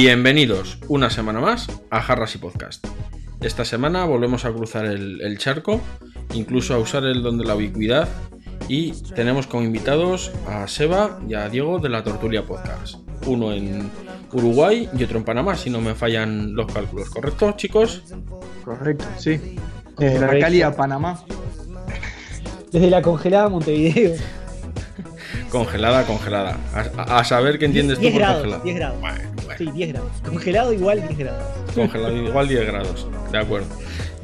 Bienvenidos una semana más a Jarras y Podcast. Esta semana volvemos a cruzar el, el charco, incluso a usar el don de la ubicuidad y tenemos como invitados a Seba y a Diego de la Tortulia Podcast. Uno en Uruguay y otro en Panamá, si no me fallan los cálculos, ¿correcto, chicos? Correcto, sí. Desde la Cali a Panamá. Desde la congelada Montevideo. Congelada, congelada. A, a saber qué entiendes tú 10 por grados, congelada. 10 grados. Bueno, bueno. Sí, 10 grados. Congelado igual 10 grados. Congelado igual 10 grados, de acuerdo.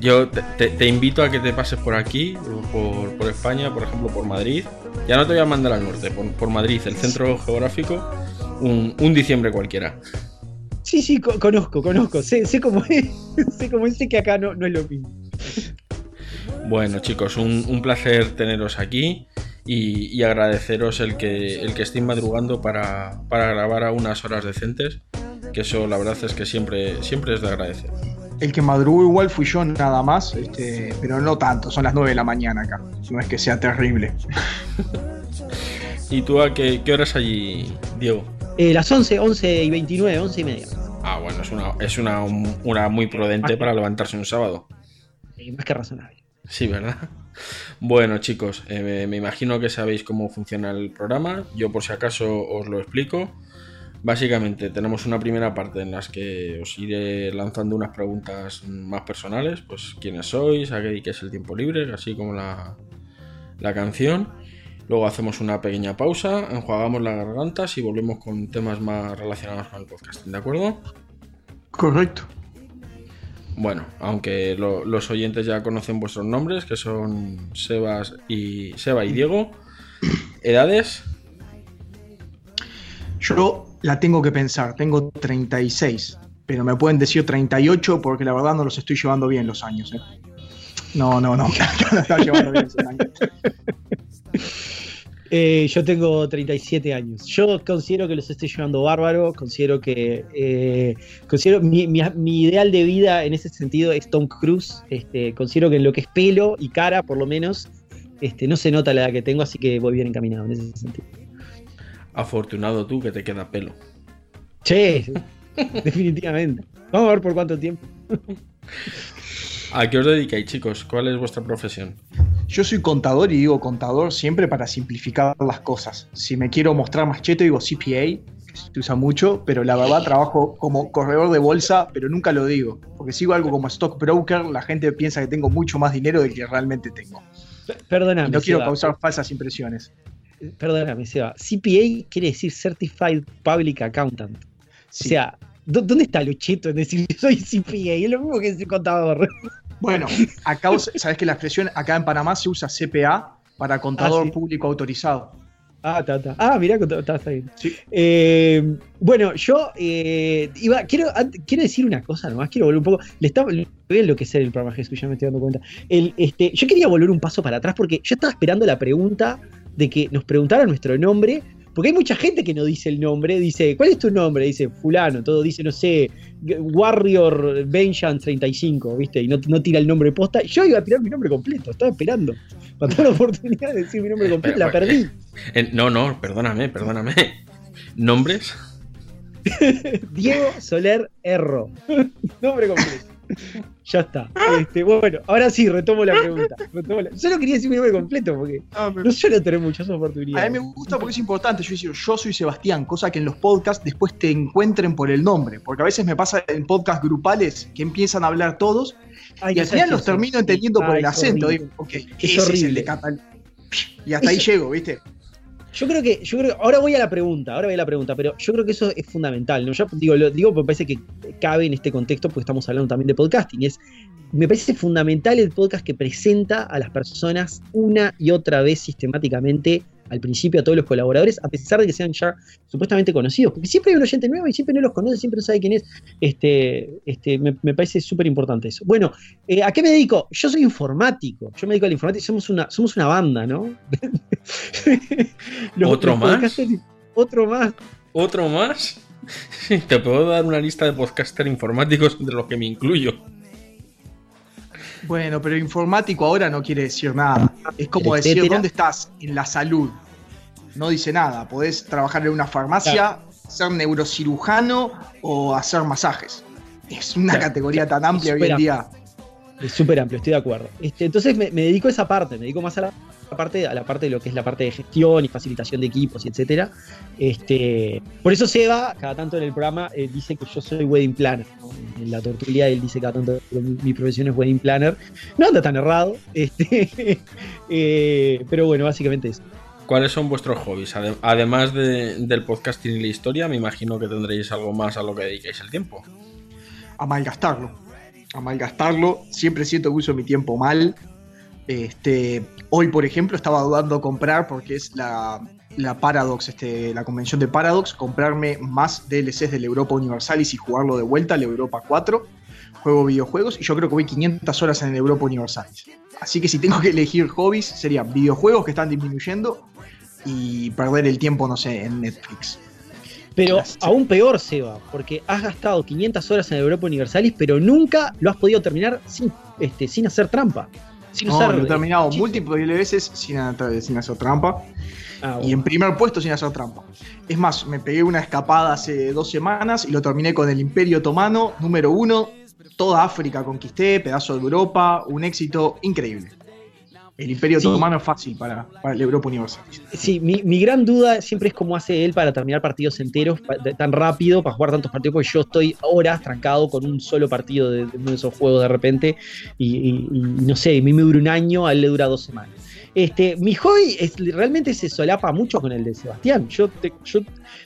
Yo te, te- te invito a que te pases por aquí, por, por España, por ejemplo, por Madrid. Ya no te voy a mandar al norte, por, por Madrid, el centro geográfico, un, un diciembre cualquiera. Sí, sí, co- conozco, conozco. Sé, sé cómo es. sé cómo es, sé que acá no, no es lo mismo. Bueno, chicos, un, un placer teneros aquí y, y agradeceros el que, el que estéis madrugando para, para grabar a unas horas decentes, que eso la verdad es que siempre, siempre es de agradecer. El que madrugó igual fui yo nada más, este, pero no tanto, son las 9 de la mañana acá. No es que sea terrible. ¿Y tú a qué, qué horas allí, Diego? Eh, las 11, 11 y 29, 11 y media. Ah, bueno, es una, es una hora muy prudente para levantarse un sábado. Más que razonable. Sí, ¿verdad? Bueno, chicos, eh, me- imagino que sabéis cómo funciona el programa. Yo, por si acaso, os lo explico. Básicamente, tenemos una primera parte en las que os iré lanzando unas preguntas más personales, pues quiénes sois, a qué dediquéis el tiempo libre, así como la, la canción. Luego hacemos una pequeña pausa, enjuagamos las gargantas y volvemos con temas más relacionados con el podcasting, ¿de acuerdo? Correcto. Bueno, aunque lo- los oyentes ya conocen vuestros nombres, que son Sebas y Seba y Diego. Edades, Yo la tengo que pensar, tengo 36, pero me pueden decir 38 porque la verdad no los estoy llevando bien los años. ¿eh? No, no, no, no llevando bien los años. Eh, yo tengo 37 años. Yo considero que los estoy llevando bárbaro. Considero que. eh, considero mi, mi- mi ideal de vida en ese sentido es Tom Cruise. Este, considero que en lo que es pelo y cara, por lo menos, este, no se nota la edad que tengo, así que voy bien encaminado en ese sentido. afortunado tú que te queda pelo. Che, definitivamente. Vamos a ver por cuánto tiempo. ¿A qué os dedicáis, chicos? ¿Cuál es vuestra profesión? Yo soy contador y digo contador siempre para simplificar las cosas. Si me quiero mostrar más cheto, digo CPA, que se usa mucho, pero la verdad trabajo como corredor de bolsa, pero nunca lo digo. Porque sigo algo como stockbroker, la gente piensa que tengo mucho más dinero del que realmente tengo. P- Y Perdóname. no quiero Seba, causar falsas impresiones. Perdóname, Seba. CPA quiere decir Certified Public Accountant. Sí. O sea, ¿dó- ¿dónde está lo cheto en decir soy CPA? Es lo mismo que decir contador. Bueno, acá, sabes que la expresión acá en Panamá se usa CPA para contador Ah, sí. público autorizado. Ah, está, está. Ah, mirá, está, está bien. Sí. Eh, bueno, yo eh, iba, quiero, quiero decir una cosa nomás, quiero volver un poco. Le estaba, voy a enloquecer el programa Jesús, ya me estoy dando cuenta. El, este, yo quería volver un paso para atrás porque yo estaba esperando la pregunta de que nos preguntaran nuestro nombre. Porque hay mucha gente que no dice el nombre, dice, ¿cuál es tu nombre? Dice, fulano, todo dice, no sé, Warrior Vengeance 35, ¿viste? Y no, no tira el nombre posta. Yo iba a tirar mi nombre completo, estaba esperando. Para la oportunidad de decir mi nombre completo, la perdí. Eh, no, no, perdóname, perdóname. ¿Nombres? Diego Soler Erro. Nombre completo. Ya está. Este, bueno, ahora sí, retomo la pregunta. Retomo la- Solo quería decir mi nombre completo porque no suelo tener muchas A oportunidades. mí me gusta porque es importante yo decir yo soy Sebastián, cosa que en los podcasts después te encuentren por el nombre, porque a veces me pasa en podcasts grupales que empiezan a hablar todos Ay, y al final los eso. termino entendiendo por el es acento. horrible. Digo, ok, Es ese es el horrible. de Catal. Y hasta ahí llego, ¿viste? Yo creo que, yo creo, ahora voy a la pregunta, ahora voy a la pregunta, pero yo creo que eso es fundamental, ¿no? Yo digo, lo digo porque parece que cabe en este contexto, porque estamos hablando también de podcasting. Es me parece fundamental el podcast que presenta a las personas una y otra vez sistemáticamente al principio a todos los colaboradores, a pesar de que sean ya supuestamente conocidos, porque siempre hay un oyente nuevo y siempre no los conoce, siempre no sabe quién es. Este, este, me, parece súper importante eso. Bueno, eh, ¿a qué me dedico? Yo soy informático, yo me dedico a la informática, somos una, somos una banda, ¿no? ¿Otro más? Otro más. ¿Otro más? Te puedo dar una lista de podcasters informáticos entre los que me incluyo. Bueno, pero informático ahora no quiere decir nada. Es como decir, ¿dónde estás? En la salud. No dice nada. Podés trabajar en una farmacia, ser neurocirujano o hacer masajes. Es una categoría tan amplia hoy en día. Es súper amplio, estoy de acuerdo. Este, entonces me, me, dedico a esa parte, me dedico más a la parte, a la parte de lo que es la parte de gestión y facilitación de equipos y etcétera. Este, por eso Seba, cada tanto en el programa, eh, dice que yo soy wedding planner. En la tortulia él dice cada tanto que mi, profesión es wedding planner. No anda tan errado, este, eh, pero bueno, básicamente eso. ¿Cuáles son vuestros hobbies? Además del podcasting y la historia, me imagino que tendréis algo más a lo que dediquéis el tiempo. A malgastarlo. A malgastarlo. Siempre siento que uso mi tiempo mal. Este, hoy, por ejemplo, estaba dudando comprar porque es la, Paradox, este, la convención de Paradox, comprarme más DLCs del Europa Universalis y jugarlo de vuelta al Europa 4. Juego videojuegos y yo creo que voy 500 horas en el Europa Universalis. Así que si tengo que elegir hobbies, serían videojuegos que están disminuyendo y perder el tiempo, no sé, en Netflix. Pero aún peor, Seba, porque has gastado 500 horas en el Europa Universalis, pero nunca lo has podido terminar sin, este, sin hacer trampa no, lo he terminado múltiples veces sin, sin hacer trampa. Ah, y en primer puesto sin hacer trampa. Es más, me pegué una escapada hace dos semanas y lo terminé con el Imperio Otomano, número uno. Toda África conquisté, pedazo de Europa, un éxito increíble. El Imperio Otomano es fácil para, el Europa Universal. Sí, mi, gran duda siempre es cómo hace él para terminar partidos enteros tan rápido, para jugar tantos partidos, porque yo estoy horas trancado con un solo partido de, uno de esos juegos de repente, y, no sé, a mí me dura un año, a él le dura dos semanas. Este, mi hobby es, realmente se solapa mucho con el de Sebastián. Yo, yo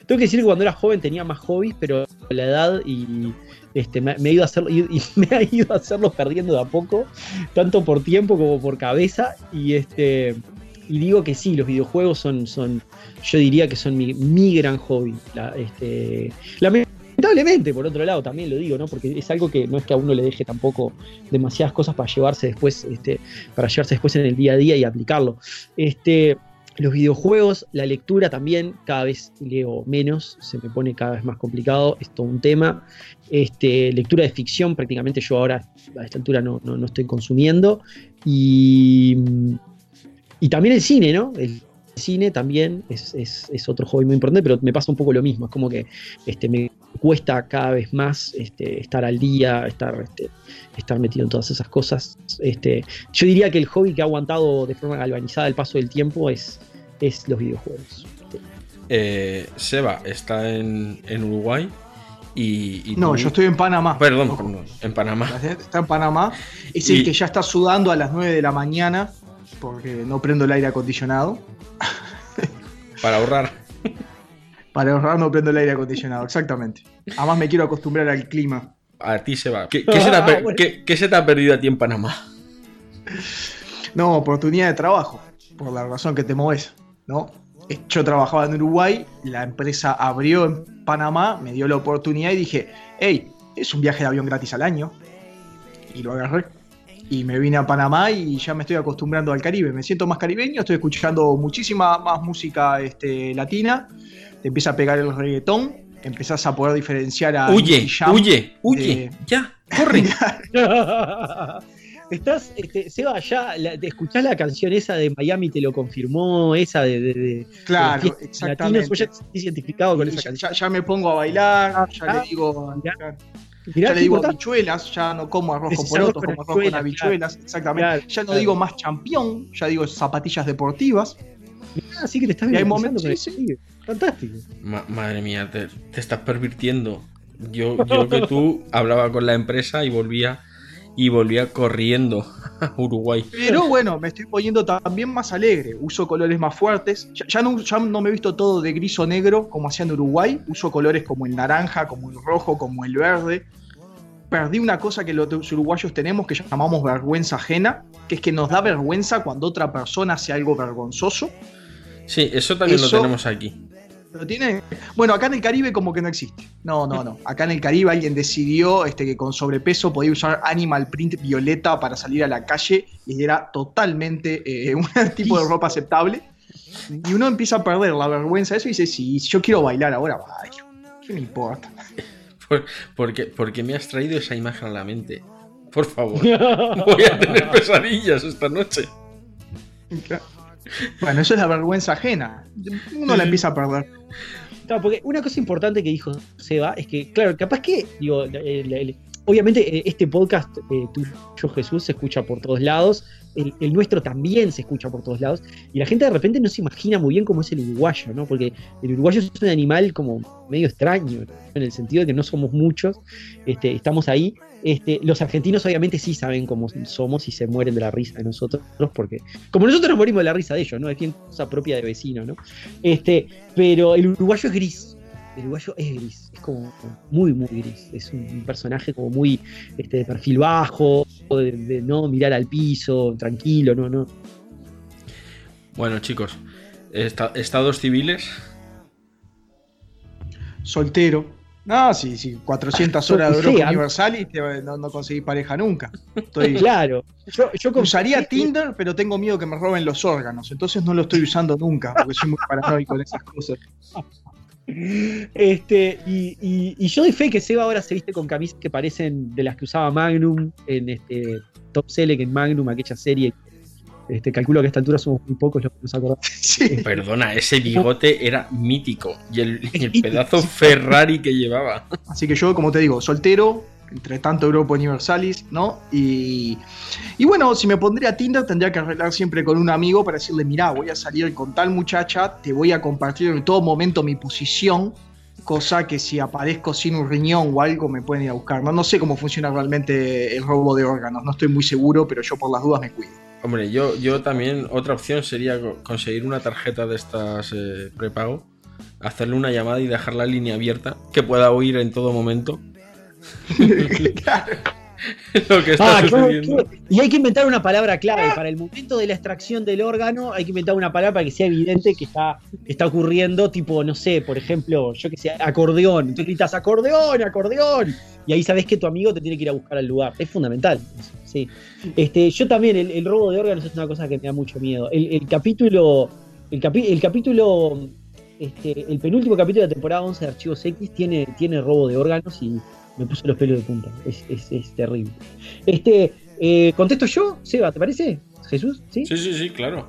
tengo que decir que cuando era joven tenía más hobbies, pero la edad y, este, me, ha ido a hacerlo, me ha ido a hacerlos perdiendo de a poco, tanto por tiempo como por cabeza. Y este digo que sí, los videojuegos son, yo diría que son mi, gran hobby. Este, lamentablemente, por otro lado, también lo digo, ¿no? Porque es algo que no es que a uno le deje tampoco demasiadas cosas para llevarse después, este, para llevarse después en el día a día y aplicarlo. Los videojuegos, la lectura también, cada vez leo menos, se me pone cada vez más complicado, es todo un tema. Este, lectura de ficción, prácticamente yo ahora a esta altura no, estoy consumiendo. Y, y, también el cine, ¿no? El cine también es, otro hobby muy importante, pero me pasa un poco lo mismo, es como que este, me cuesta cada vez más este, estar al día, estar, este, estar metido en todas esas cosas. Este, yo diría que el hobby que ha aguantado de forma galvanizada el paso del tiempo es, es los videojuegos. Eh, Seba está en, Uruguay y, no, yo estoy en Panamá. Perdón, en Panamá. Está en Panamá. Es el que ya está sudando a las 9 de la mañana porque no prendo el aire acondicionado. Para ahorrar. Para ahorrar no prendo el aire acondicionado, exactamente. Además me quiero acostumbrar al clima. A ti se va. ¿Qué, se, te ha, ah, ¿qué se te ha perdido a ti en Panamá? No, oportunidad de trabajo, por la razón que te mueves. ¿No? Yo trabajaba en Uruguay, la empresa abrió en Panamá, me dio la oportunidad y dije, hey, es un viaje de avión gratis al año. Y lo agarré. Y me vine a Panamá y ya me estoy acostumbrando al Caribe. Me siento más caribeño, estoy escuchando muchísima más música este, latina. Te empieza a pegar el reggaetón, empezás a poder diferenciar a. Huye, huye, huye, ya, corre. Estás, este, Seba, ya la, escuchás la canción esa de Miami te lo confirmó, esa de. de, claro, exactamente. ya identificado con esa canción. Ya, me pongo a bailar, ah, ya le digo. ya, le digo habichuelas, ya no como arroz con porotos, como arroz con habichuelas, exactamente. ya no digo más champión, ya digo zapatillas deportivas. así que te estás viendo. Sí, Fantástico. madre mía, te, te, estás pervirtiendo. Yo, yo que tú hablaba con la empresa y volvía y volvía corriendo a Uruguay. Pero bueno, me estoy poniendo también más alegre. Uso colores más fuertes. Ya, no, no, me he visto todo de gris o negro como hacía en Uruguay. Uso colores como el naranja, como el rojo, como el verde. perdí una cosa que los uruguayos tenemos que llamamos vergüenza ajena, que es que nos da vergüenza cuando otra persona hace algo vergonzoso. Sí, eso también Eso- lo tenemos aquí. ¿Lo tiene? Bueno, acá en el Caribe como que no existe. No, no, no. Acá en el Caribe alguien decidió este, que con sobrepeso podía usar animal print violeta para salir a la calle y era totalmente eh, un tipo de ropa aceptable. Y uno empieza a perder la vergüenza de eso y dice, sí, si yo quiero bailar ahora, bailo. ¿Qué me importa? Por- porque, porque me has traído esa imagen a la mente. Por favor. Voy a tener pesadillas esta noche. Bueno, eso es la vergüenza ajena. Uno la empieza a perder. Claro, porque una cosa importante que dijo Seba es que, claro, capaz que, digo, el- el- obviamente eh, este podcast eh, tuyo, Jesús, se escucha por todos lados, el, nuestro también se escucha por todos lados, y la gente de repente no se imagina muy bien cómo es el uruguayo, ¿no? Porque el uruguayo es un animal como medio extraño, en el sentido de que no somos muchos, este, estamos ahí. Este, los argentinos obviamente sí saben cómo somos y se mueren de la risa de nosotros, porque como nosotros nos morimos de la risa de ellos, ¿no? Es bien cosa propia de vecino, ¿no? Este, pero el uruguayo es gris. El uruguayo es gris, es como muy, muy gris. Es un personaje como muy este, de perfil bajo, de, de no mirar al piso, tranquilo, no, no. Bueno, chicos, esta- estados civiles. Soltero. No, sí, sí, 400 horas de Europa Universal y te- no, no conseguí pareja nunca. Estoy, Claro, yo, yo con- usaría Tinder, pero tengo miedo que me roben los órganos, entonces no lo estoy usando nunca, porque soy muy paranoico en esas cosas. Este, y, y- y yo doy fe que Seba ahora se viste con camisas que parecen de las que usaba Magnum en este Top Select en Magnum, aquella serie. Este, calculo que a esta altura somos muy pocos los que nos acordamos. Sí. Perdona, ese bigote era mítico. Y el, y el pedazo Ferrari que llevaba. Así que yo, como te digo, soltero, entre tanto Europa Universalis, ¿no? Y, y bueno, si me pondría a Tinder, tendría que arreglar siempre con un amigo para decirle, mirá, voy a salir con tal muchacha, te voy a compartir en todo momento mi posición, cosa que si aparezco sin un riñón o algo me pueden ir a buscar. No, no sé cómo funciona realmente el robo de órganos, no estoy muy seguro, pero yo por las dudas me cuido. Hombre, yo, yo también, otra opción sería co- conseguir una tarjeta de estas eh, prepago, hacerle una llamada y dejar la línea abierta, que pueda oír en todo momento lo que está Ah, claro, sucediendo. claro. Y hay que inventar una palabra clave. Para el momento de la extracción del órgano, hay que inventar una palabra para que sea evidente que está, que está ocurriendo, tipo, no sé, por ejemplo, yo que sé, acordeón. Tú gritas acordeón, acordeón. Y ahí sabes que tu amigo te tiene que ir a buscar al lugar. Es fundamental. eso, sí. Este, yo también, el, el robo de órganos es una cosa que me da mucho miedo. El, el capítulo. El, capi- el capítulo. Este, el penúltimo capítulo de la temporada 11 de Archivos X tiene, tiene robo de órganos y me puso los pelos de punta. Es, es- es terrible. Este, eh, contesto yo, Seba, ¿te parece? Jesús, ¿sí? Sí, sí, sí, claro.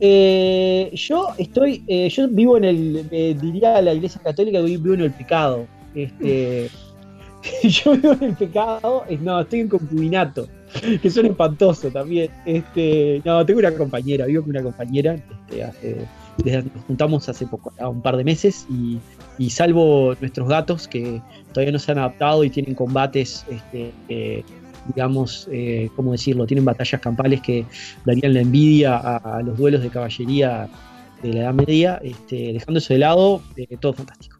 Eh, yo estoy, eh, yo vivo en el, diría la iglesia católica, que vivo en el pecado. Este, yo vivo en el pecado, no, estoy en concubinato, que suena espantoso también. Este, no, tengo una compañera, vivo con una compañera, este, hace, desde- nos juntamos hace poco, a un par de meses, y, y salvo nuestros gatos que todavía no se han adaptado y tienen combates, este, eh, digamos, eh, ¿cómo decirlo? Tienen batallas campales que darían la envidia a, a los duelos de caballería de la Edad Media, este, dejando eso de lado, eh, todo fantástico.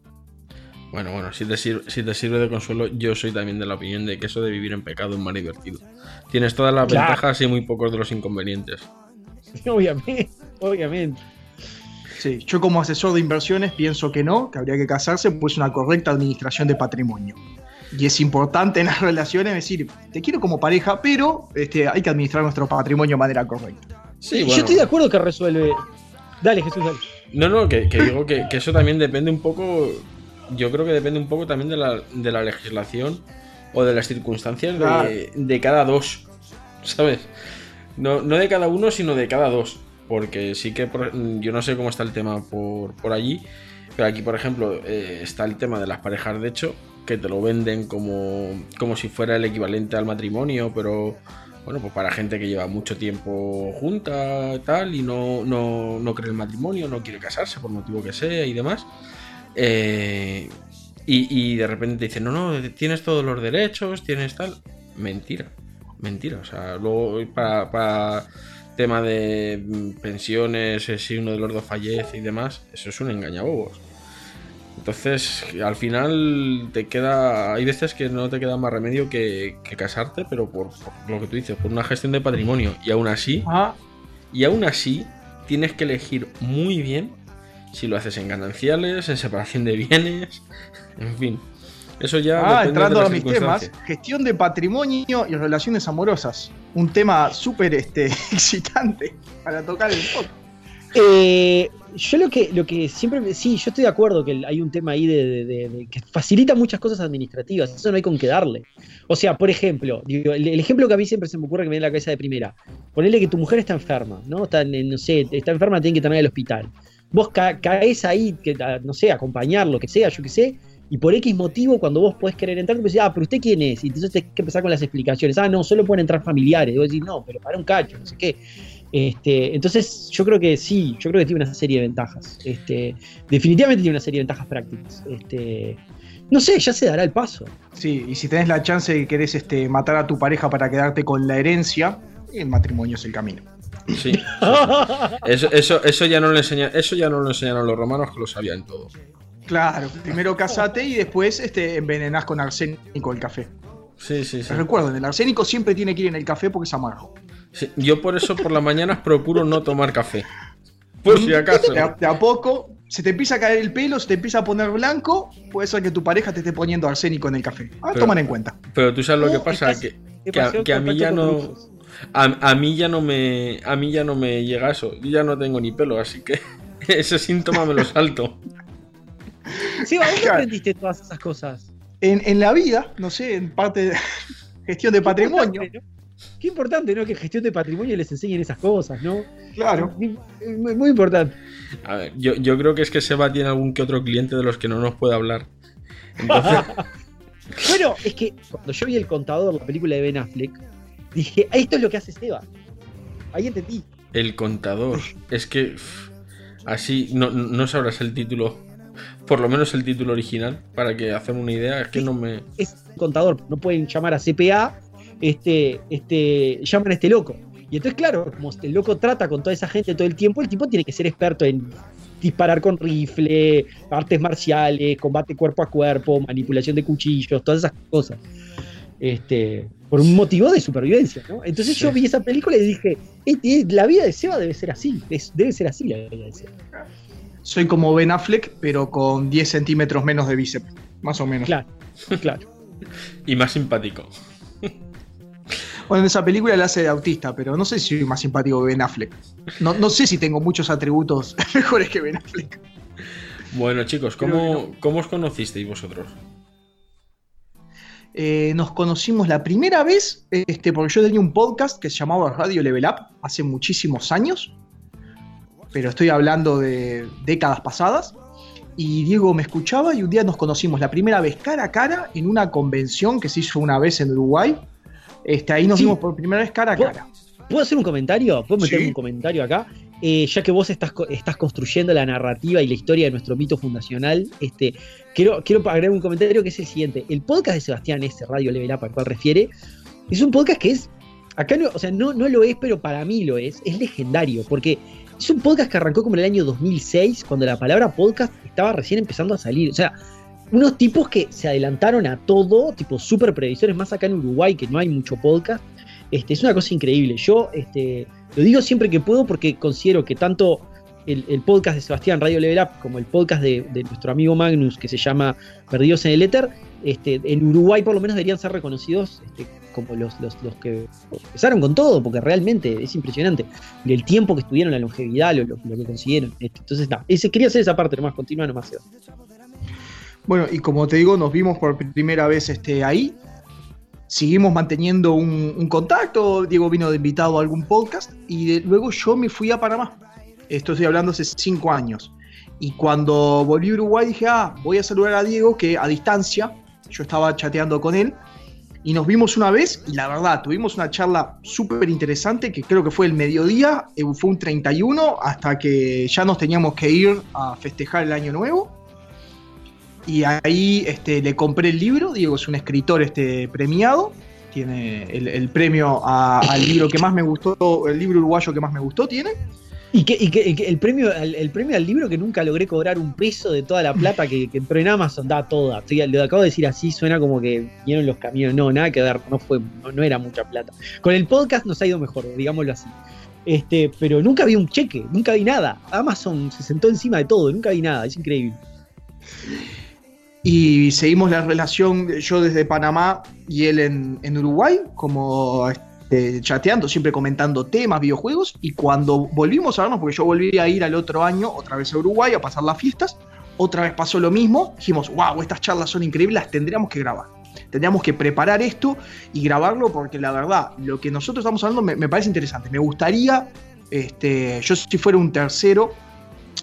Bueno, bueno, si te, sirve, si te sirve de consuelo, yo soy también de la opinión de que eso de vivir en pecado es más divertido. Tienes todas las Claro. ventajas y muy pocos de los inconvenientes. obviamente, obviamente. Sí, yo como asesor de inversiones pienso que no, que habría que casarse, pues una correcta administración de patrimonio. Y es importante en las relaciones decir, te quiero como pareja, pero este, hay que administrar nuestro patrimonio de manera correcta. Sí, Yo bueno. estoy de acuerdo que resuelve. Dale, Jesús, dale. No, no, que, que digo que, que eso también depende un poco. Yo creo que depende un poco también de la, de la legislación o de las circunstancias Claro. de, de cada dos. ¿Sabes? No, no de cada uno, sino de cada dos. Porque sí que por- yo no sé cómo está el tema por, por allí. Pero aquí, por ejemplo, eh, está el tema de las parejas de hecho, que te lo venden como, como si fuera el equivalente al matrimonio, pero bueno, pues para gente que lleva mucho tiempo junta tal y no, no, no cree el matrimonio, no quiere casarse por motivo que sea y demás. Eh, y, y de repente te dicen, no, no, tienes todos los derechos, tienes tal. Mentira, mentira. O sea, luego para tema de mm, pensiones, eh, si uno de los dos fallece y demás, eso es un engañabobos. Entonces, al final te queda. Hay veces que no te queda más remedio que, que casarte, pero por, por lo que tú dices, por una gestión de patrimonio. Y aún así, Ah, y aún así, tienes que elegir muy bien si lo haces en gananciales, en separación de bienes, en fin. Eso ya. ah, entrando de a mis temas, gestión de patrimonio y relaciones amorosas. Un tema súper este, excitante para tocar el podcast. Eh, yo lo que, lo que siempre. Sí, yo estoy de acuerdo que hay un tema ahí de, que facilita muchas cosas administrativas. Eso no hay con qué darle. O sea, por ejemplo, el, ejemplo que a mí siempre se me ocurre que me viene la cabeza de primera. Ponele que tu mujer está enferma, ¿no? Está, no sé, está enferma, tiene que tener al hospital. Vos ca- caes ahí, que, no sé, acompañar, lo que sea, yo qué sé. Y por X motivo, cuando vos podés querer entrar, te decís, ah, pero usted quién es? Y entonces tenés que empezar con las explicaciones. Ah, no, solo pueden entrar familiares. Y vos decís, no, pero para un cacho, no sé qué. Este, entonces, yo creo que sí, yo creo que tiene una serie de ventajas. Este, definitivamente tiene una serie de ventajas prácticas. Este, no sé, ya se dará el paso. Sí, y si tenés la chance de que querés este, matar a tu pareja para quedarte con la herencia, el matrimonio es el camino. Sí. Eso, eso, eso ya no lo enseña, eso ya no lo enseñaron los romanos que lo sabían todo. Claro, primero casate y después este, envenenás con arsénico el café. Sí, sí, sí. Recuerden, el arsénico siempre tiene que ir en el café porque es amargo. Sí, Yo por eso por las mañanas procuro no tomar café. Por si acaso. De a, de a poco, se te empieza a caer el pelo, se te empieza a poner blanco, puede ser que tu pareja te esté poniendo arsénico en el café. Ah, Pero- toman en cuenta. Pero tú sabes lo que Oh, pasa, estás- que, que a, Demasiado que a mí ya no. A, a mí ya no me. A mí ya no me llega eso. Yo ya no tengo ni pelo, así que ese síntoma me lo salto. Sí, ¿a dónde Claro. aprendiste todas esas cosas? En, en la vida, no sé, en parte de gestión de patrimonio. Qué importante, ¿no? Qué importante, ¿no? Que gestión de patrimonio les enseñen esas cosas, ¿no? Claro. Muy, muy importante. A ver, yo, yo creo que es que Seba tiene algún que otro cliente de los que no nos puede hablar. Entonces, Bueno, es que cuando yo vi el contador, la película de Ben Affleck, dije, "Ah, esto es lo que hace Seba. Ahí entendí. el contador. Es que. pff, así no, no sabrás el título. Por lo menos el título original. Para que hacerme una idea. Es que no me. Es contador, no pueden llamar a CPA, este, este, llaman a este loco. Y entonces, claro, como el loco trata con toda esa gente todo el tiempo, el tipo tiene que ser experto en disparar con rifle, artes marciales, combate cuerpo a cuerpo, manipulación de cuchillos, todas esas cosas. Este, por un motivo de supervivencia, ¿no? Entonces yo vi esa película y dije, "Eh, eh, la vida de Seba debe ser así, debe ser así la vida de Seba. Soy como Ben Affleck, pero con 10 centímetros menos de bíceps. Más o menos. Claro, claro. Y más simpático. Bueno, en esa película la hace de autista, pero no sé si soy más simpático que Ben Affleck. No, no sé si tengo muchos atributos mejores que Ben Affleck. Bueno, chicos, ¿cómo, ¿cómo os conocisteis vosotros? Eh, nos conocimos la primera vez, este, porque yo tenía un podcast que se llamaba Radio Level Up hace muchísimos años, pero estoy hablando de décadas pasadas. Y Diego me escuchaba y un día nos conocimos la primera vez cara a cara en una convención que se hizo una vez en Uruguay. Este, ahí nos Sí. vimos por primera vez cara a ¿Vos- cara. ¿Puedo hacer un comentario? ¿Puedo meter Sí. un comentario acá? Eh, ya que vos estás, estás construyendo la narrativa y la historia de nuestro mito fundacional, este, quiero, quiero agregar un comentario que es el siguiente. El podcast de Sebastián, ese Radio Level Up al cual refiere, es un podcast que es, acá no, o sea, no, no lo es, pero para mí lo es, es legendario, porque es un podcast que arrancó como en el año 2006, cuando la palabra podcast estaba recién empezando a salir. O sea, unos tipos que se adelantaron a todo, tipo super previsores, más acá en Uruguay, que no hay mucho podcast. Este, es una cosa increíble. Yo este, lo digo siempre que puedo porque considero que tanto el, podcast de Sebastián Radio Level Up como el podcast de, de nuestro amigo Magnus que se llama Perdidos en el Éter, este, en Uruguay por lo menos deberían ser reconocidos este, como los, los, que empezaron con todo, porque realmente es impresionante el tiempo que estuvieron, la longevidad, lo, lo- que consiguieron. Este, entonces, nada, ese, quería hacer esa parte nomás, continúa nomás. Bueno, y como te digo, nos vimos por primera vez este, ahí. Seguimos manteniendo un, contacto. Diego vino de invitado a algún podcast. Y luego yo me fui a Panamá. Esto estoy hablando hace cinco años. Y cuando volví a Uruguay dije, ah, voy a saludar a Diego, que a distancia, yo estaba chateando con él. Y nos vimos una vez y la verdad, tuvimos una charla súper interesante que creo que fue el mediodía, eh, fue un 31, hasta que ya nos teníamos que ir a festejar el año nuevo. Y ahí este, le compré el libro. Diego es un escritor este, premiado. Tiene el, premio al libro que más me gustó, el libro uruguayo que más me gustó tiene. Y que, y que- que el, premio, el premio al libro que nunca logré cobrar un peso de toda la plata que, que entró en Amazon, da toda. Estoy- lo acabo de decir así, suena como que vinieron los camiones. No, nada que ver, no fue, no, no era mucha plata. Con el podcast nos ha ido mejor, digámoslo así. Este, pero nunca vi un cheque, nunca vi nada. Amazon se sentó encima de todo, nunca vi nada, es increíble. Y seguimos la relación, yo desde Panamá y él en, en Uruguay, como este, chateando, siempre comentando temas, videojuegos. Y cuando volvimos a vernos, porque yo volví a ir al otro año, otra vez a Uruguay, a pasar las fiestas, otra vez pasó lo mismo. Dijimos, wow, estas charlas son increíbles, las tendríamos que grabar. Tendríamos que preparar esto y grabarlo porque la verdad, lo que nosotros estamos hablando me, parece interesante. Me gustaría, este, yo si fuera un tercero,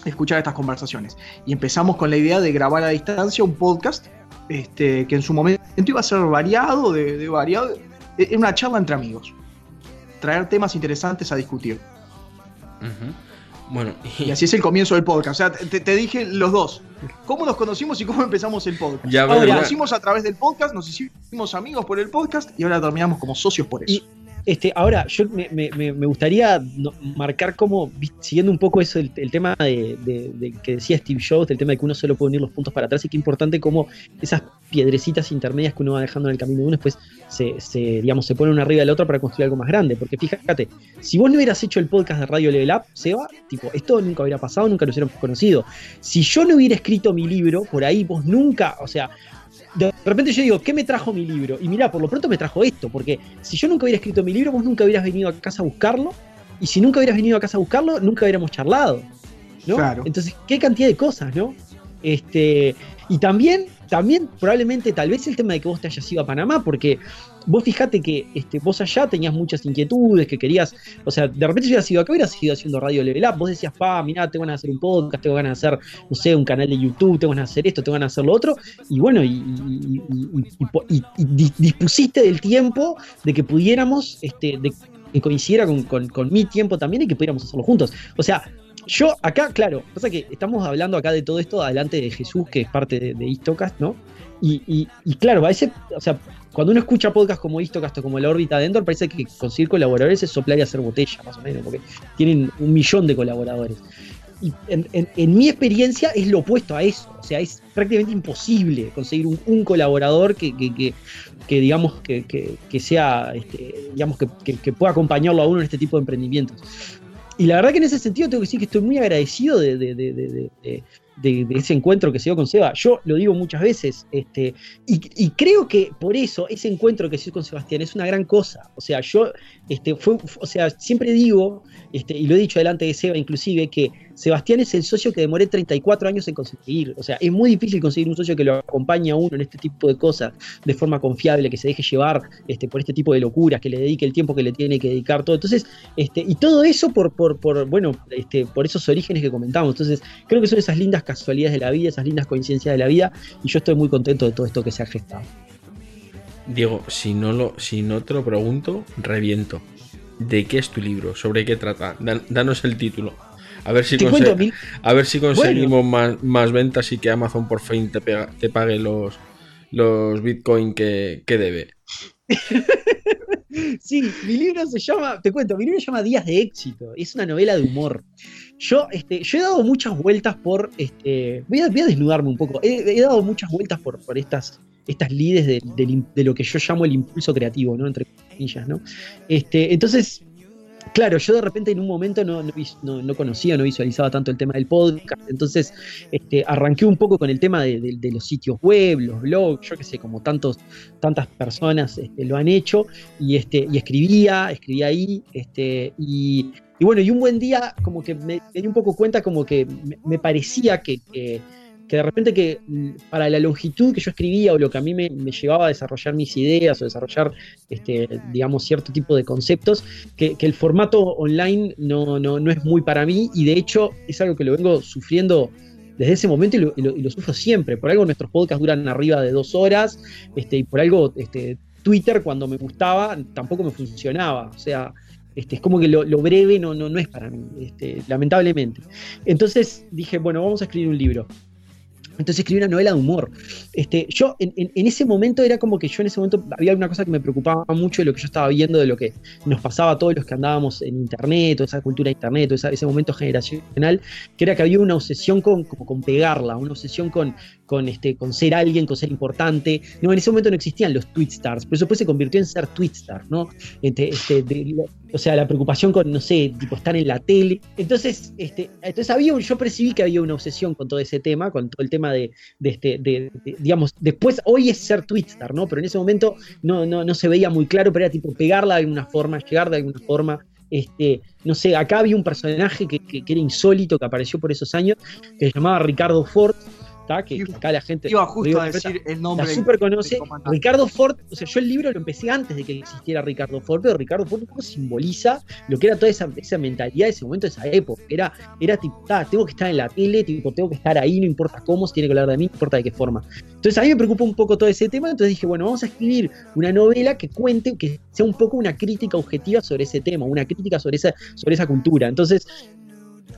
escuchar estas conversaciones. Y empezamos con la idea de grabar a distancia un podcast este, que en su momento iba a ser variado, de variado, era una charla entre amigos. Traer temas interesantes a discutir. Bueno, y, Y así es el comienzo del podcast. O sea, te, te dije los dos. ¿Cómo nos conocimos y cómo empezamos el podcast? ya Nos conocimos a través del podcast, nos hicimos amigos por el podcast y ahora terminamos como socios por eso. Este, ahora, yo me, me- me- gustaría marcar como, siguiendo un poco eso, el, tema de, que decía Steve Jobs, el tema de que uno solo puede unir los puntos para atrás y qué importante como esas piedrecitas intermedias que uno va dejando en el camino de uno después se, se, digamos, se pone una arriba de la otra para construir algo más grande. Porque fíjate, si vos no hubieras hecho el podcast de Radio Level Up, Seba, tipo, esto nunca hubiera pasado, nunca nos hubiéramos conocido. Si yo no hubiera escrito mi libro, por ahí vos nunca, o sea, de repente yo digo, ¿qué me trajo mi libro? Y mira, por lo pronto me trajo esto, porque si yo nunca hubiera escrito mi libro, vos nunca hubieras venido a casa a buscarlo, y si nunca hubieras venido a casa a buscarlo, nunca hubiéramos charlado. ¿no? Claro. Entonces, qué cantidad de cosas, ¿no? Este, y también, también probablemente tal vez el tema de que vos te hayas ido a Panamá, porque vos fijate que este, vos allá tenías muchas inquietudes, que querías, o sea, de repente hubieras ido acá, hubieras ido haciendo radio level up, vos decías, pa, mirá, tengo ganas de hacer un podcast, tengo ganas de hacer, no sé, un canal de YouTube, tengo ganas de hacer esto, tengo ganas de hacer lo otro, y bueno, y, dispusiste del tiempo de que pudiéramos, este, de que coincidiera con, con- mi tiempo también y que pudiéramos hacerlo juntos. O sea, yo acá, claro, pasa que estamos hablando acá de todo esto adelante de Jesús, que es parte de, de Istocast, ¿no? Y, y- y claro, a veces, o sea, cuando uno escucha podcasts como Istocast o como La órbita de parece que conseguir colaboradores es soplar y hacer botella, más o menos, porque tienen un millón de colaboradores. Y en, mi experiencia es lo opuesto a eso, o sea, es prácticamente imposible conseguir un, colaborador que, que- que- digamos que, sea, este, digamos que, pueda acompañarlo a uno en este tipo de emprendimientos. Y la verdad que en ese sentido tengo que decir que estoy muy agradecido de, de- de- de- de- ese encuentro que se dio con Seba. Yo lo digo muchas veces, este, y, y creo que por eso ese encuentro que se dio con Sebastián es una gran cosa. O sea, yo, este, fue, o sea, siempre digo, este, y lo he dicho delante de Seba inclusive, que Sebastián es el socio que demoré 34 años en conseguir. O sea, es muy difícil conseguir un socio que lo acompañe a uno en este tipo de cosas de forma confiable, que se deje llevar este, por este tipo de locuras, que le dedique el tiempo que le tiene que dedicar todo. Entonces, este, y todo eso por, por, por bueno, este, por esos orígenes que comentamos. Entonces, creo que son esas lindas casualidades de la vida, esas lindas coincidencias de la vida, y yo estoy muy contento de todo esto que se ha gestado. Diego, si no, lo, si no te lo pregunto, reviento. ¿De qué es tu libro? ¿Sobre qué trata? Dan- danos el título. A ver si, conse- a ver si conseguimos más, más ventas y que Amazon por fin te, pega- te pague los, los Bitcoin que, que debe. Sí, mi libro se llama, te cuento, mi libro se llama Días de éxito. Es una novela de humor. Yo, este, yo he dado muchas vueltas por, este, voy a, voy a desnudarme un poco. He, he dado muchas vueltas por, por estas, estas lides de, de lo que yo llamo el impulso creativo, ¿no? Entre comillas, ¿no? Este, entonces, claro, yo de repente en un momento no, no, no- no conocía, no visualizaba tanto el tema del podcast. Entonces, este, arranqué un poco con el tema de, los sitios web, los blogs, yo qué sé, como tantos, tantas personas este, lo han hecho y, este, y escribía, escribía ahí, este, y, bueno, y un buen día como que me, me di un poco cuenta como que me, parecía que- que de repente que mm, para la longitud que yo escribía o lo que a mí me, llevaba a desarrollar mis ideas o desarrollar, este, digamos, cierto tipo de conceptos, que, el formato online no, no, no es muy para mí y de hecho es algo que lo vengo sufriendo desde ese momento y lo, y sufro siempre. Por algo nuestros podcasts duran arriba de dos horas este, y por algo este, Twitter cuando me gustaba tampoco me funcionaba. O sea, este, es como que lo, lo breve no, no, no es para mí, este, lamentablemente. Entonces dije, bueno, vamos a escribir un libro. Entonces escribí una novela de humor. Este, yo en, en- ese momento era como que yo en ese momento había una cosa que me preocupaba mucho de lo que yo estaba viendo, de lo que nos pasaba a todos los que andábamos en internet, toda esa cultura de internet, esa- ese momento generacional, que era que había una obsesión con, como con pegarla, una obsesión con, con, este, con ser alguien, con ser importante. No, en ese momento no existían los tweet stars, pero después se convirtió en ser tweet star, ¿no? Este, o sea, la preocupación con, no sé, tipo estar en la tele. Entonces, este, entonces había un- yo percibí que había una obsesión con todo ese tema, con todo el tema de, este, de, digamos, después, hoy es ser Twitstar, ¿no? Pero en ese momento no, no, no se veía muy claro, pero era tipo pegarla de alguna forma, llegar de alguna forma. Este, no sé, acá había un personaje que, que- que era insólito, que apareció por esos años, que se llamaba Ricardo Ford, ¿tá? que, que acá la gente... Iba justo a Rigo- decir el nombre. la super conoce. Ricardo Ford, o sea, yo el libro lo empecé antes de que existiera Ricardo Ford, pero Ricardo Ford un poco simboliza lo que era toda esa, esa mentalidad de ese momento, de esa época. Era, era tipo, "Ta, tengo que estar en la tele, tipo, tengo que estar ahí, no importa cómo, si tiene que hablar de mí, no importa de qué forma. Entonces a mí me preocupa un poco todo ese tema, entonces dije, bueno, vamos a escribir una novela que cuente, que sea un poco una crítica objetiva sobre ese tema, una crítica sobre esa, sobre esa cultura. Entonces,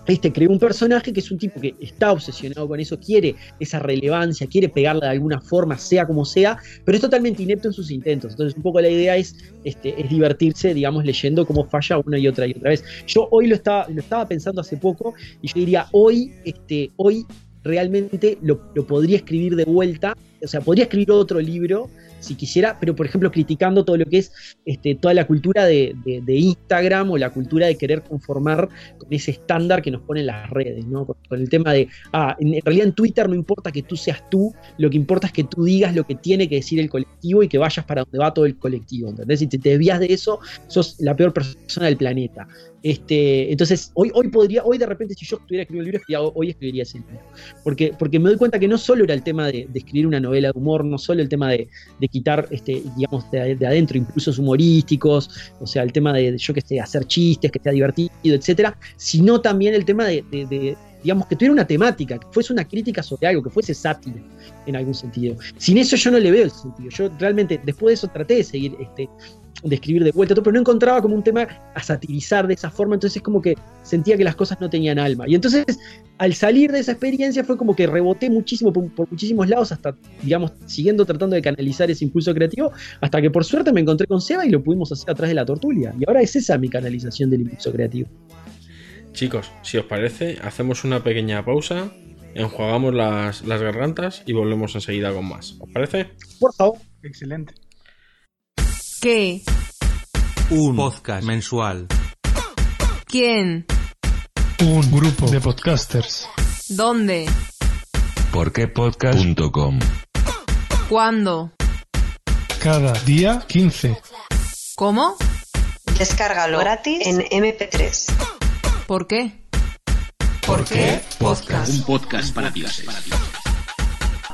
este, creó un personaje que es un tipo que está obsesionado con eso, quiere esa relevancia, quiere pegarla de alguna forma, sea como sea, pero es totalmente inepto en sus intentos. Entonces, un poco la idea es, este, es divertirse, digamos, leyendo cómo falla una y otra y otra vez. Yo hoy lo estaba, lo estaba pensando hace poco y yo diría, hoy, este, hoy realmente lo, lo podría escribir de vuelta, o sea, podría escribir otro libro si quisiera, pero por ejemplo criticando todo lo que es este, toda la cultura de, Instagram o la cultura de querer conformar con ese estándar que nos ponen las redes, ¿no? Con, el tema de, ah, en realidad en Twitter no importa que tú seas tú, lo que importa es que tú digas lo que tiene que decir el colectivo y que vayas para donde va todo el colectivo, ¿entendés? Si te, desvías de eso, sos la peor persona del planeta. Este, entonces, hoy, hoy podría, hoy de repente, si yo estuviera escribiendo un libro, escribiría- hoy escribiría ese libro. Porque, porque me doy cuenta que no solo era el tema de, escribir una novela de humor, no solo el tema de quitar, este, digamos, de, de adentro impulsos humorísticos, o sea, el tema de, yo que sé, hacer chistes, que sea divertido, etcétera, sino también el tema de, de- de, digamos, que tuviera una temática, que fuese una crítica sobre algo, que fuese sátira en algún sentido. Sin eso yo no le veo el sentido. Yo realmente, después de eso, traté de seguir, este, de de vuelta, todo, pero no encontraba como un tema a satirizar de esa forma, entonces como que sentía que las cosas no tenían alma. Y entonces, al salir de esa experiencia, fue como que reboté muchísimo por, por muchísimos lados, hasta, digamos, siguiendo tratando de canalizar ese impulso creativo, hasta que por suerte me encontré con Seba y lo pudimos hacer atrás de la tortulia. Y ahora es esa mi canalización del impulso creativo. Chicos, si os parece, hacemos una pequeña pausa, enjuagamos las, las gargantas y volvemos enseguida con más. ¿Os parece? Por favor. Excelente. ¿Qué? Un podcast mensual. ¿Quién? Un grupo de podcasters. ¿Dónde? Porquepodcast.com ¿Cuándo? Cada día 15. ¿Cómo? Descárgalo gratis en MP3. ¿Por qué? ¿Por qué podcast? Un podcast para dioses.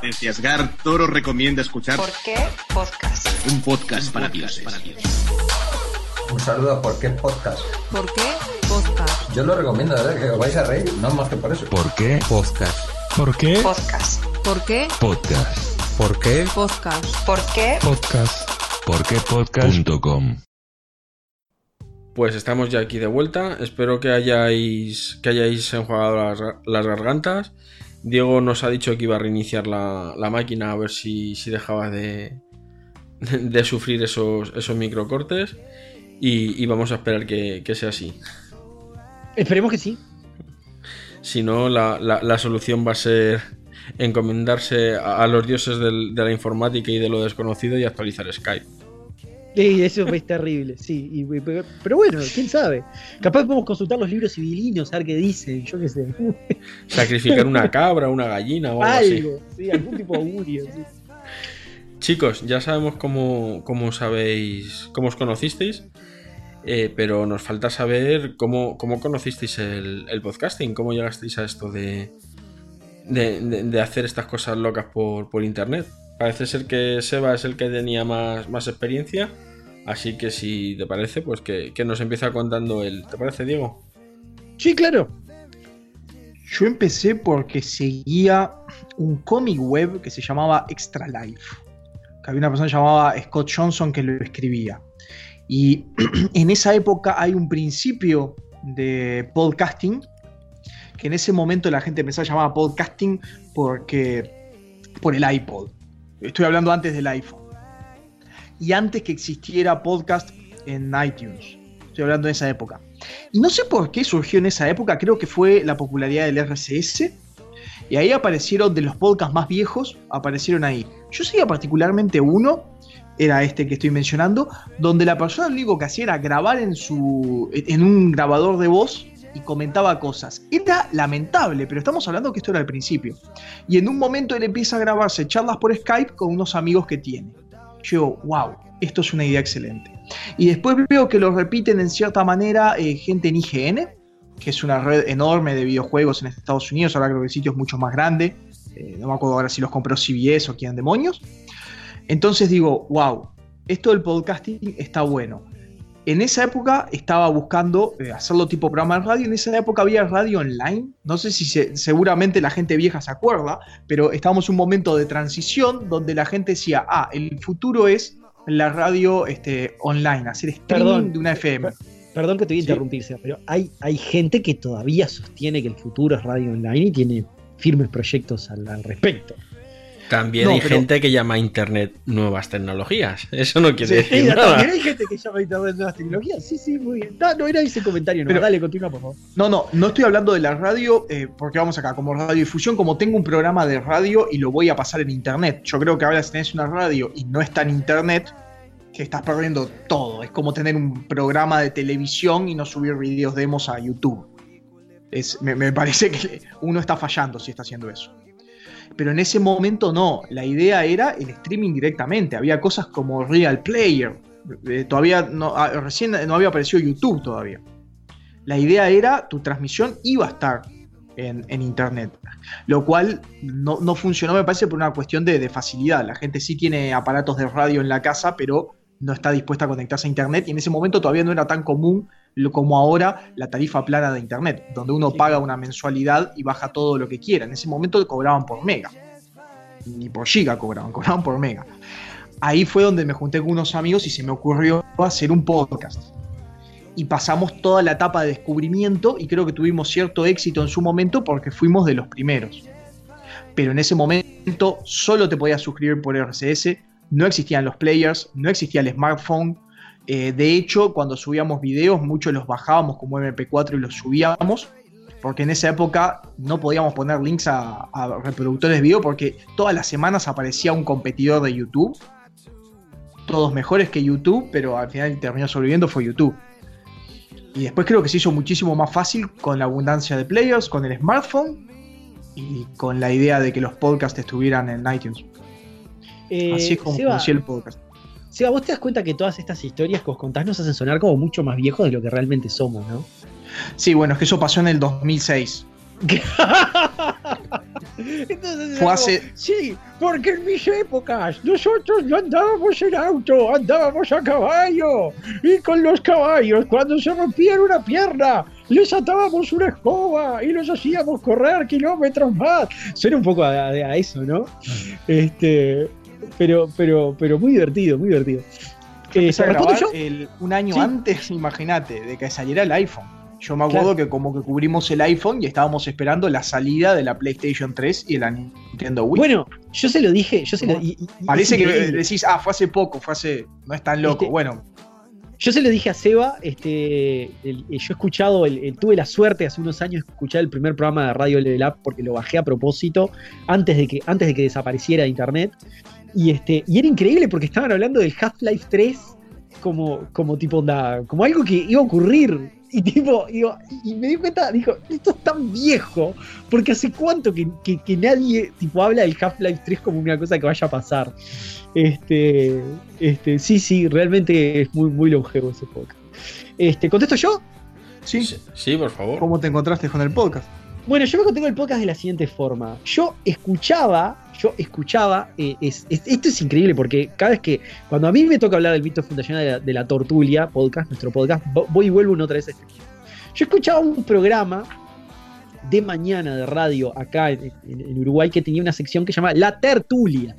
Desciasgar Toro recomienda escuchar ¿Por qué podcast? un podcast para dioses. Un saludo a Por qué Podcast. ¿Por qué? Podcast. Yo lo recomiendo, ¿verdad? Que os vais a reír, no más que por eso. ¿Por qué podcast? ¿Por qué Podcast. ¿Por qué? Podcast. ¿Por qué? Podcast. ¿Por qué? podcast? Porquepodcast.com Pues estamos ya aquí de vuelta. Espero que hayáis, que hayáis enjuagado las, las gargantas. Diego nos ha dicho que iba a reiniciar la, la máquina a ver si, si dejaba de, de sufrir esos, esos microcortes. Y, y vamos a esperar que, que sea así. Esperemos que sí. Si no, la, la- la solución va a ser encomendarse a, a los dioses del- de la informática y de lo desconocido y actualizar Skype. Sí, eso es terrible, sí. y- pero, pero bueno, quién sabe. Capaz podemos consultar los libros civilinos, a ver qué dicen, yo qué sé. Sacrificar una cabra, una gallina o algo así. Algo, sí, algún tipo de augurio. sí. Chicos, ya sabemos cómo, cómo sabéis, cómo os conocisteis, eh, pero nos falta saber cómo, cómo conocisteis el, el podcasting, cómo llegasteis a esto de, de, de- de hacer estas cosas locas por, por internet. Parece ser que Seba es el que tenía más, más experiencia, así que si te parece, pues que, que nos empieza contando él. ¿Te parece, Diego? Sí, claro. Yo empecé porque seguía un cómic web que se llamaba Extra Life. Que había una persona llamada Scott Johnson que lo escribía. Y en esa época hay un principio de podcasting que en ese momento la gente empezó a llamar podcasting porque por el iPod. Estoy hablando antes del iPhone. Y antes que existiera podcast en iTunes. Estoy hablando de esa época. Y no sé por qué surgió en esa época, creo que fue la popularidad del RCS. Y ahí aparecieron de los podcasts más viejos, aparecieron ahí. Yo seguía particularmente uno, era este que estoy mencionando, donde la persona lo único que hacía era grabar en, su, en un grabador de voz y comentaba cosas. Era lamentable, pero estamos hablando que esto era al principio. Y en un momento él empieza a grabarse charlas por Skype con unos amigos que tiene. Yo wow, esto es una idea excelente. Y después veo que lo repiten en cierta manera eh, gente en IGN, que es una red enorme de videojuegos en Estados Unidos, ahora creo que el sitio es mucho más grande. Eh, no me acuerdo ahora si los compró CBS o quién demonios. Entonces digo, wow, esto del podcasting está bueno. En esa época estaba buscando eh, hacerlo tipo programa de radio. En esa época había radio online. No sé si se- seguramente la gente vieja se acuerda, pero estábamos en un momento de transición donde la gente decía, ah, el futuro es la radio este, online, hacer streaming Perdón. de una FM. Perdón que te voy a interrumpir, pero hay, hay gente que todavía sostiene que el futuro es radio online y tiene firmes proyectos al, al respecto. También No, hay pero- gente que llama a Internet nuevas tecnologías. Eso no quiere Sí, decir nada. también hay gente que llama Internet nuevas tecnologías. Sí, sí, muy bien. No, no era ese comentario, no. Pero- Dale, continúa, por favor. No, no, no estoy hablando de la radio, eh, porque vamos acá, como radiodifusión, como tengo un programa de radio y lo voy a pasar en internet. Yo creo que ahora si tenés una radio y no está en internet, que estás perdiendo todo. Es como tener un programa de televisión y no subir videos demos a YouTube. Es, me, me parece que uno está fallando si está haciendo eso. Pero en ese momento no, la idea era el streaming directamente. Había cosas como Real Player. eh, todavía no, ah, recién no había aparecido YouTube todavía. La idea era tu transmisión iba a estar en, en internet. Lo cual no, no funcionó, me parece, por una cuestión de, de facilidad. La gente sí tiene aparatos de radio en la casa, pero no está dispuesta a conectarse a internet. Y en ese momento todavía no era tan común lo- como ahora la tarifa plana de internet, donde uno paga una mensualidad y baja todo lo que quiera. En ese momento cobraban por mega. Ni por giga cobraban, cobraban por mega. Ahí fue donde me junté con unos amigos y se me ocurrió hacer un podcast y pasamos toda la etapa de descubrimiento y creo que tuvimos cierto éxito en su momento porque fuimos de los primeros. Pero en ese momento solo te podías suscribir por RCS, no existían los players, no existía el smartphone. Eh, de hecho, cuando subíamos videos, muchos los bajábamos como MP4 y los subíamos, porque en esa época no podíamos poner links a, a reproductores de video porque todas las semanas aparecía un competidor de YouTube. Todos mejores que YouTube, pero al final terminó sobreviviendo fue YouTube. Y después creo que se hizo muchísimo más fácil con la abundancia de players, con el smartphone y con la idea de que los podcasts estuvieran en iTunes. Eh, Así es como Seba, el podcast. Seba, vos te das cuenta que todas estas historias que os contás nos hacen sonar como mucho más viejos de lo que realmente somos, ¿no? Sí, bueno, es que eso pasó en el 2006. Entonces, Fue hace- Sí, porque en mis épocas nosotros no andábamos en auto, andábamos a caballo. Y con los caballos, cuando se rompían una pierna, les atábamos una escoba y los hacíamos correr kilómetros más. Suena un poco a, a- a eso, ¿no? Este, pero, pero, pero muy divertido, muy divertido. Eh, a ¿respondo grabar yo? el- un año Sí. antes, imagínate, de que saliera el iPhone. Yo me acuerdo que como que cubrimos el iPhone y estábamos esperando la salida de la PlayStation 3 y de la Nintendo Wii. Bueno, yo se lo dije, yo se lo y- y- y Parece que increíble. decís, ah, fue hace poco, fue hace. No es tan loco. Este- bueno, Yo se lo dije a Seba, este, el- yo he escuchado, el- tuve la suerte hace unos años de escuchar el primer programa de Radio Level Up porque lo bajé a propósito antes de que, antes de que desapareciera de internet. Y, este, y era increíble porque estaban hablando del Half-Life 3 como, como tipo onda, como algo que iba a ocurrir. Y tipo, digo, y me di cuenta, dijo, esto es tan viejo, porque hace cuánto que, que- que nadie tipo habla del Half-Life 3 como una cosa que vaya a pasar. Este, este, sí, sí, realmente es muy, muy longevo ese podcast. Este, ¿Contesto yo? sí. Sí, sí, por favor. ¿Cómo te encontraste con el podcast? Bueno, yo me contengo el podcast de la siguiente forma. Yo escuchaba, yo escuchaba, eh, es- es- esto es increíble porque cada vez que, cuando a mí me toca hablar del mito fundacional de la, de Tortulia, podcast, nuestro podcast, vo- voy y vuelvo una otra vez a este. Yo escuchaba un programa de mañana de radio acá en- en Uruguay que tenía una sección que se llama La Tertulia.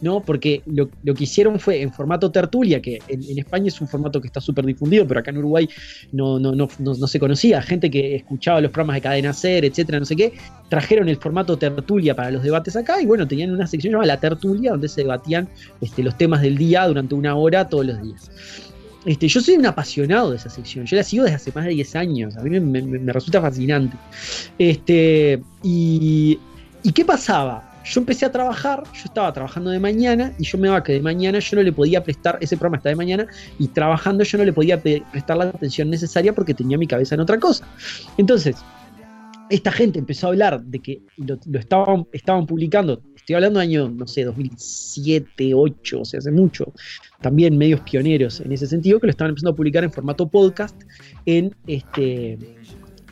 ¿No? Porque lo, que hicieron fue en formato tertulia, que en, España es un formato que está súper difundido, pero acá en Uruguay no, no, no, no, no se conocía. Gente que escuchaba los programas de Cadena Ser, etcétera, no sé qué, trajeron el formato tertulia para los debates acá y bueno, tenían una sección llamada La Tertulia, donde se debatían este, los temas del día durante una hora todos los días. Este, yo soy un apasionado de esa sección, yo la sigo desde hace más de 10 años, a mí me, me- me resulta fascinante. Este, y, ¿Y qué pasaba? Yo empecé a trabajar, yo estaba trabajando de mañana y yo me daba que de mañana yo no le podía prestar, ese programa está de mañana, y trabajando yo no le podía prestar la atención necesaria porque tenía mi cabeza en otra cosa. Entonces, esta gente empezó a hablar de que lo, lo estaban, estaban publicando, estoy hablando de año, no sé, 2007, 2008, o sea, hace mucho, también medios pioneros en ese sentido, que lo estaban empezando a publicar en formato podcast en este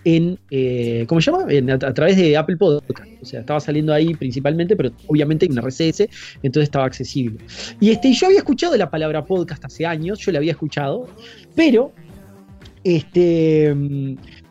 en eh, ¿cómo se llama? A, través de Apple Podcast. O sea, estaba saliendo ahí principalmente, pero obviamente en RCS, entonces estaba accesible. Y este, yo había escuchado la palabra podcast hace años, yo la había escuchado, pero este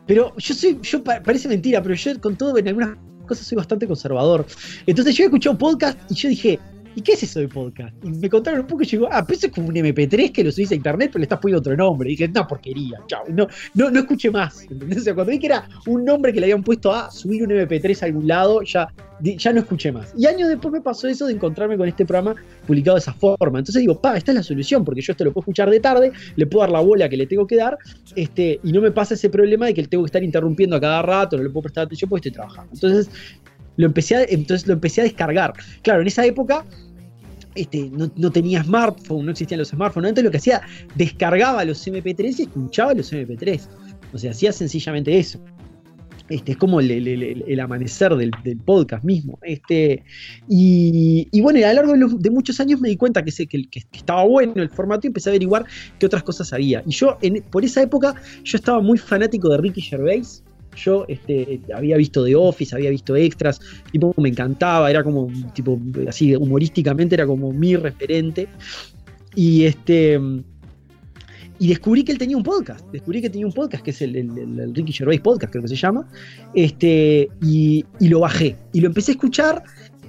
pero yo soy, yo pa- parece mentira, pero yo con todo en algunas cosas soy bastante conservador. Entonces yo he escuchado podcast y yo dije, ¿y qué es eso de podcast? Y me contaron un poco y yo digo, ah, pero eso es como un MP3 que lo subís a internet, pero le estás poniendo otro nombre. Y dije, no, porquería, chao. No, no, no escuché más. ¿entendés? O sea, cuando vi que era un nombre que le habían puesto a subir un MP3 a algún lado, ya, ya no escuché más. Y años después me pasó eso de encontrarme con este programa publicado de esa forma. Entonces digo, pa, esta es la solución, porque yo esto lo puedo escuchar de tarde, le puedo dar la bola que le tengo que dar, este, y no me pasa ese problema de que le tengo que estar interrumpiendo a cada rato, no le puedo prestar atención porque estoy trabajando. Entonces lo empecé a, entonces lo empecé a descargar. Claro, en esa época este, no, no tenía smartphone, no existían los smartphones. Entonces lo que hacía, descargaba los MP3 y escuchaba los MP3. O sea, hacía sencillamente eso. Este, es como el, amanecer del, podcast mismo. Este, y, bueno, a lo largo de, muchos años me di cuenta que, se- que, que estaba bueno el formato y empecé a averiguar qué otras cosas había. Y yo, en- por esa época, yo estaba muy fanático de Ricky Gervais. Yo este, había visto The Office, había visto extras, tipo me encantaba, era como tipo así humorísticamente era como mi referente. Y este y descubrí que él tenía un podcast, descubrí que tenía un podcast que es el, el- el- el Ricky Gervais podcast, creo que se llama. Este y, y lo bajé y lo empecé a escuchar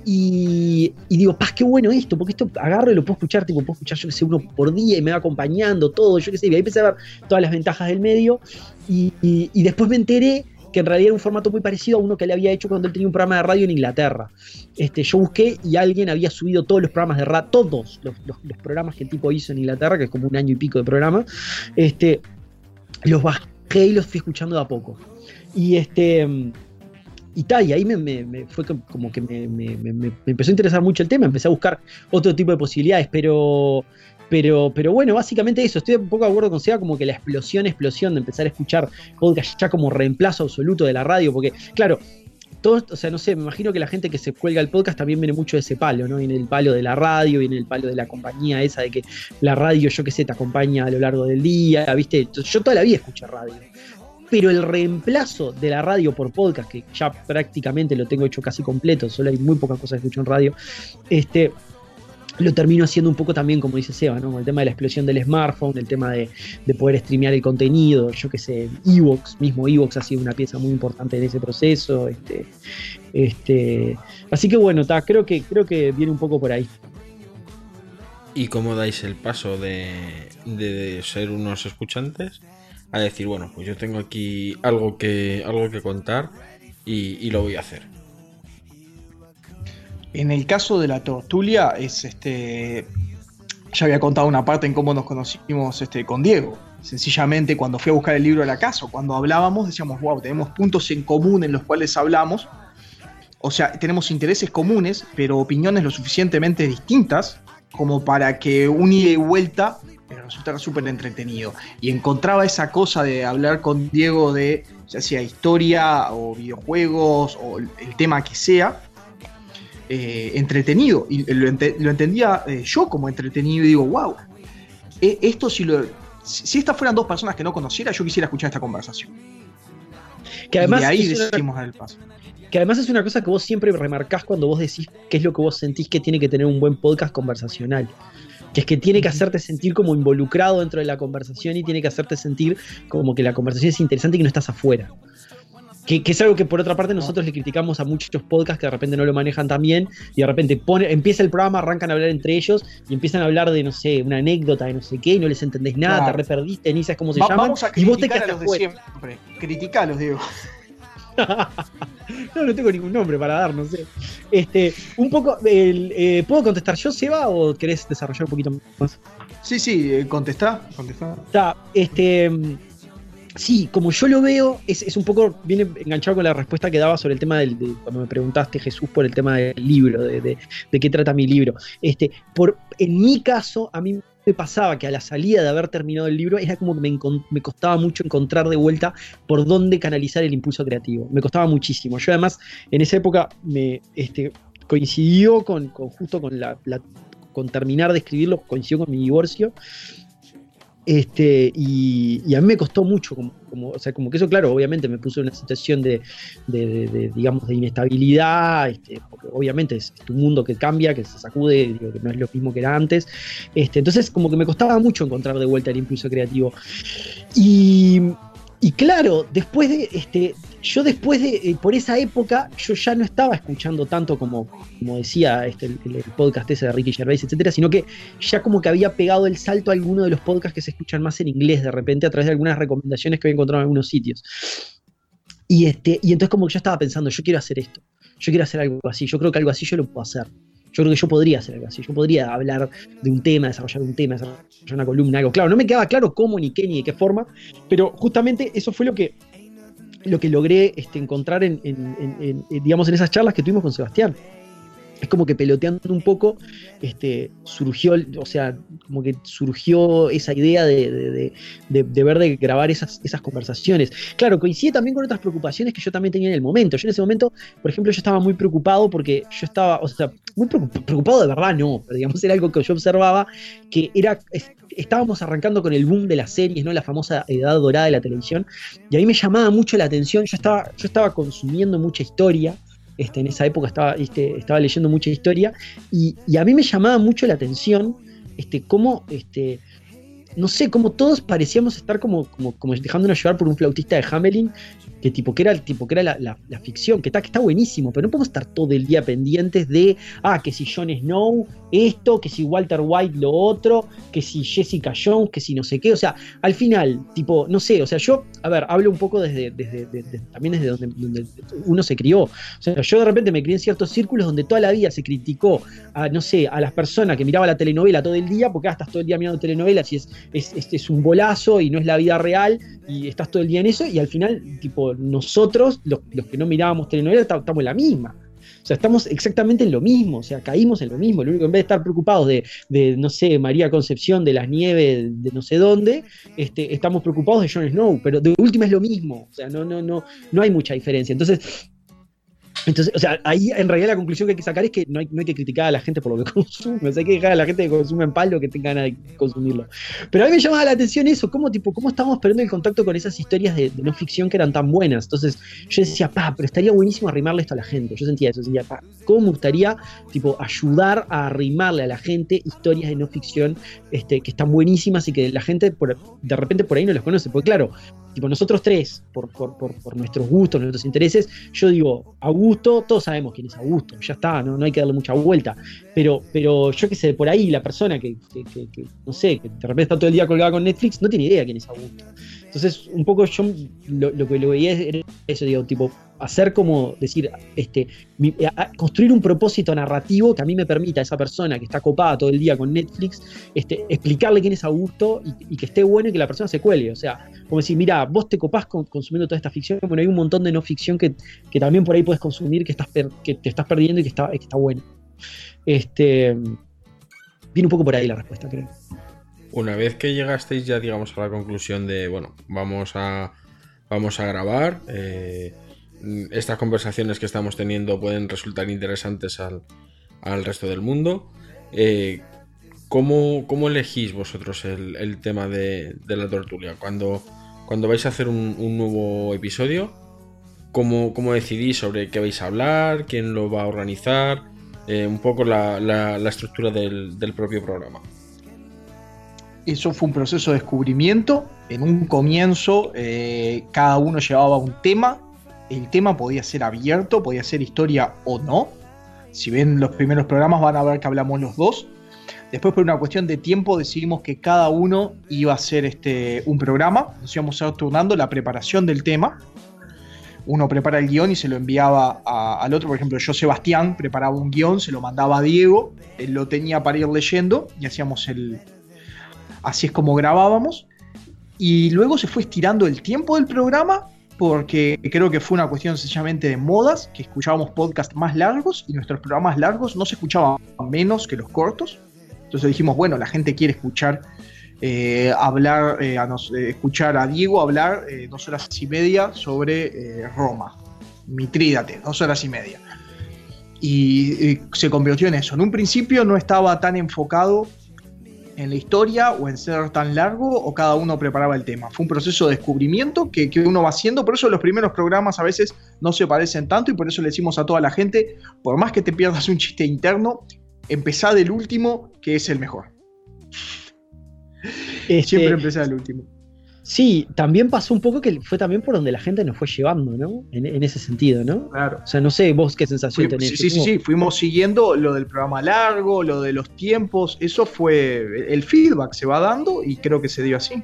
y, y digo, paz, qué bueno esto, porque esto agarro y lo puedo escuchar, tipo, puedo escuchar, yo que sé, uno por día y me va acompañando, todo, yo qué sé, y ahí empecé a ver todas las ventajas del medio y, y- y después me enteré que en realidad era un formato muy parecido a uno que él había hecho cuando él tenía un programa de radio en Inglaterra. Este, yo busqué y alguien había subido todos los programas de radio, todos los, programas que el tipo hizo en Inglaterra, que es como un año y pico de programa, este, los bajé y los fui escuchando de a poco. Y este. Y tal, y ahí me, fue co- como que me- me empezó a interesar mucho el tema, empecé a buscar otro tipo de posibilidades, pero, pero, pero bueno, básicamente eso, estoy un poco de acuerdo con Seba, como que la explosión, explosión de empezar a escuchar podcast ya como reemplazo absoluto de la radio, porque claro, todos, o sea, no sé, me imagino que la gente que se cuelga el podcast también viene mucho de ese palo, ¿no? Viene el palo de la radio, viene el palo de la compañía esa de que la radio, yo qué sé, te acompaña a lo largo del día, ¿viste? Yo toda la vida escuché radio. Pero el reemplazo de la radio por podcast, que ya prácticamente lo tengo hecho casi completo, solo hay muy pocas cosas que escucho en radio, este, lo termino haciendo un poco también, como dice Seba, ¿no? Con el tema de la explosión del smartphone, el tema de, de poder streamear el contenido, yo qué sé, Evox, mismo Evox ha sido una pieza muy importante en ese proceso. Este, este, así que bueno, ta, creo, que, creo que viene un poco por ahí. ¿Y cómo dais el paso de, de ser unos escuchantes a decir, bueno, pues yo tengo aquí algo que, algo que contar y lo voy a hacer? En el caso de la tortulia, es este. Ya había contado una parte en cómo nos conocimos este, con Diego. Sencillamente, cuando fui a buscar el libro de la casa, cuando hablábamos, decíamos, wow, tenemos puntos en común en los cuales hablamos. O sea, tenemos intereses comunes, pero opiniones lo suficientemente distintas como para que un ida y vuelta resultara súper entretenido. Y encontraba esa cosa de hablar con Diego de, ya sea historia o videojuegos o el tema que sea, eh, entretenido. Y lo, ente- lo entendía eh, yo como entretenido y digo, wow, eh, esto si lo... Si estas fueran dos personas que no conociera, yo quisiera escuchar esta conversación. Que además, y de ahí es una- el paso. que además es una cosa que vos siempre remarcás cuando vos decís qué es lo que vos sentís que tiene que tener un buen podcast conversacional. Que es que tiene que hacerte sentir como involucrado dentro de la conversación y tiene que hacerte sentir como que la conversación es interesante y que no estás afuera. Que, que es algo que por otra parte nosotros le criticamos a muchos podcasts que de repente no lo manejan tan bien y de repente pone, empieza el programa, arrancan a hablar entre ellos y empiezan a hablar de, no sé, una anécdota de no sé qué y no les entendés nada, Claro. te re perdiste, ni sabes cómo se Va- llaman vamos a y vos te criticar a los de siempre. Criticalos, digo. No, no tengo ningún nombre para dar, no sé. Este, un poco, el, eh, ¿puedo contestar yo, Seba, o querés desarrollar un poquito más? Sí, sí, eh, contestá. contestá. Está, este. Sí, como yo lo veo, es, un poco, viene enganchado con la respuesta que daba sobre el tema del, de- cuando me preguntaste, Jesús, por el tema del libro, de, de- qué trata mi libro. Este, por, en mi caso, a mí me pasaba que a la salida de haber terminado el libro, era como que me, me costaba mucho encontrar de vuelta por dónde canalizar el impulso creativo. Me costaba muchísimo. Yo además, en esa época, me este, coincidió con, con- justo con la, la- con terminar de escribirlo, coincidió con mi divorcio. Este, y, a mí me costó mucho, como, como, o sea, como que eso, claro, obviamente me puso en una situación de, de- de- digamos, de inestabilidad, este, porque obviamente es, tu mundo que cambia, que se sacude, digo, que no es lo mismo que era antes. Este, entonces, como que me costaba mucho encontrar de vuelta el impulso creativo. Y, y claro, después de, este, yo después de, eh, por esa época, yo ya no estaba escuchando tanto como, como decía este, el, podcast ese de Ricky Gervais, etcétera, sino que ya como que había pegado el salto a alguno de los podcasts que se escuchan más en inglés de repente a través de algunas recomendaciones que había encontrado en algunos sitios. Y, este, y entonces como que yo estaba pensando, yo quiero hacer esto, yo quiero hacer algo así, yo creo que algo así yo lo puedo hacer. Yo creo que yo podría hacer algo así, yo podría hablar de un tema, desarrollar un tema, desarrollar una columna, algo. Claro, no me quedaba claro cómo, ni qué, ni de qué forma, pero justamente eso fue lo que, lo que logré este, encontrar en, en- en, digamos, en esas charlas que tuvimos con Sebastián. Es como que peloteando un poco, este, surgió, o sea, como que surgió esa idea de, de- de- de- ver de grabar esas, esas conversaciones. Claro, coincide también con otras preocupaciones que yo también tenía en el momento. Yo en ese momento, por ejemplo, yo estaba muy preocupado porque yo estaba, o sea, muy preocup- preocupado de verdad, no, pero digamos, era algo que yo observaba que era, estábamos arrancando con el boom de las series, ¿no? La famosa edad dorada de la televisión. Y a mí me llamaba mucho la atención, yo estaba, yo estaba consumiendo mucha historia. Este, en esa época estaba, este, estaba leyendo mucha historia y, y a mí me llamaba mucho la atención este, cómo, este, no sé, cómo todos parecíamos estar como, como, como dejándonos llevar por un flautista de Hamelin, que tipo que era, el tipo que era la, la- ficción, que está, que está buenísimo, pero no podemos estar todo el día pendientes de, ah, que si Jon Snow esto, que si Walter White lo otro, que si Jessica Jones, que si no sé qué, o sea, al final, tipo, no sé, o sea, yo, a ver, hablo un poco desde, desde, también desde donde, donde uno se crió, o sea, yo de repente me crié en ciertos círculos donde toda la vida se criticó a, no sé, a las personas que miraban la telenovela todo el día, porque ah, estás todo el día mirando telenovelas y es, es, es, es un bolazo y no es la vida real y estás todo el día en eso y al final, tipo, nosotros, los, los que no mirábamos telenovelas, ta- estamos en la misma. O sea, estamos exactamente en lo mismo, o sea, caímos en lo mismo. Lo único, en vez de estar preocupados de, de, no sé, María Concepción, de las nieves, de no sé dónde, este, estamos preocupados de Jon Snow, pero de última es lo mismo. O sea, no, no, no, no hay mucha diferencia. Entonces, entonces, o sea, ahí en realidad la conclusión que hay que sacar es que no hay, no hay que criticar a la gente por lo que consume, o sea, hay que dejar a la gente que consume en palo que tenga ganas de consumirlo. Pero a mí me llamaba la atención eso, cómo, tipo, cómo estábamos perdiendo el contacto con esas historias de, de no ficción que eran tan buenas. Entonces yo decía, pa, pero estaría buenísimo arrimarle esto a la gente. Yo sentía eso, sentía, pa, ¿cómo me gustaría, tipo, ayudar a arrimarle a la gente historias de no ficción este, que están buenísimas y que la gente por- de repente por ahí no las conoce? Porque claro, tipo nosotros tres, por, por, por, por nuestros gustos, nuestros intereses, yo digo, Augusto, todos sabemos quién es Augusto, ya está, no, no hay que darle mucha vuelta. Pero, pero yo qué sé, por ahí la persona que, no sé, que de repente está todo el día colgada con Netflix, no tiene idea quién es Augusto. Entonces, un poco yo lo, que lo veía era eso, digo, tipo, hacer como decir, este, construir un propósito narrativo que a mí me permita a esa persona que está copada todo el día con Netflix, este, explicarle quién es Augusto y, y que esté bueno y que la persona se cuelgue. O sea, como decir, mira, vos te copás con- consumiendo toda esta ficción, bueno, hay un montón de no ficción que, que también por ahí puedes consumir, que, estás que te estás perdiendo y que está, está bueno. Este, viene un poco por ahí la respuesta, creo. Una vez que llegasteis ya, digamos, a la conclusión de, bueno, vamos a, vamos a grabar, eh, estas conversaciones que estamos teniendo pueden resultar interesantes al, al resto del mundo. eh, ¿cómo, cómo elegís vosotros el, tema de, la tortulia? Cuando, cuando vais a hacer un, nuevo episodio, ¿cómo, cómo decidís sobre qué vais a hablar? ¿Quién lo va a organizar? Eh, un poco la, estructura del, del propio programa. Eso fue un proceso de descubrimiento. En un comienzo, eh, cada uno llevaba un tema el tema podía ser abierto, podía ser historia o no. Si ven los primeros programas van a ver que hablamos los dos. Después por una cuestión de tiempo decidimos que cada uno iba a hacer este, un programa. Nos íbamos a la preparación del tema. Uno prepara el guion y se lo enviaba al otro. Por ejemplo, yo, Sebastián, preparaba un guion, se lo mandaba a Diego. Él lo tenía para ir leyendo y hacíamos el... Así es como grabábamos. Y luego se fue estirando el tiempo del programa porque creo que fue una cuestión sencillamente de modas, que escuchábamos podcasts más largos y nuestros programas largos no se escuchaban menos que los cortos. Entonces dijimos, bueno, la gente quiere escuchar eh, hablar, eh, a eh, escuchar a Diego hablar dos horas y media sobre Roma, Mitrídate, dos horas y media. Y se convirtió en eso. En un principio no estaba tan enfocado en la historia o en ser tan largo o cada uno preparaba el tema. Fue un proceso de descubrimiento que, que uno va haciendo, por eso los primeros programas a veces no se parecen tanto y por eso le decimos a toda la gente, por más que te pierdas un chiste interno, empezá del último que es el mejor. Este, Siempre empezá del último. Sí, también pasó un poco que fue también por donde la gente nos fue llevando, ¿no? En, en ese sentido, ¿no? Claro. O sea, no sé vos qué sensación Fui- tenés. sí, sí, sí, fuimos siguiendo lo del programa largo, lo de los tiempos, eso fue el feedback se va dando y creo que se dio así.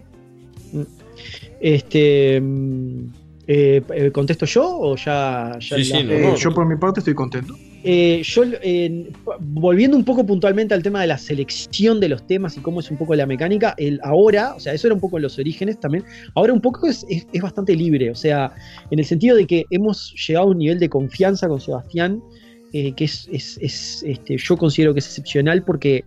Este. mm, eh, eh, ¿Contesto yo o ya.? ya Sí, sí, no, Eh, no. yo por mi parte estoy contento. Eh, yo, eh, volviendo un poco puntualmente al tema de la selección de los temas y cómo es un poco la mecánica, el ahora, o sea, eso era un poco los orígenes también, ahora un poco es, es- bastante libre, o sea, en el sentido de que hemos llegado a un nivel de confianza con Sebastián, eh, que es, es- es, este, yo considero que es excepcional porque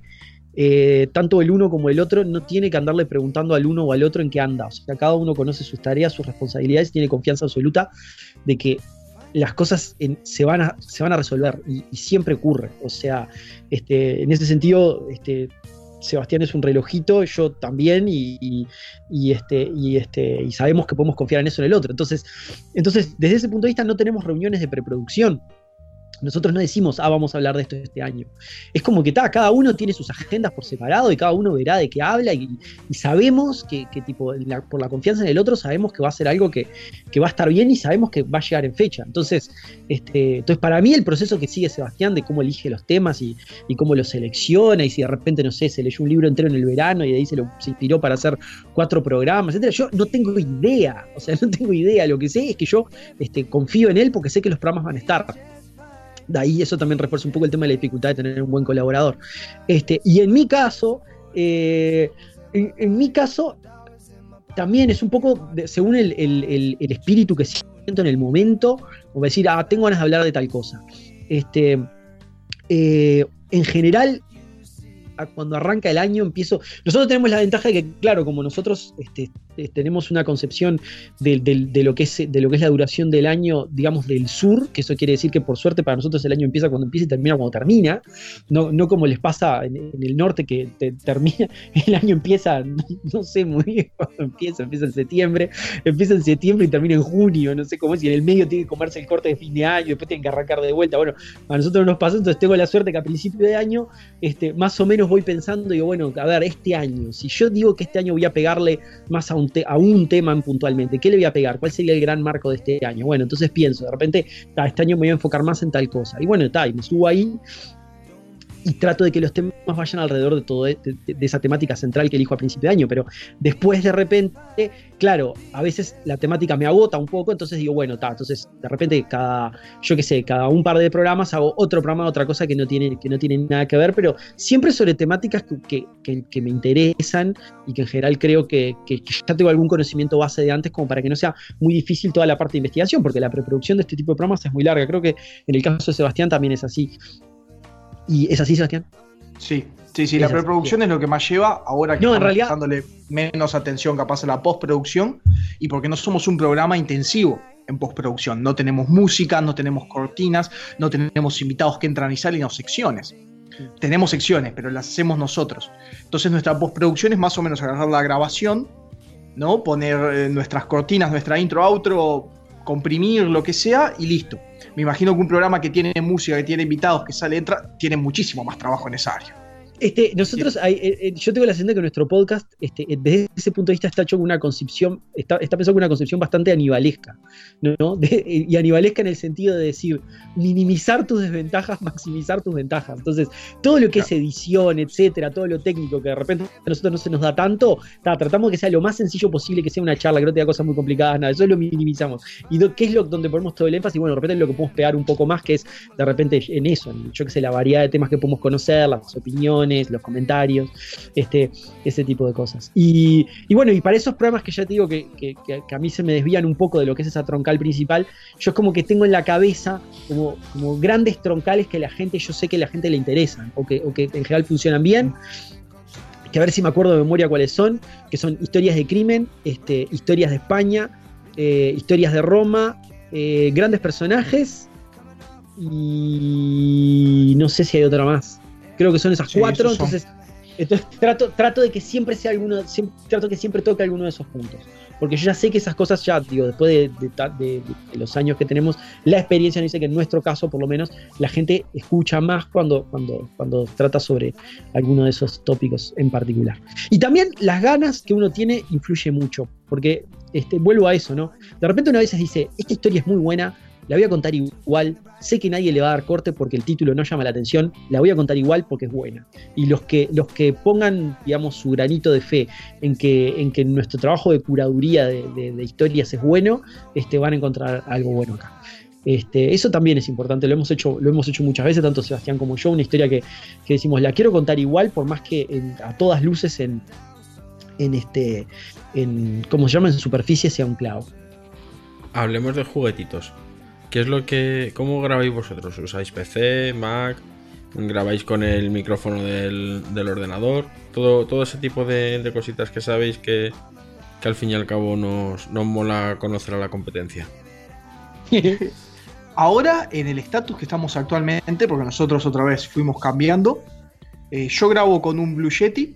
tanto el uno como el otro no tiene que andarle preguntando al uno o al otro en qué anda, o sea, cada uno conoce sus tareas, sus responsabilidades, tiene confianza absoluta de que las cosas en- se, van a, se van a resolver y, siempre ocurre. O sea, este, en ese sentido, este, Sebastián es un relojito, yo también, y, y- y, este, y, este, y sabemos que podemos confiar en eso en el otro. Entonces, entonces, desde ese punto de vista no tenemos reuniones de preproducción. Nosotros no decimos, ah, vamos a hablar de esto este año. Es como que ta, cada uno tiene sus agendas por separado y cada uno verá de qué habla y, sabemos que, que tipo, por la confianza en el otro, sabemos que va a ser algo que, que va a estar bien y sabemos que va a llegar en fecha. Entonces, este, entonces para mí el proceso que sigue Sebastián de cómo elige los temas y, y cómo los selecciona y si de repente, no sé, se leyó un libro entero en el verano y de ahí se, lo, se inspiró para hacer cuatro programas, etcétera, yo no tengo idea, o sea, no tengo idea, lo que sé es que yo este, confío en él porque sé que los programas van a estar. De ahí eso también refuerza un poco el tema de la dificultad de tener un buen colaborador. Este, y en mi caso, eh, en, mi caso, también es un poco de- según el, el- el- el espíritu que siento en el momento, como decir, ah, tengo ganas de hablar de tal cosa. Este, eh, en general, cuando arranca el año empiezo. Nosotros tenemos la ventaja de que, claro, como nosotros este, eh, tenemos una concepción de, lo que es, de lo que es la duración del año, digamos, del sur, que eso quiere decir que por suerte para nosotros el año empieza cuando empieza y termina cuando termina, no, no como les pasa en, el norte que te- termina, el año empieza, no, no sé muy bien cuándo empieza, empieza en septiembre, empieza en septiembre y termina en junio, no sé cómo es, y en el medio tiene que comerse el corte de fin de año, después tienen que arrancar de vuelta. Bueno, a nosotros nos pasa, entonces tengo la suerte que a principio de año, este, más o menos voy pensando, digo, bueno, a ver, este año, si yo digo que este año voy a pegarle más a un, te- a un tema en puntualmente, ¿qué le voy a pegar? ¿Cuál sería el gran marco de este año? Bueno, entonces pienso, de repente, ta, este año me voy a enfocar más en tal cosa. Y bueno, está, y me subo ahí y trato de que los temas vayan alrededor de todo de, esa temática central que elijo a principio de año, pero después de repente, claro, a veces la temática me agota un poco, entonces digo, bueno, está, entonces de repente cada, yo qué sé, cada un par de programas hago otro programa, otra cosa que no tiene, que no tiene nada que ver, pero siempre sobre temáticas que, que- que- que me interesan y que en general creo que, que ya tengo algún conocimiento base de antes como para que no sea muy difícil toda la parte de investigación, porque la preproducción de este tipo de programas es muy larga, creo que en el caso de Sebastián también es así. ¿Y es así, Sebastián? Sí, sí, sí, Es la así, preproducción es lo que más lleva, ahora que No, en estamos realidad- dándole menos atención capaz a la postproducción y porque no somos un programa intensivo en postproducción, no tenemos música, no tenemos cortinas, no tenemos invitados que entran y salen o secciones. Tenemos secciones, pero las hacemos nosotros. Entonces nuestra postproducción es más o menos agarrar la grabación, ¿no? Poner eh, nuestras cortinas, nuestra intro, outro, comprimir lo que sea y listo. Me imagino que un programa que tiene música, que tiene invitados, que sale, entra, tiene muchísimo más trabajo en esa área. Este, nosotros, hay- eh, eh, yo tengo la sensación de que nuestro podcast, este, eh, desde ese punto de vista, está hecho con una concepción, está, está pensado con una concepción bastante anibalesca, ¿no? De- y anibalesca en el sentido de decir, minimizar tus desventajas, maximizar tus ventajas. Entonces, todo lo que es edición, etcétera, todo lo técnico que de repente a nosotros no se nos da tanto, ta, tratamos que sea lo más sencillo posible, que sea una charla, que no tenga cosas muy complicadas, nada, eso lo minimizamos. ¿Y do- qué es lo donde ponemos todo el énfasis? Bueno, de repente lo que podemos pegar un poco más, que es de repente en eso, en, yo que sé, la variedad de temas que podemos conocer, las opiniones, los comentarios, este, ese tipo de cosas. Y, y bueno, y para esos programas que ya te digo que, que- que- a mí se me desvían un poco de lo que es esa troncal principal, yo es como que tengo en la cabeza como, como grandes troncales que la gente, yo sé que la gente le interesan, o que, o que en general funcionan bien. Que a ver si me acuerdo de memoria cuáles son, que son historias de crimen, este, historias de España, eh, historias de Roma, eh, grandes personajes y no sé si hay otra más. Creo que son esas Sí, cuatro, son. entonces, entonces trato, trato de que siempre sea alguno, siempre- trato que siempre toque alguno de esos puntos. Porque yo ya sé que esas cosas ya, digo, después de, de de- de los años que tenemos, la experiencia nos dice que en nuestro caso, por lo menos, la gente escucha más cuando, cuando, cuando trata sobre alguno de esos tópicos en particular. Y también las ganas que uno tiene influye mucho, porque este, vuelvo a eso, ¿no? De repente una vez dice, esta historia es muy buena, la voy a contar igual, sé que nadie le va a dar corte porque el título no llama la atención, la voy a contar igual porque es buena. Y los que, los que pongan, digamos, su granito de fe en que, en que nuestro trabajo de curaduría de, historias es bueno, este, van a encontrar algo bueno acá. Este, eso también es importante, lo hemos hecho, lo hemos hecho muchas veces, tanto Sebastián como yo, una historia que, que decimos, la quiero contar igual, por más que a todas luces en, en este, en, ¿cómo se llama? En superficie sea un clavo. Hablemos de juguetitos. ¿Qué es lo que. ¿Cómo grabáis vosotros? ¿Usáis PC, Mac? ¿Grabáis con el micrófono del, del ordenador? Todo, todo ese tipo de, de cositas que sabéis que, que al fin y al cabo nos, nos mola conocer a la competencia. Ahora, en el estatus que estamos actualmente, porque nosotros otra vez fuimos cambiando, eh, yo grabo con un Blue Yeti,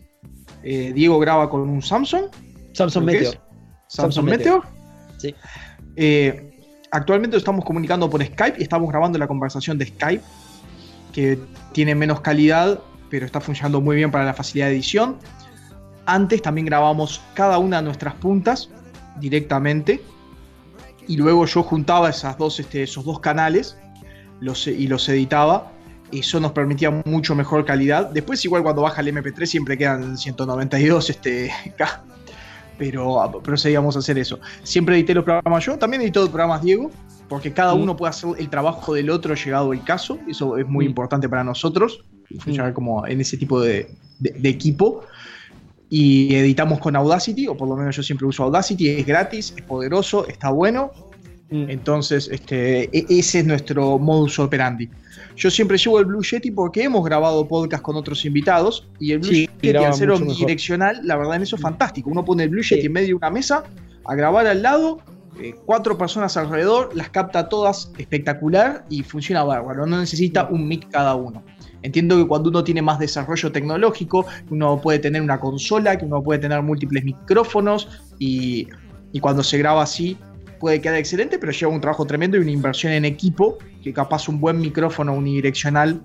eh, Diego graba con un Samsung. Samsung ¿Lo que Meteor. Samsung Meteor. Sí. Eh, actualmente estamos comunicando por Skype y estamos grabando la conversación de Skype, que tiene menos calidad, pero está funcionando muy bien para la facilidad de edición. Antes también grabamos cada una de nuestras puntas directamente y luego yo juntaba esas dos, este, esos dos canales y los editaba. Eso nos permitía mucho mejor calidad. Después, igual cuando baja el MP3 siempre quedan 192 este. Pero procedíamos a hacer eso. Siempre edité los programas yo, también edité los programas Diego, porque cada Mm. uno puede hacer el trabajo del otro llegado el caso. Eso es muy Mm. importante para nosotros, funcionar como en ese tipo de, de- de equipo. Y editamos con Audacity, o por lo menos yo siempre uso Audacity, es gratis, es poderoso, está bueno. Mm. Entonces, este, e- ese es nuestro modus operandi. Yo siempre llevo el Blue Yeti porque hemos grabado podcast con otros invitados y el Blue Sí, Yeti al ser mejor. omnidireccional, la verdad en eso es fantástico. Uno pone el Blue Yeti Sí. en medio de una mesa a grabar al lado, eh, cuatro personas alrededor, las capta todas espectacular y funciona bárbaro. No necesita un mic cada uno. Entiendo que cuando uno tiene más desarrollo tecnológico, uno puede tener una consola, que uno puede tener múltiples micrófonos y, y cuando se graba así puede quedar excelente, pero lleva un trabajo tremendo y una inversión en equipo que capaz un buen micrófono unidireccional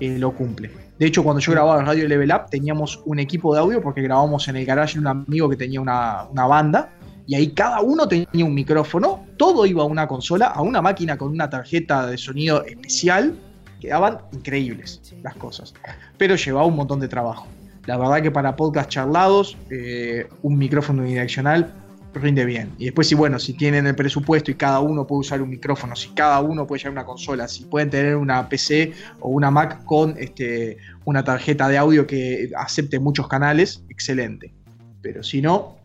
eh, lo cumple. De hecho, cuando yo grababa Radio Level Up teníamos un equipo de audio porque grabábamos en el garage de un amigo que tenía una, una banda y ahí cada uno tenía un micrófono, todo iba a una consola, a una máquina con una tarjeta de sonido especial, quedaban increíbles las cosas, pero llevaba un montón de trabajo. La verdad que para podcast charlados, eh, un micrófono unidireccional rinde bien. Y después, si bueno, si tienen el presupuesto y cada uno puede usar un micrófono, si cada uno puede llevar una consola, si pueden tener una PC o una Mac con este, una tarjeta de audio que acepte muchos canales, excelente. Pero si no,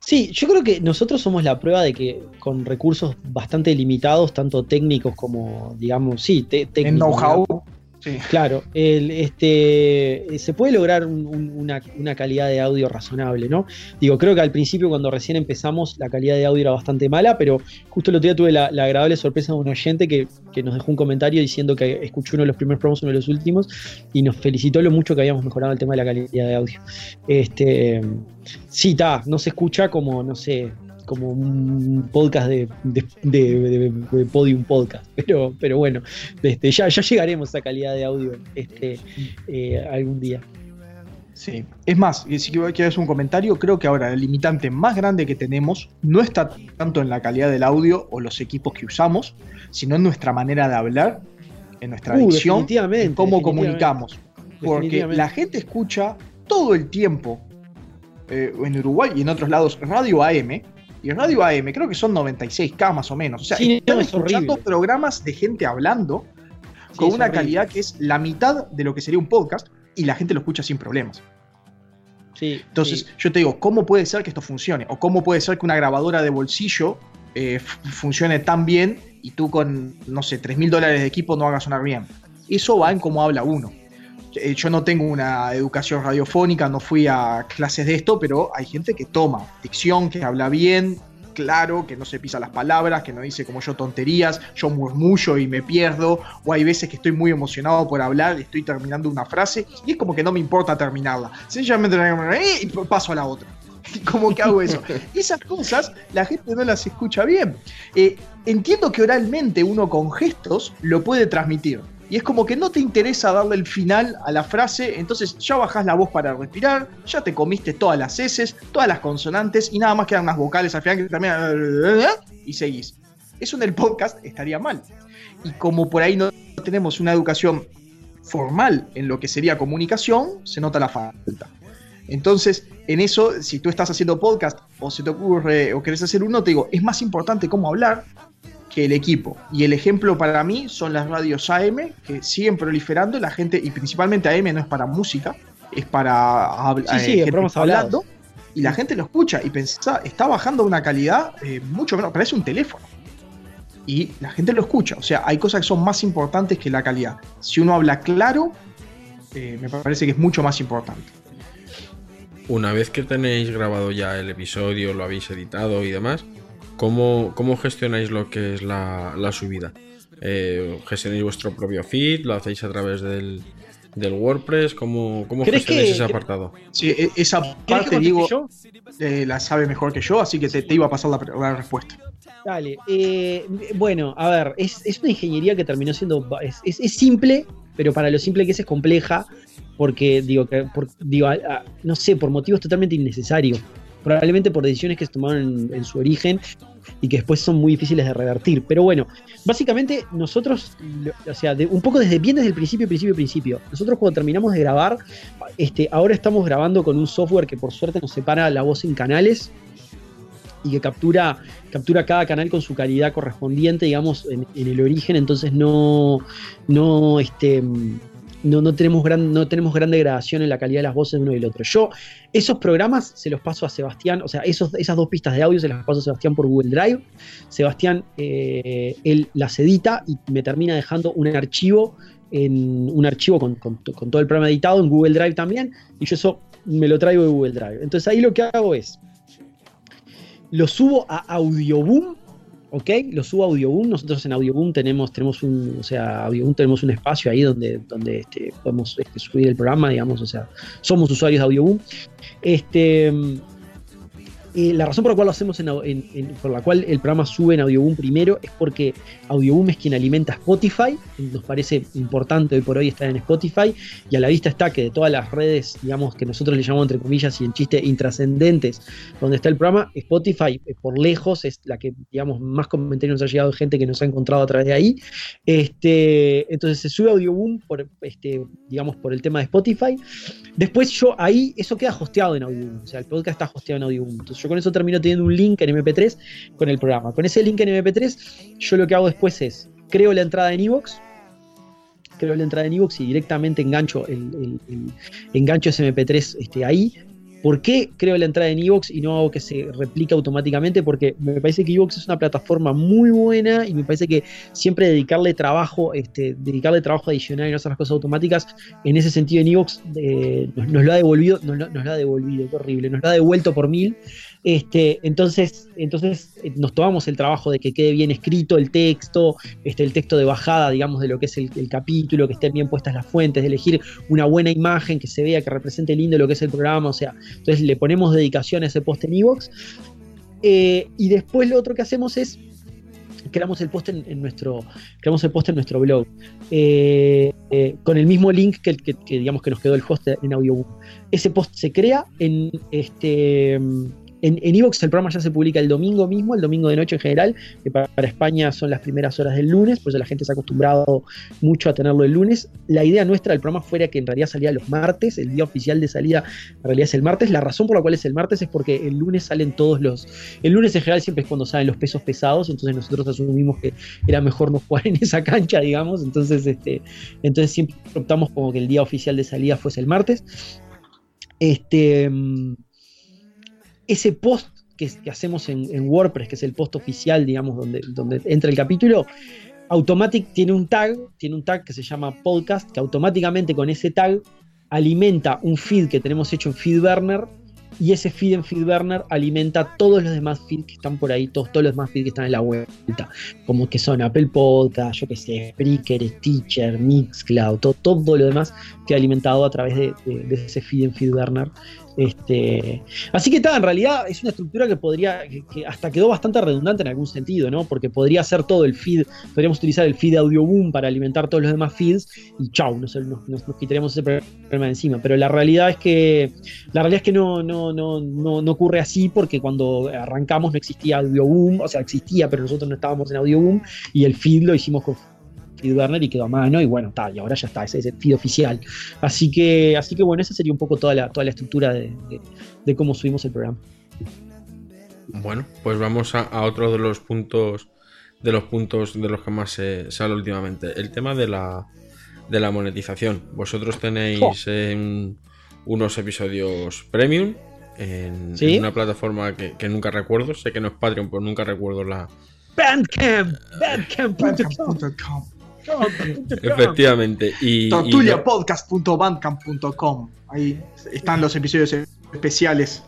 Sí, yo creo que nosotros somos la prueba de que con recursos bastante limitados, tanto técnicos como, digamos, sí, en técnicos. know-how, sí. Claro, este, se puede lograr un- un- una, calidad de audio razonable, ¿no? Digo, creo que al principio cuando recién empezamos la calidad de audio era bastante mala, pero justo el otro día tuve la, la agradable sorpresa de un oyente que, que nos dejó un comentario diciendo que escuchó uno de los primeros programas, uno de los últimos, y nos felicitó lo mucho que habíamos mejorado el tema de la calidad de audio. Este, sí, está, no se escucha como, no sé, como un podcast de, de, de- de- de Podium Podcast. Pero, pero bueno, este, ya, ya llegaremos a esa calidad de audio este, eh, algún día. Sí. Es más, y si quiero hacer un comentario, creo que ahora el limitante más grande que tenemos no está tanto en la calidad del audio o los equipos que usamos, sino en nuestra manera de hablar, en nuestra Uh, dicción, en cómo comunicamos. Porque la gente escucha todo el tiempo eh, en Uruguay y en otros lados Radio AM. Y Radio AM creo que son 96K más o menos. O sea, Sí, están es escuchando horrible. programas de gente hablando con una horrible. calidad que es la mitad de lo que sería un podcast y la gente lo escucha sin problemas. Sí, Entonces, sí. yo te digo, ¿cómo puede ser que esto funcione? ¿O cómo puede ser que una grabadora de bolsillo eh, funcione tan bien y tú con, no sé, 3 mil dólares de equipo no hagas sonar bien? Eso va en cómo habla uno. Eh, Yo no tengo una educación radiofónica, no fui a clases de esto, pero hay gente que toma dicción, que habla bien, claro, que no se pisa las palabras, que no dice como yo tonterías, yo murmullo y me pierdo, o hay veces que estoy muy emocionado por hablar y estoy terminando una frase y es como que no me importa terminarla. Sencillamente y paso a la otra. Como que hago eso. Esas cosas la gente no las escucha bien. Eh, entiendo que oralmente uno con gestos lo puede transmitir. Y es como que no te interesa darle el final a la frase, entonces ya bajás la voz para respirar, ya te comiste todas las S, todas las consonantes y nada más quedan unas vocales al final que terminan y seguís. Eso en el podcast estaría mal. Y como por ahí no tenemos una educación formal en lo que sería comunicación, se nota la falta. Entonces, en eso, si tú estás haciendo podcast o se te ocurre o querés hacer uno, te digo, es más importante cómo hablar que el equipo. Y el ejemplo para mí son las radios AM, que siguen proliferando, la gente, y principalmente AM no es para música, es para hablar Sí, sí, programas hablados. y la gente lo escucha y pensá, está bajando una calidad eh, mucho menos, parece un teléfono. Y la gente lo escucha, o sea, hay cosas que son más importantes que la calidad. Si uno habla claro, eh, me parece que es mucho más importante. Una vez que tenéis grabado ya el episodio, lo habéis editado y demás, ¿cómo, cómo gestionáis lo que es la, la subida? Eh, ¿Gestionáis vuestro propio feed? ¿Lo hacéis a través del, del WordPress? ¿Cómo, cómo ¿Crees gestionáis que- ese apartado? Sí, e- esa ¿Querés que parte, digo, eh, la sabe mejor que yo, así que te, te iba a pasar la, la respuesta. Dale. eh, bueno, a ver, es, es una ingeniería que terminó siendo. Es, es- es simple, pero para lo simple que es es compleja, porque, digo, que, por- digo a- a- no sé, por motivos totalmente innecesarios. Probablemente por decisiones que se tomaron en, su origen y que después son muy difíciles de revertir. Pero bueno, básicamente nosotros, o sea, un poco desde bien desde el principio, principio, principio. Nosotros cuando terminamos de grabar, este, ahora estamos grabando con un software que por suerte nos separa la voz en canales y que captura, captura cada canal con su calidad correspondiente, digamos, en, en el origen, entonces no, no, este, no, no, tenemos gran, no tenemos gran degradación en la calidad de las voces de uno y del otro. Yo esos programas se los paso a Sebastián, o sea, esos, esas dos pistas de audio se las paso a Sebastián por Google Drive. Sebastián, eh, él las edita y me termina dejando un archivo en un archivo con, con- todo el programa editado en Google Drive también, y yo eso me lo traigo de Google Drive. Entonces ahí lo que hago es, lo subo a Audioboom, ¿ok? Lo subo a Audioboom. Nosotros en Audioboom tenemos, tenemos un, o sea, Audioboom tenemos un espacio ahí donde, donde este, podemos este, subir el programa, digamos, o sea, somos usuarios de Audioboom. Este, eh, la razón por la cual lo hacemos en, por la cual el programa sube en Audioboom primero es porque Audioboom es quien alimenta Spotify, nos parece importante hoy por hoy estar en Spotify, y a la vista está que de todas las redes, digamos, que nosotros le llamamos entre comillas y en chiste intrascendentes, donde está el programa, Spotify eh, por lejos es la que, digamos, más comentarios nos ha llegado de gente que nos ha encontrado a través de ahí. Este, entonces se sube Audioboom por, este, digamos, por el tema de Spotify. Después yo ahí, eso queda hosteado en Audioboom, o sea, el podcast está hosteado en Audioboom. Entonces yo con eso termino teniendo un link en MP3 con el programa. Con ese link en MP3, yo lo que hago después es, creo la entrada en Evox, creo la entrada en Evox y directamente engancho el, engancho ese MP3 este, ahí. ¿Por qué creo la entrada en Evox y no hago que se replique automáticamente? Porque me parece que Evox es una plataforma muy buena y me parece que siempre dedicarle trabajo, este, dedicarle trabajo adicional y no hacer las cosas automáticas, en ese sentido en Evox eh, nos, lo ha devolvido, nos, nos lo ha devolvido, qué horrible, nos lo ha devuelto por mil. Este, entonces, entonces eh, nos tomamos el trabajo de que quede bien escrito el texto, este, el texto de bajada, digamos, de lo que es el, capítulo, que estén bien puestas las fuentes, de elegir una buena imagen que se vea, que represente lindo lo que es el programa, o sea, entonces le ponemos dedicación a ese post en Evox. Eh, y después lo otro que hacemos es creamos el post en, nuestro creamos el post en nuestro blog eh, con el mismo link que, que- que, digamos que nos quedó el host en Audioboom. Ese post se crea en este en Evox el programa ya se publica el domingo mismo, el domingo de noche en general, que para, España son las primeras horas del lunes, por eso la gente se ha acostumbrado mucho a tenerlo el lunes. La idea nuestra del programa fuera que en realidad salía los martes, el día oficial de salida en realidad es el martes. La razón por la cual es el martes es porque el lunes salen todos los. El lunes en general siempre es cuando salen los pesos pesados, entonces nosotros asumimos que era mejor no jugar en esa cancha, digamos. Entonces, este, entonces siempre optamos como que el día oficial de salida fuese el martes. Este, mm, ese post que, hacemos en, WordPress, que es el post oficial, digamos, donde, entra el capítulo, Automatic tiene un tag, tiene un tag que se llama podcast, que automáticamente con ese tag alimenta un feed que tenemos hecho en FeedBurner y ese feed en FeedBurner alimenta todos los demás feeds que están por ahí, todos, los demás feeds que están en la vuelta, como que son Apple Podcast, yo que sé, Spreaker, Stitcher, Mixcloud, todo, lo demás que ha alimentado a través de ese feed en FeedBurner. Este, así que está, en realidad es una estructura que podría, que, hasta quedó bastante redundante en algún sentido, ¿no? Porque podría ser todo el feed, podríamos utilizar el feed Audioboom para alimentar todos los demás feeds y chau, nos- nos quitaríamos ese problema de encima. Pero la realidad es que la realidad es que no, no, no, no, no ocurre así porque cuando arrancamos no existía Audioboom, o sea, existía, pero nosotros no estábamos en Audioboom y el feed lo hicimos con FeedBurner y quedó a mano y bueno, tal, y ahora ya está, ese es el feed oficial. Así que, así que bueno, esa sería un poco toda la, toda la estructura de, de- de cómo subimos el programa. Bueno, pues vamos a, a otro de los puntos de los puntos de los que más se sale últimamente. El tema de la, de la monetización. Vosotros tenéis eh, un- unos episodios premium en, ¿Sí? en una plataforma que, que nunca recuerdo. Sé que no es Patreon, pero nunca recuerdo la. Bandcamp, bandcamp.com. Efectivamente. Y, Tortuliapodcast.bandcamp.com. Ahí están los episodios especiales.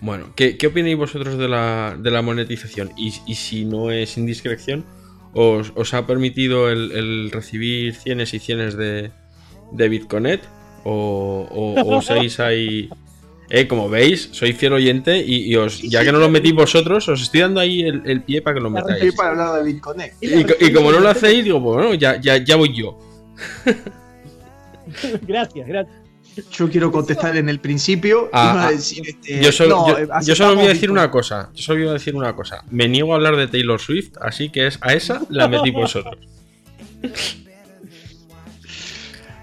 Bueno, ¿qué, qué opináis vosotros de la, de la monetización? Y, y si no es indiscreción, ¿os, os ha permitido el, el recibir cienes y cienes de, de Bitconet? ¿O, o, o ahí... Eh, como veis, soy fiel oyente y, y os, ya que no lo metís vosotros, os estoy dando ahí el, el pie para que lo metáis. para hablar de Bitconnect. Y, co- y como no lo hacéis, digo, bueno, ya, ya, ya voy yo. gracias, gracias. Yo quiero contestar en el principio. Ah, ah, decir, este, Yo solo, no, yo- eh, yo solo voy a decir una cosa. Yo solo voy a decir una cosa. Me niego a hablar de Taylor Swift, así que es a esa la metí vosotros.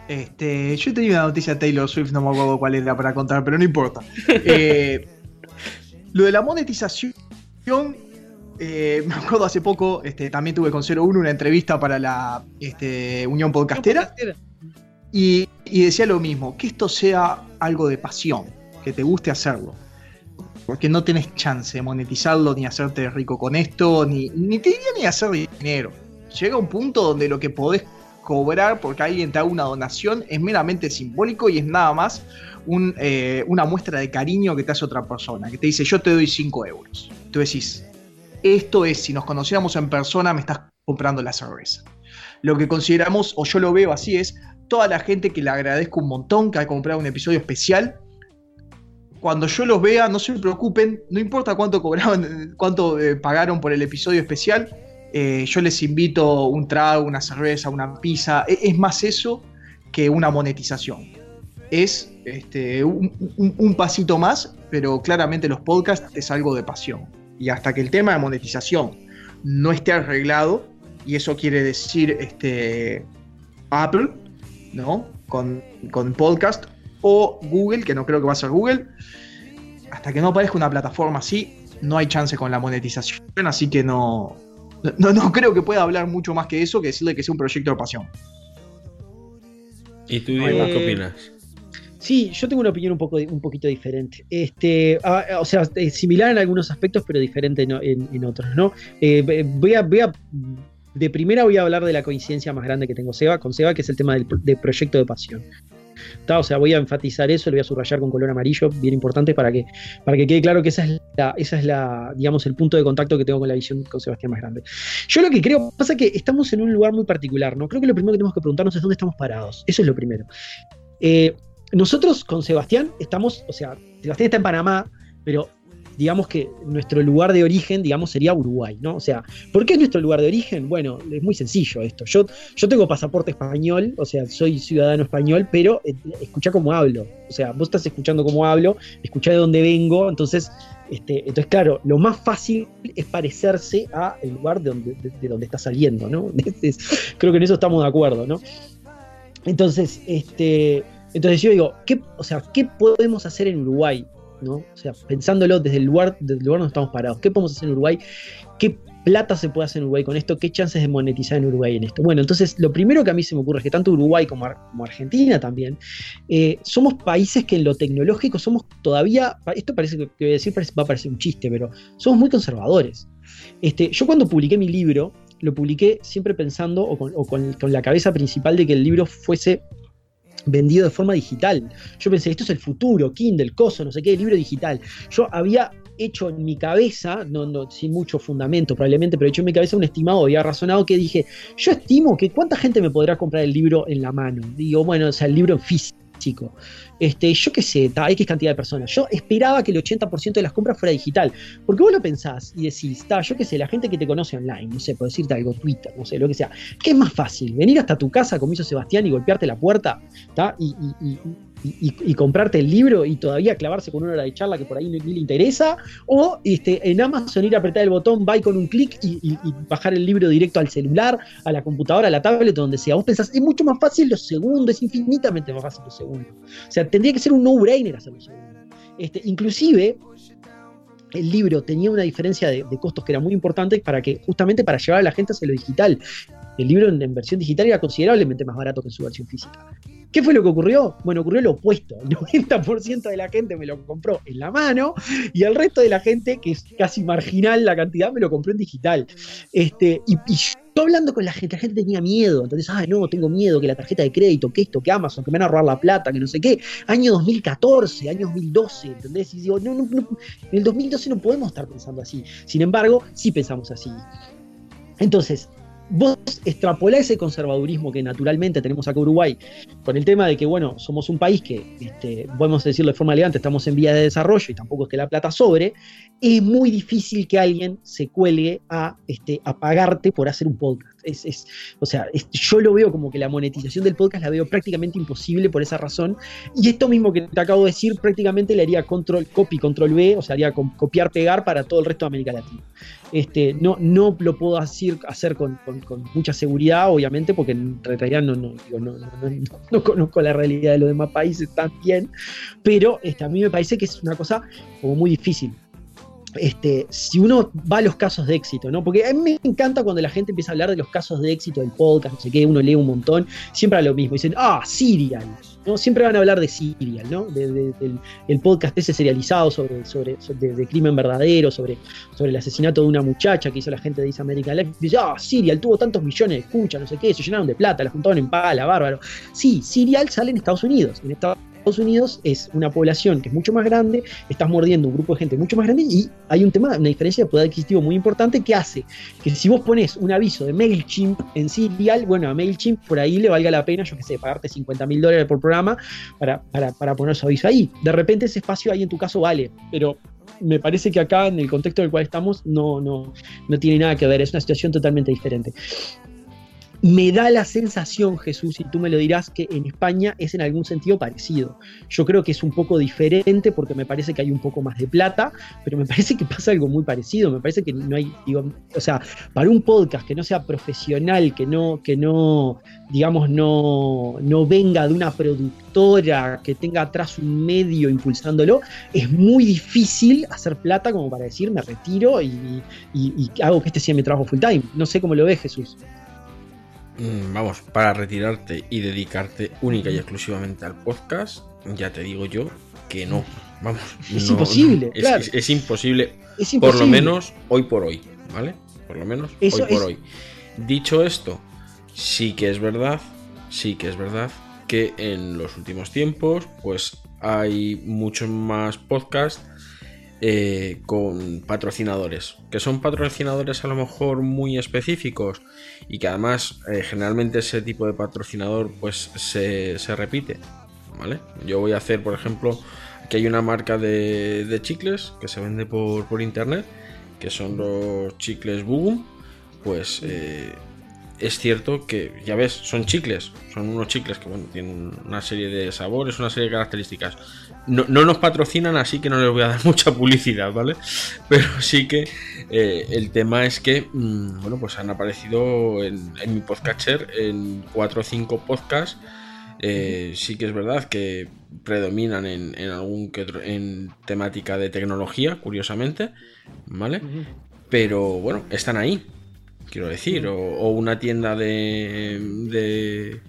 Este, yo tenía una noticia de Taylor Swift, no me acuerdo cuál era para contar, pero no importa. Eh, lo de la monetización, eh, me acuerdo hace poco, este, también tuve con 01 una entrevista para la este, Unión Podcastera y, y decía lo mismo, que esto sea algo de pasión, que te guste hacerlo. Porque no tenés chance de monetizarlo, ni hacerte rico con esto, ni, ni te diría ni hacer dinero. Llega un punto donde lo que podés cobrar porque alguien te haga una donación es meramente simbólico y es nada más eh, una muestra de cariño que te hace otra persona, que te dice yo te doy 5 euros. Tú decís, esto es, si nos conociéramos en persona me estás comprando la cerveza. Lo que consideramos, o yo lo veo así, es toda la gente que le agradezco un montón que ha comprado un episodio especial. Cuando yo los vea, no se preocupen, no importa cuánto cobraron, cuánto eh, pagaron por el episodio especial, eh, yo les invito un trago, una cerveza, una pizza. E- Es más eso que una monetización. Es este, un, pasito más, pero claramente los podcasts es algo de pasión. Y hasta que el tema de monetización no esté arreglado, y eso quiere decir este, Apple, ¿no? Con, con podcast, o Google, que no creo que va a ser Google, hasta que no aparezca una plataforma así, no hay chance con la monetización. Así que no, no, no creo que pueda hablar mucho más que eso, que decirle que sea un proyecto de pasión. ¿Y tú, Diego, Eh, qué opinas? Sí, yo tengo una opinión un, poco, un poquito diferente. Este, ah, o sea, eh, similar en algunos aspectos, pero diferente en, en- en otros, ¿no? Eh, voy, a, voy a- de primera voy a hablar de la coincidencia más grande que tengo Seba, con Seba, que es el tema del, pro- de proyecto de pasión. O sea, voy a enfatizar eso, lo voy a subrayar con color amarillo, bien importante, para que, para que quede claro que esa es la, esa es la, digamos, el punto de contacto que tengo con la visión con Sebastián más grande. Yo lo que creo, pasa que estamos en un lugar muy particular, ¿no? Creo que lo primero que tenemos que preguntarnos es dónde estamos parados. Eso es lo primero. Eh, nosotros con Sebastián estamos, o sea, Sebastián está en Panamá, pero digamos que nuestro lugar de origen, digamos, sería Uruguay, ¿no? O sea, ¿por qué es nuestro lugar de origen? Bueno, es muy sencillo esto. Yo, yo tengo pasaporte español, o sea, soy ciudadano español, pero eh, escucha cómo hablo. O sea, vos estás escuchando cómo hablo, escuchá de dónde vengo, entonces, este, entonces claro, lo más fácil es parecerse a el lugar de donde, de, de donde está saliendo, ¿no? Creo que en eso estamos de acuerdo, ¿no? Entonces, este, entonces yo digo, ¿qué, o sea, ¿qué podemos hacer en Uruguay? ¿No? O sea, pensándolo desde el lugar, desde el lugar donde estamos parados, ¿qué podemos hacer en Uruguay? ¿Qué plata se puede hacer en Uruguay con esto? ¿Qué chances de monetizar en Uruguay en esto? Bueno, entonces lo primero que a mí se me ocurre es que tanto Uruguay como, Ar- como Argentina también, eh, somos países que en lo tecnológico somos todavía, esto parece que, decir va a parecer un chiste, pero somos muy conservadores. Este, yo cuando publiqué mi libro, lo publiqué siempre pensando o con la cabeza principal de que el libro fuese vendido de forma digital. Yo pensé, esto es el futuro, Kindle, coso, no sé qué, libro digital. Yo había hecho en mi cabeza, no, no, sin mucho fundamento probablemente, pero he hecho en mi cabeza un estimado, había razonado que dije, yo estimo que cuánta gente me podrá comprar el libro en la mano. Digo, bueno, o sea, el libro en físico. Este, yo qué sé, ta, X cantidad de personas. Yo esperaba que el 80% de las compras fuera digital. Porque vos lo pensás y decís, ta, yo qué sé, la gente que te conoce online, no sé, por decirte algo, Twitter, no sé, lo que sea. ¿Qué es más fácil? ¿Venir hasta tu casa, como hizo Sebastián, y golpearte la puerta? ta, Y, y- y- y- comprarte el libro y todavía clavarse con una hora de charla que por ahí no, ni le interesa, o este, en Amazon ir a apretar el botón, buy con un clic y, bajar el libro directo al celular, a la computadora, a la tablet, donde sea. Vos pensás, es mucho más fácil lo segundo, es infinitamente más fácil lo segundo. O sea, tendría que ser un no-brainer hacerlo segundo. Este, inclusive, el libro tenía una diferencia de, costos que era muy importante para que, justamente para llevar a la gente hacia lo digital. El libro en, versión digital era considerablemente más barato que su versión física. ¿Qué fue lo que ocurrió? Bueno, ocurrió lo opuesto. El 90% de la gente me lo compró en la mano y el resto de la gente, que es casi marginal la cantidad, me lo compró en digital. Este, y, y yo hablando con la gente, la gente tenía miedo. Entonces, ay, no, tengo miedo que la tarjeta de crédito, que esto, que Amazon, que me van a robar la plata, que no sé qué. Año 2014, año 2012, ¿entendés? Y digo, no, no, no, en el 2012 no podemos estar pensando así. Sin embargo, sí pensamos así. Entonces, vos extrapolá ese conservadurismo que naturalmente tenemos acá en Uruguay con el tema de que, bueno, somos un país que, este, podemos decirlo de forma elegante, estamos en vía de desarrollo y tampoco es que la plata sobre, es muy difícil que alguien se cuelgue a, este, a pagarte por hacer un podcast. Es, es- o sea, yo lo veo como que la monetización del podcast la veo prácticamente imposible por esa razón. Y esto mismo que te acabo de decir, prácticamente le haría control copy, control B, o sea, haría copiar, pegar para todo el resto de América Latina. Este, no, no lo puedo hacer, hacer con, con- mucha seguridad, obviamente, porque en realidad no- no- no conozco la realidad de los demás países tan bien, pero este, a mí me parece que es una cosa como muy difícil. Este, si uno va a los casos de éxito, ¿no? Porque a mí me encanta cuando la gente empieza a hablar de los casos de éxito del podcast, no sé qué, uno lee un montón, siempre a lo mismo, dicen, ah, Serial, ¿no? Siempre van a hablar de Serial, ¿no? De- de- del el podcast ese serializado sobre, sobre, sobre- de, de crimen verdadero, sobre, sobre el asesinato de una muchacha que hizo la gente de East American Life. Dice, ah, Serial tuvo tantos millones de escuchas, no sé qué, se llenaron de plata, la juntaron en pala, bárbaro. Sí, Serial sale en Estados Unidos. En Estados Unidos es una población que es mucho más grande, estás mordiendo un grupo de gente mucho más grande y hay un tema, una diferencia de poder adquisitivo muy importante que hace que si vos pones un aviso de MailChimp en Serial, bueno, a MailChimp por ahí le valga la pena, yo que sé, pagarte 50 mil dólares por programa para, para, para poner su aviso ahí. De repente ese espacio ahí en tu caso vale, pero me parece que acá en el contexto del cual estamos no, no, no tiene nada que ver, es una situación totalmente diferente. Me da la sensación, Jesús, y tú me lo dirás, que en España es en algún sentido parecido. Yo creo que es un poco diferente porque me parece que hay un poco más de plata, pero me parece que pasa algo muy parecido. Me parece que no hay, digo, o sea, para un podcast que no sea profesional, que no, que no, digamos, no, no venga de una productora, que tenga atrás un medio impulsándolo, es muy difícil hacer plata como para decir me retiro y, y- y hago que este sea mi trabajo full time. No sé cómo lo ves, Jesús. Mm, Vamos, para retirarte y dedicarte única y exclusivamente al podcast, ya te digo yo que no. Vamos, Es no, imposible, no, es, claro. es- es imposible, Es por lo menos hoy por hoy, ¿vale? Por lo menos Eso hoy por hoy. Dicho esto, sí que es verdad, sí que es verdad que en los últimos tiempos, pues hay muchos más podcasts eh, con patrocinadores, que son patrocinadores a lo mejor muy específicos y que además eh, generalmente ese tipo de patrocinador pues se, se repite, ¿vale? Yo voy a hacer, por ejemplo, que hay una marca de, chicles que se vende por, por internet, que son los chicles Bugum, pues eh, es cierto que, ya ves, son chicles, son unos chicles que bueno, tienen una serie de sabores, una serie de características. No, no nos patrocinan, así que no les voy a dar mucha publicidad, ¿vale? Pero sí que eh, el tema es que, mm, bueno, pues han aparecido en, en mi podcatcher en 4 o 5 podcasts. Eh, sí que es verdad que predominan en, en algún que otro, en temática de tecnología, curiosamente, ¿vale? Pero bueno, están ahí, quiero decir, o, o una tienda de, de-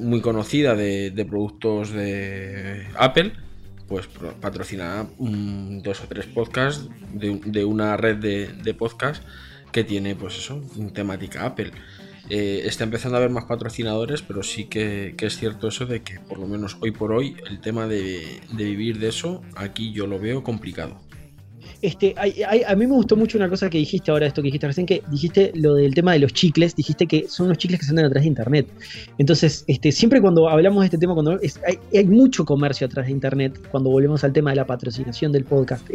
muy conocida de, de productos de Apple, pues pro- patrocina mm, dos o tres podcasts de, de una red de, podcasts que tiene, pues eso, temática Apple. Eh, está empezando a haber más patrocinadores, pero sí que, es cierto eso de que por lo menos hoy por hoy el tema de vivir de eso, aquí yo lo veo complicado. Este, hay- a mí me gustó mucho una cosa que dijiste ahora, esto que dijiste recién, que dijiste lo del tema de los chicles, dijiste que son los chicles que se andan atrás de internet. Entonces, este, siempre cuando hablamos de este tema, cuando es- hay, mucho comercio atrás de internet, cuando volvemos al tema de la patrocinación del podcast,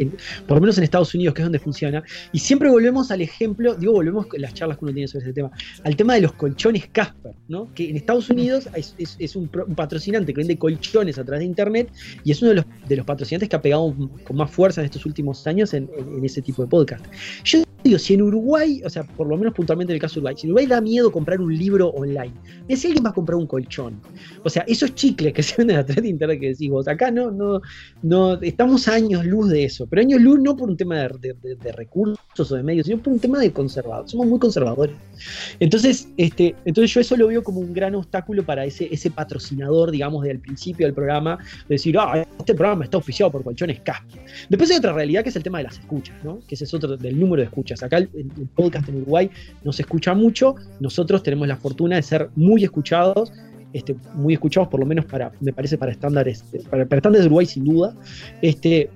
por lo menos en Estados Unidos, que es donde funciona, y siempre volvemos al ejemplo, digo, volvemos con las charlas que uno tiene sobre ese tema, al tema de los colchones Casper, ¿no? Que en Estados Unidos es, un, patrocinante que vende colchones a través de internet y es uno de los, de los patrocinantes que ha pegado con más fuerza en estos últimos años en, en- ese tipo de podcast. Yo digo, si en Uruguay, o sea, por lo menos puntualmente en el caso de Uruguay, si en Uruguay da miedo comprar un libro online, mira, si alguien va a comprar un colchón, o sea, esos chicles que se venden a través de internet que decís vos, acá no, no, no, estamos años luz de eso, pero años luz no por un tema de, de- de- de recursos o de medios, sino por un tema de conservador, somos muy conservadores. Entonces, este, entonces yo eso lo veo como un gran obstáculo para ese, ese patrocinador, digamos, del principio del programa, de decir, ah, este programa está auspiciado por colchones Casper. Después hay otra realidad que es el tema de las escuchas, ¿no? Que ese es otro del número de escuchas. Acá el, el podcast en Uruguay no se escucha mucho, nosotros tenemos la fortuna de ser muy escuchados. Este, muy escuchados por lo menos para, me parece, para estándares, para, para estándares de Uruguay sin duda. Este,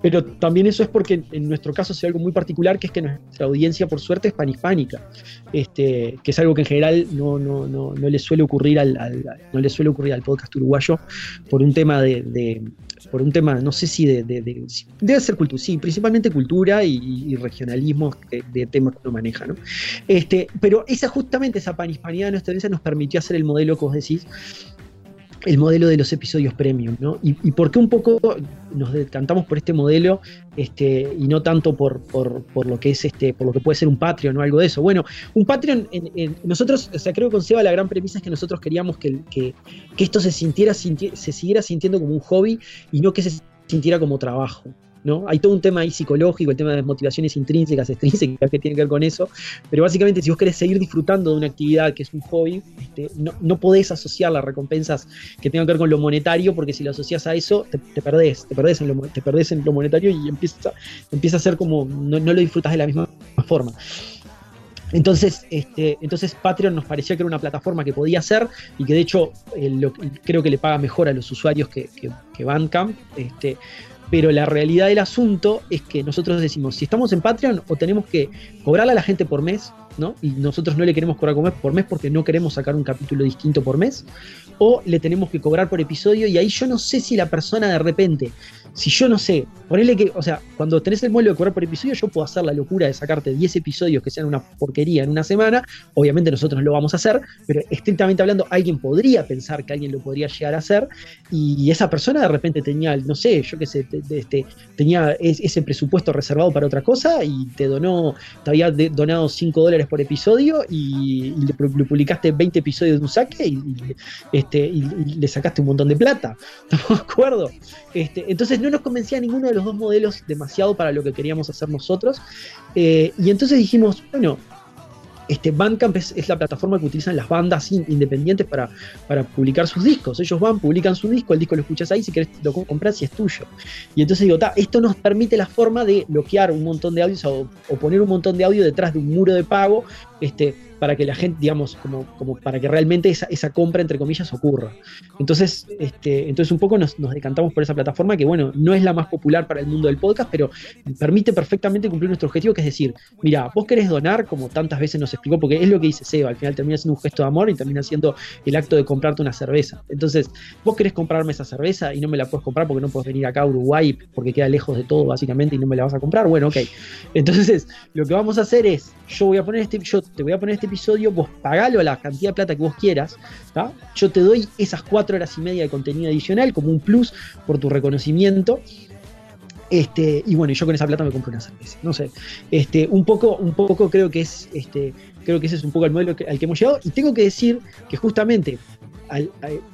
pero también eso es porque en nuestro caso es algo muy particular, que es que nuestra audiencia, por suerte, es panhispánica, este, que es algo que en general no, no, no, no le suele ocurrir al, no le suele ocurrir al podcast uruguayo por un tema de, de- por un tema, no sé si de, de- debe ser cultura, sí, principalmente cultura y, y regionalismo de, de temas que uno maneja, ¿no? Este, pero esa justamente esa panhispanidad de nuestra audiencia nos permitió hacer el modelo que vos decís, el modelo de los episodios premium, ¿no? Y, y por qué un poco nos decantamos por este modelo este, y no tanto por, por, por lo que es este, por lo que puede ser un Patreon o algo de eso. Bueno, un Patreon, en- en- nosotros, o sea, creo que con Seba la gran premisa es que nosotros queríamos que, que, que esto se sintiera, sinti- se siguiera sintiendo como un hobby y no que se sintiera como trabajo. Hay todo un tema ahí psicológico, el tema de motivaciones intrínsecas, extrínsecas que tiene que ver con eso, pero básicamente si vos querés seguir disfrutando de una actividad que es un hobby, este, no, no podés asociar las recompensas que tengan que ver con lo monetario, porque si lo asocias a eso, te, te perdés, te perdés, en lo, te perdés en lo monetario y empieza, empieza a ser como, no, no lo disfrutas de la misma forma. Entonces, este, entonces Patreon nos parecía que era una plataforma que podía hacer y que de hecho eh, creo que le paga mejor a los usuarios que, que, que. Este, pero la realidad del asunto es que nosotros decimos, si estamos en Patreon o tenemos que cobrarle a la gente por mes, ¿no? Y nosotros no le queremos cobrar por mes porque no queremos sacar un capítulo distinto por mes, o le tenemos que cobrar por episodio y ahí yo no sé si la persona de repente, si yo no sé, ponele que, o sea, cuando tenés el modelo de cobrar por episodio, yo puedo hacer la locura de sacarte 10 episodios que sean una porquería en una semana, obviamente nosotros no lo vamos a hacer, pero estrictamente hablando, alguien podría pensar que alguien lo podría llegar a hacer y esa persona de repente tenía, no sé, yo qué sé, te- te- este, tenía es- ese presupuesto reservado para otra cosa y te donó, te había donado 5 dólares por episodio y, le, pu- le publicaste 20 episodios de un saque y, y, este, y le sacaste un montón de plata. ¿Estamos de acuerdo? Este, entonces no nos convencía ninguno de los dos modelos demasiado para lo que queríamos hacer nosotros. Eh, y entonces dijimos, bueno, este Bandcamp es, la plataforma que utilizan las bandas in- independientes para, para publicar sus discos. Ellos van, publican su disco, el disco lo escuchas ahí, si querés lo co- compras y es tuyo. Y entonces digo, "Ta, esto nos permite la forma de bloquear un montón de audios o, o poner un montón de audio detrás de un muro de pago, este, para que la gente, digamos, como, como para que realmente esa, esa compra, entre comillas, ocurra. Entonces, este, entonces un poco nos, nos decantamos por esa plataforma que, bueno, no es la más popular para el mundo del podcast, pero permite perfectamente cumplir nuestro objetivo, que es decir, mira, vos querés donar, como tantas veces nos explicó, porque es lo que dice Seba, al final termina siendo un gesto de amor y termina siendo el acto de comprarte una cerveza. Entonces, vos querés comprarme esa cerveza y no me la puedes comprar porque no puedes venir acá a Uruguay porque queda lejos de todo, básicamente, y no me la vas a comprar. Bueno, ok. Entonces, lo que vamos a hacer es, yo voy a poner este, yo te voy a poner este episodio, vos pagalo a la cantidad de plata que vos quieras, ¿tá? yo te doy esas cuatro horas y media de contenido adicional como un plus por tu reconocimiento. Este, y bueno, yo con esa plata me compro una cerveza. No sé. Este, un poco, un poco creo que es, este, creo que ese es un poco el modelo al que hemos llegado. Y tengo que decir que justamente,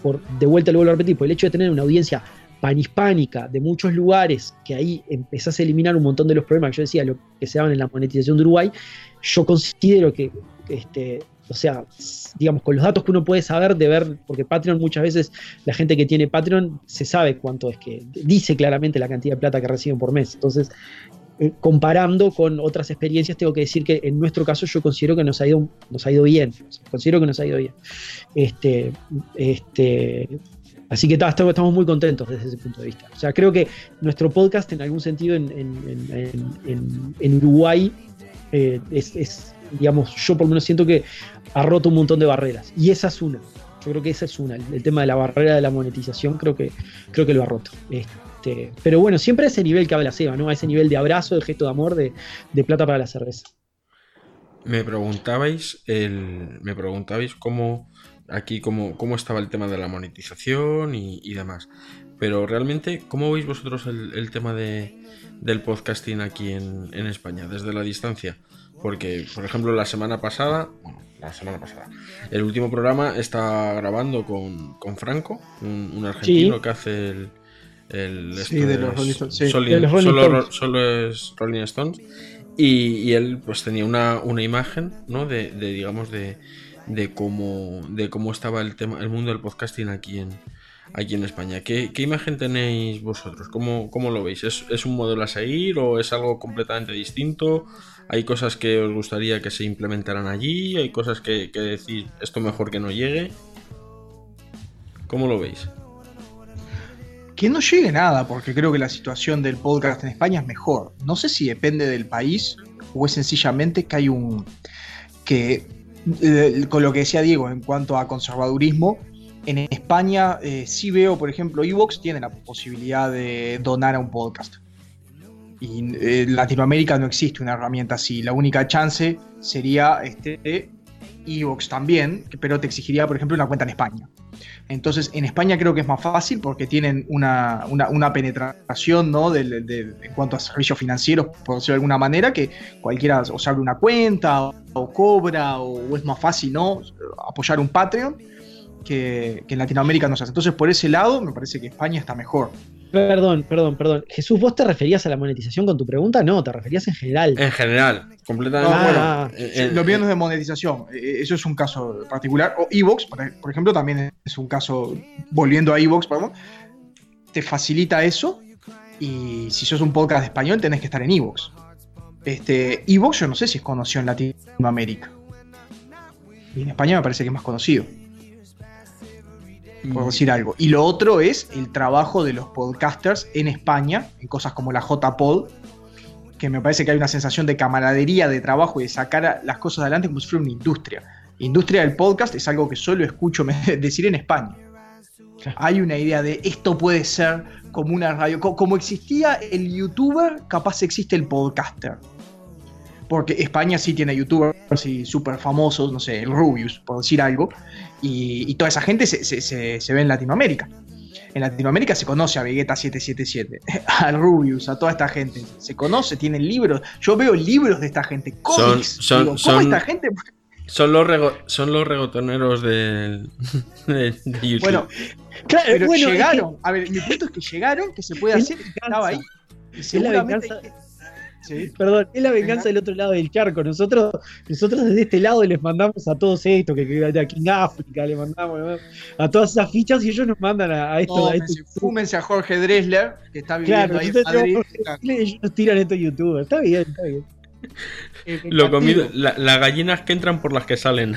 por, de vuelta lo vuelvo a repetir, por el hecho de tener una audiencia panhispánica de muchos lugares, que ahí empezás a eliminar un montón de los problemas que yo decía, lo que se daban en la monetización de Uruguay, yo considero que, este, o sea, digamos, con los datos que uno puede saber de ver, porque Patreon muchas veces, la gente que tiene Patreon se sabe cuánto es que, dice claramente la cantidad de plata que reciben por mes. Entonces, eh, comparando con otras experiencias, tengo que decir que en nuestro caso yo considero que nos ha ido, nos ha ido bien. Considero que nos ha ido bien. Este, este, así que ta, estamos, muy contentos desde ese punto de vista. O sea, creo que nuestro podcast, en algún sentido, en, en- en- Uruguay, eh, es, digamos, yo por lo menos siento que ha roto un montón de barreras. Y esa es una. Yo creo que esa es una. El, tema de la barrera de la monetización creo que, creo que lo ha roto. Este, pero bueno, siempre a ese nivel que habla Seba, ¿no? A ese nivel de abrazo, de gesto de amor, de, de plata para la cerveza. Me preguntabais el, me preguntabais cómo aquí cómo, cómo estaba el tema de la monetización y, y demás. Pero realmente, ¿cómo veis vosotros el, el tema de, del podcasting aquí en, en España, desde la distancia? Porque, por ejemplo, la semana pasada, bueno, la semana pasada, el último programa está grabando con, con Franco, un, un argentino Sí. que hace el, el Sí, de los Rolling Stones, sí. Solin- De los Rolling solo, Stones. solo es Rolling Stones. Y, y él pues tenía una, una imagen, ¿no? De, de, digamos, de, de cómo de cómo estaba el tema, el mundo del podcasting aquí en, aquí en España. ¿Qué, qué imagen tenéis vosotros? ¿Cómo, cómo lo veis? ¿Es, ¿Es un modelo a seguir o es algo completamente distinto? ¿Hay cosas que os gustaría que se implementaran allí? ¿Hay cosas que, que decir esto mejor que no llegue? ¿Cómo lo veis? Que no llegue nada, porque creo que la situación del podcast en España es mejor. No sé si depende del país o es sencillamente que hay un. que. eh, con lo que decía Diego en cuanto a conservadurismo, en España eh, sí veo, por ejemplo, Evox tiene la posibilidad de donar a un podcast. Y eh, en Latinoamérica no existe una herramienta así. La única chance sería este Evox también, pero te exigiría, por ejemplo, una cuenta en España. Entonces, en España creo que es más fácil porque tienen una, una- una penetración ¿no? del- del- en cuanto a servicios financieros, por decirlo de alguna manera, que cualquiera o se abre una cuenta o, o cobra o, o es más fácil ¿no? apoyar un Patreon que, que en Latinoamérica no se hace. Entonces, por ese lado, me parece que España está mejor. Perdón, perdón, perdón. Jesús, ¿vos te referías a la monetización con tu pregunta? No, te referías en general. En general, completamente. No, Ah, bueno, eh, lo eh, mío no es de monetización, eh, eso es un caso particular. O Evox, por por ejemplo, también es un caso, volviendo a Evox, perdón, te facilita eso. Y si sos un podcast de español, tenés que estar en Evox. Este, Evox, yo no sé si es conocido en Latinoamérica. Y en España me parece que es más conocido. Por decir algo. Y lo otro es el trabajo de los podcasters en España, en cosas como la JPod, que me parece que hay una sensación de camaradería, de trabajo y de sacar las cosas adelante como si fuera una industria. Industria del podcast es algo que solo escucho decir en España. Hay una idea de esto puede ser como una radio. co- Como existía el youtuber, capaz existe el podcaster. Porque España sí tiene youtubers y súper famosos, no sé, el Rubius, por decir algo. Y, y toda esa gente se, se- se- se ve en Latinoamérica. En Latinoamérica se conoce a Vegeta 777, al Rubius, a toda esta gente. Se conoce, tienen libros. Yo veo libros de esta gente, cómics. son- Digo, ¿Cómo son- esta gente? Son los, rego- son los regotoneros del- de, de YouTube. Bueno, Claro, pero bueno, es que- llegaron. A ver, mi punto es que llegaron, que se puede hacer, y estaba ahí. Y seguramente Sí. Perdón, es la venganza del otro lado del charco. Nosotros, nosotros desde este lado les mandamos a todos estos, que, que a King África, le mandamos a todas esas fichas y ellos nos mandan a, a esto. a Fúmense, esto. fúmense a Jorge Dresler, que está viviendo Claro, ahí en Madrid. ellos nos tiran estos youtubers. Está bien, está bien. Lo comido, la- las gallinas que entran por las que salen.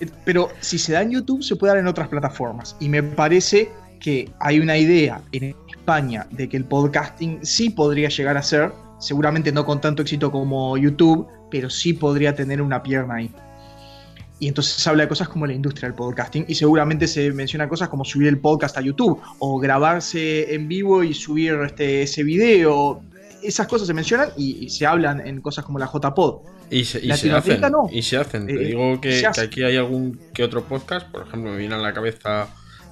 Eh, Pero si se da en YouTube, se puede dar en otras plataformas. Y me parece que hay una idea en España de que el podcasting sí podría llegar a ser, seguramente no con tanto éxito como YouTube, pero sí podría tener una pierna ahí. Y entonces se habla de cosas como la industria del podcasting y seguramente se menciona cosas como subir el podcast a YouTube o grabarse en vivo y subir este, ese video. Esas cosas se mencionan y, y se hablan en cosas como la JPod. Y se, y se Latinoamérica hacen. no. Y se hacen. Te Eh, digo que, aquí hay algún que otro podcast, por ejemplo, me viene a la cabeza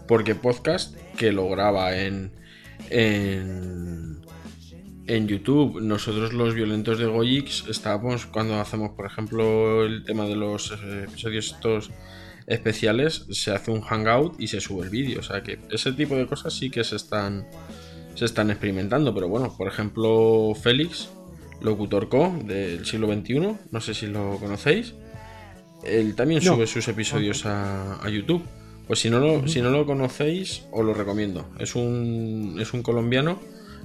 Porque Podcast, que lo graba en, en, en YouTube. Nosotros los violentos de Goyix estábamos cuando hacemos, por ejemplo, el tema de los eh, episodios estos especiales, se hace un hangout y se sube el vídeo. O sea que ese tipo de cosas sí que se están, se están experimentando. Pero bueno, por ejemplo, Félix, locutor co del siglo XXI, no sé si lo conocéis. Él también No. sube sus episodios a, a YouTube. Pues si no, lo, si no lo conocéis, os lo recomiendo. Es un, es un colombiano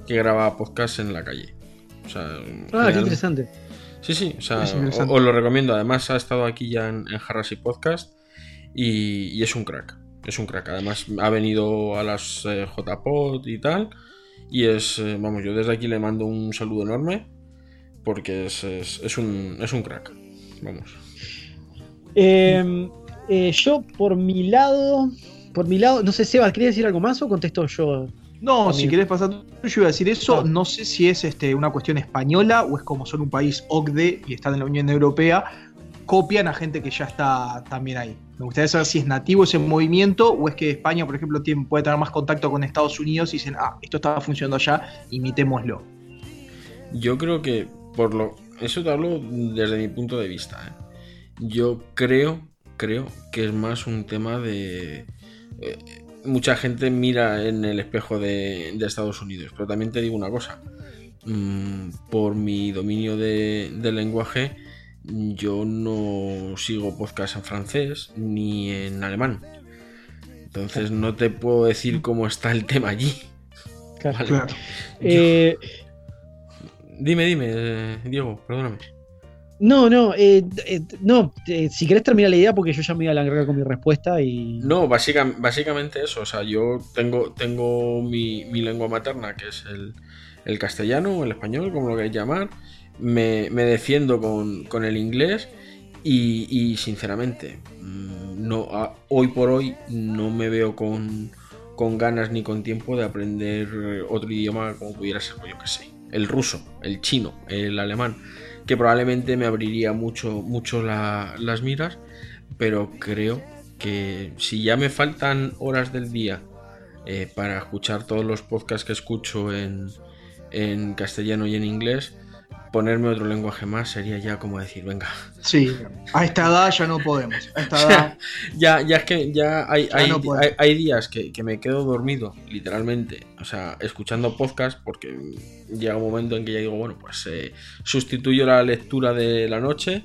que graba podcast en la calle. O sea, Ah, qué interesante. Sí, sí, o sea, os lo recomiendo. Además, ha estado aquí ya en, en Jarras y Podcast y, y es un crack. Es un crack. Además, ha venido a las eh, JPod y tal. Y es, eh, vamos, yo desde aquí le mando un saludo enorme porque es, es, es un, es un crack. Vamos. Eh, eh, yo, por mi lado, por mi lado, no sé, Seba, ¿querías decir algo más o contesto yo? No, También. si querés pasar, yo iba a decir eso. Ah. No sé si es este, una cuestión española o es como son un país OCDE y están en la Unión Europea, copian a gente que ya está también ahí. Me gustaría saber si es nativo ese movimiento o es que España, por ejemplo, tiene- puede tener más contacto con Estados Unidos y dicen, ah, esto estaba funcionando allá, imitémoslo. Yo creo que, por lo. Eso te hablo desde mi punto de vista. ¿eh? Yo creo, creo que es más un tema de. eh, mucha gente mira en el espejo de, de Estados Unidos. Pero también te digo una cosa. mm, por mi dominio de, del lenguaje, yo no sigo podcast en francés ni en alemán. Entonces no te puedo decir cómo está el tema allí. Claro. Vale. Claro. Eh, Dime, dime, eh, Diego, perdóname. No, no, eh, eh, no, eh, si querés terminar la idea porque yo ya me iba a alargar con mi respuesta y... No, básica- básicamente eso. O sea, yo tengo, tengo mi, mi lengua materna, que es el, el castellano, el español, como lo queráis llamar. Me, defiendo con, el inglés y, sinceramente, mm, no, hoy por hoy no me veo con, con ganas ni con tiempo de aprender otro idioma como pudiera ser, pues yo que sé, el ruso, el chino, el alemán, que probablemente me abriría mucho, mucho la- las miras, pero creo que si ya me faltan horas del día eh, para escuchar todos los podcasts que escucho en, en castellano y en inglés, ponerme otro lenguaje más sería ya como decir, venga, Sí, a esta edad ya no podemos. A esta edad, ya, ya es que ya hay, Ya hay, no puedo. hay- hay días que, que me quedo dormido, literalmente, o sea, escuchando podcast, porque llega un momento en que ya digo, bueno, pues eh, sustituyo la lectura de la noche,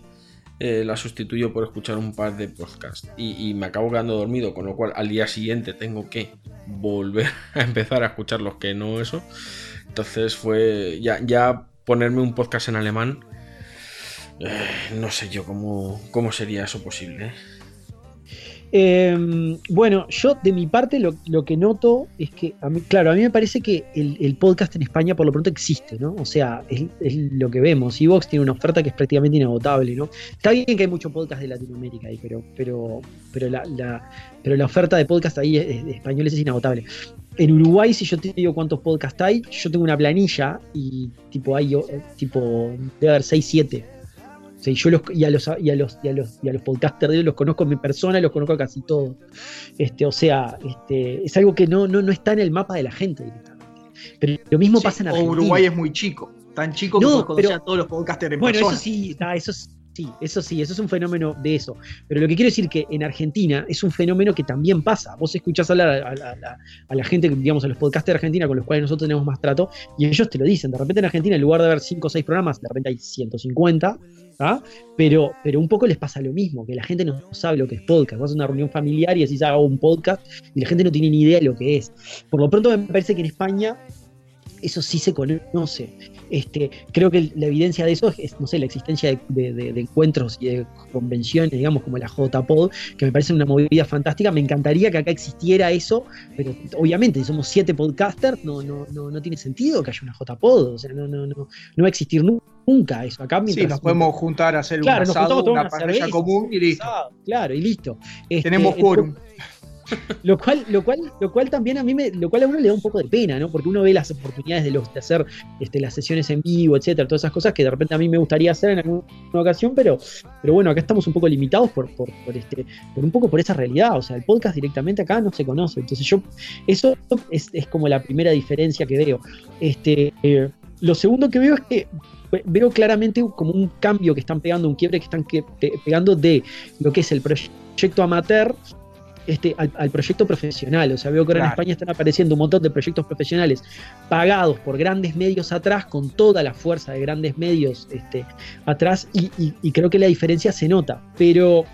eh, la sustituyo por escuchar un par de podcasts y, y me acabo quedando dormido, con lo cual al día siguiente tengo que volver a empezar a escuchar los que no eso. Entonces fue ya, ya ponerme un podcast en alemán. eh, no sé yo cómo, cómo sería eso posible. ¿eh? Eh, bueno, yo de mi parte lo, lo que noto es que, a mí, claro, a mí me parece que el, podcast en España por lo pronto existe, ¿no? O sea, es, lo que vemos. Evox tiene una oferta que es prácticamente inagotable, ¿no? Está bien que hay mucho podcast de Latinoamérica ahí, pero, pero, pero, la, pero la oferta de podcast ahí es- es- de españoles es inagotable. En Uruguay, si yo te digo cuántos podcasts hay, yo tengo una planilla y tipo hay, eh, tipo, debe haber 6, 7. O sea, yo los, y a los, y a los, y a los, y a los podcasters de los conozco en mi persona los conozco a casi todos. Este, o sea, este, es algo que no, no, no está en el mapa de la gente directamente. Pero lo mismo Sí, pasa en o Argentina. Uruguay es muy chico, tan chico que No, pero- a todos los podcasters en Bueno, persona. eso sí, está, eso es- sí, eso sí, eso es un fenómeno de eso. Pero lo que quiero decir que en Argentina es un fenómeno que también pasa. Vos escuchás hablar a, la- gente, digamos, a los podcasters de Argentina con los cuales nosotros tenemos más trato, y ellos te lo dicen. De repente en Argentina, en lugar de haber 5 o 6 programas, de repente hay 150, ¿ah? pero, pero un poco les pasa lo mismo, que la gente no sabe lo que es podcast. Vas a una reunión familiar y decís, hago un podcast, y la gente no tiene ni idea de lo que es. Por lo pronto me parece que en España eso sí se conoce. Este, creo que la evidencia de eso es, no sé, la existencia de, de- de- de encuentros y de convenciones, digamos, como la JPod, que me parece una movida fantástica. Me encantaría que acá existiera eso, pero obviamente, si somos siete podcasters, no, no, no, no tiene sentido que haya una JPod. O sea, no, no, no, no va a existir nu- nunca eso. Acá Sí, mientras, nos podemos juntar a hacer Claro, un asado, una una parrilla común y listo. Claro, y listo. Este, Tenemos quórum. lo cual, lo cual, lo cual también a mí me, lo cual a uno le da un poco de pena, ¿no? Porque uno ve las oportunidades de, los, de hacer este, las sesiones en vivo, etcétera, todas esas cosas que de repente a mí me gustaría hacer en alguna ocasión, pero, pero bueno, acá estamos un poco limitados por, por, por este, por un poco por esa realidad. O sea, el podcast directamente acá no se conoce. Entonces yo, eso es, es como la primera diferencia que veo. Este, eh, lo segundo que veo es que ve- veo claramente como un cambio que están pegando, un quiebre que están que- pe- pegando de lo que es el proyecto amateur este, al, al proyecto profesional. O sea, veo que ahora en. España están apareciendo un montón de proyectos profesionales pagados por grandes medios atrás, con toda la fuerza de grandes medios este, atrás, y, y- y creo que la diferencia se nota. Pero.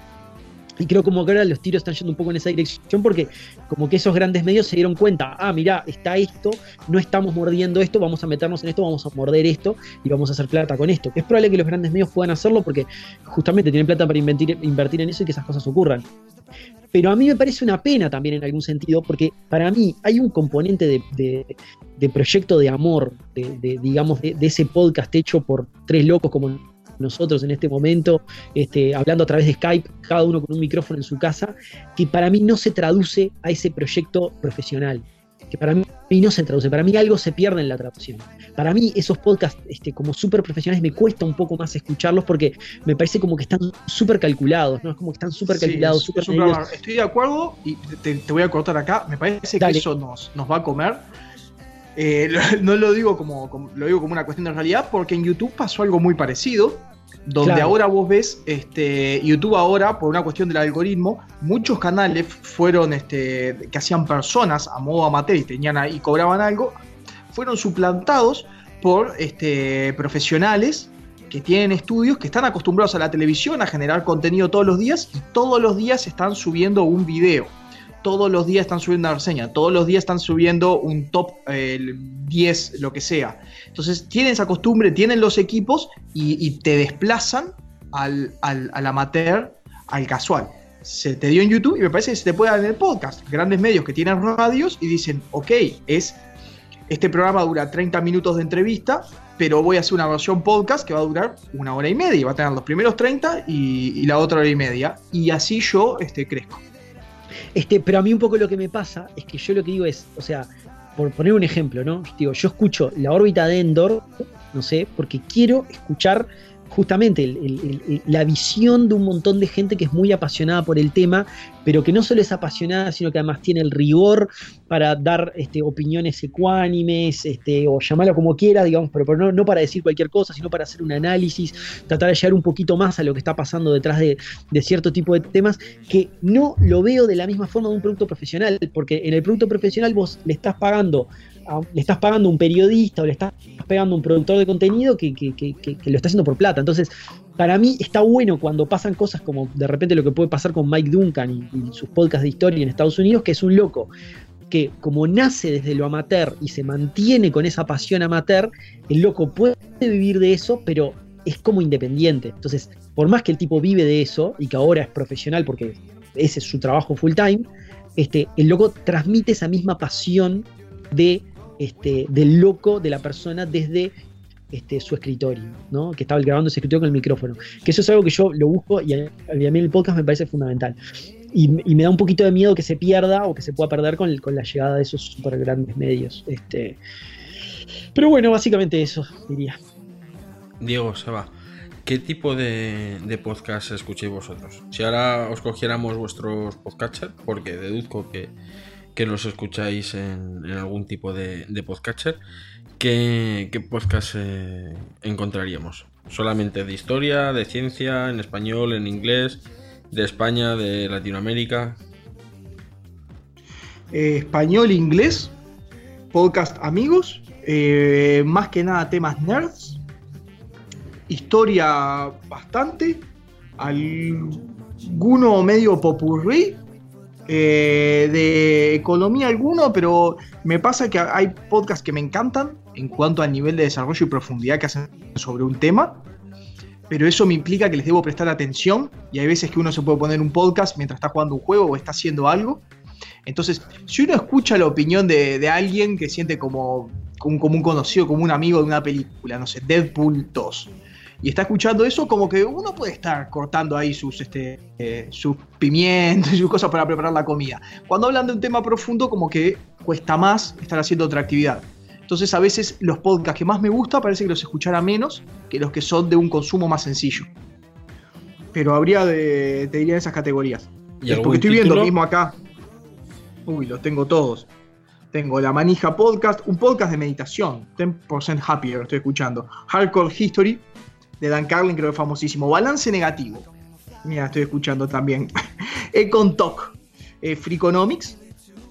Y creo como que ahora los tiros están yendo un poco en esa dirección porque como que esos grandes medios se dieron cuenta, ah, mira, está esto, no estamos mordiendo esto, vamos a meternos en esto, vamos a morder esto y vamos a hacer plata con esto. Es probable que los grandes medios puedan hacerlo porque justamente tienen plata para invertir, invertir en eso y que esas cosas ocurran. Pero a mí me parece una pena también en algún sentido, porque para mí hay un componente de, de- de proyecto de amor, de, de, digamos, de, ese podcast hecho por tres locos como nosotros en este momento, este, hablando a través de Skype, cada uno con un micrófono en su casa, que para mí no se traduce a ese proyecto profesional. Que para mí no se traduce, para mí algo se pierde en la traducción. Para mí esos podcasts este, como súper profesionales me cuesta un poco más escucharlos porque me parece como que están súper calculados, ¿no? Es como que están súper Sí, calculados, súper es programa. Estoy de acuerdo y te, te voy a cortar acá. Me parece Dale. que eso nos, nos va a comer. Eh, no lo digo como, como- lo digo como una cuestión de realidad, porque en YouTube pasó algo muy parecido. Donde Claro. ahora vos ves, este, YouTube ahora, por una cuestión del algoritmo, muchos canales fueron, este, que hacían personas a modo amateur y tenían ahí, y cobraban algo, fueron suplantados por este, profesionales que tienen estudios, que están acostumbrados a la televisión, a generar contenido todos los días, y todos los días están subiendo un video. Todos los días están subiendo una reseña, todos los días están subiendo un top eh, 10, lo que sea. Entonces tienen esa costumbre, tienen los equipos y, te desplazan al, al, al amateur, al casual. Se te dio en YouTube y me parece que se te puede dar en el podcast. Grandes medios que tienen radios y dicen, ok, es este programa dura 30 minutos de entrevista, pero voy a hacer una versión podcast que va a durar una hora y media. Va a tener los primeros 30 y, y la otra hora y media. Y así yo este, crezco. Este, pero a mí un poco lo que me pasa es que yo lo que digo es, o sea, por poner un ejemplo, ¿no? Digo, yo escucho la órbita de Endor, no sé, porque quiero escuchar justamente la visión de un montón de gente que es muy apasionada por el tema, pero que no solo es apasionada, sino que además tiene el rigor para dar este, opiniones ecuánimes, este, o llamarlo como quiera, digamos, pero, no, para decir cualquier cosa, sino para hacer un análisis, tratar de llegar un poquito más a lo que está pasando detrás de, de cierto tipo de temas, que no lo veo de la misma forma de un producto profesional, porque en el producto profesional vos le estás pagando le estás pagando un periodista o le estás pagando un productor de contenido que- que- que lo está haciendo por plata. Entonces, para mí está bueno cuando pasan cosas como de repente lo que puede pasar con Mike Duncan y, y sus podcasts de historia en Estados Unidos, que es un loco que como nace desde lo amateur y se mantiene con esa pasión amateur, el loco puede vivir de eso, pero es como independiente. Entonces, por más que el tipo vive de eso y que ahora es profesional porque ese es su trabajo full time, este, el loco transmite esa misma pasión de, este, del loco de la persona desde este, su escritorio, ¿no? Que estaba grabando ese escritorio con el micrófono. Que eso es algo que yo lo busco y a, mí el podcast me parece fundamental. Y, me da un poquito de miedo que se pierda o que se pueda perder con, la llegada de esos super grandes medios. Este, pero bueno, básicamente eso, diría. Diego, Seba, ¿qué tipo de, de podcast escucháis vosotros? Si ahora os cogiéramos vuestros podcatchers, porque deduzco que, que los escucháis en, algún tipo de, de podcatcher, ¿qué, qué podcast eh, encontraríamos? ¿Solamente de historia, de ciencia, en español, en inglés, de España, de Latinoamérica? Eh, español, inglés, podcast amigos, eh, más que nada temas nerds, historia bastante, alguno medio popurrí Eh, de economía alguno, pero me pasa que hay podcasts que me encantan en cuanto al nivel de desarrollo y profundidad que hacen sobre un tema, pero eso me implica que les debo prestar atención y hay veces que uno se puede poner un podcast mientras está jugando un juego o está haciendo algo. Entonces, si uno escucha la opinión de, de alguien que siente como, como, como un conocido, como un amigo de una película, no sé, Deadpool 2, y está escuchando eso, como que uno puede estar cortando ahí sus, este, eh, sus pimientos y sus cosas para preparar la comida. Cuando hablan de un tema profundo, como que cuesta más estar haciendo otra actividad. Entonces a veces los podcasts que más me gusta parece que los escuchara menos que los que son de un consumo más sencillo. Pero habría de, te diría esas categorías. ¿Y Es algún porque estoy viendo título? mismo acá. Uy, los tengo todos. Tengo La Manija Podcast, un podcast de meditación, 10% Happier, estoy escuchando. Hardcore History, de Dan Carlin, creo que es famosísimo. Balance Negativo, mira, estoy escuchando también. Econ Talk, eh, Freakonomics,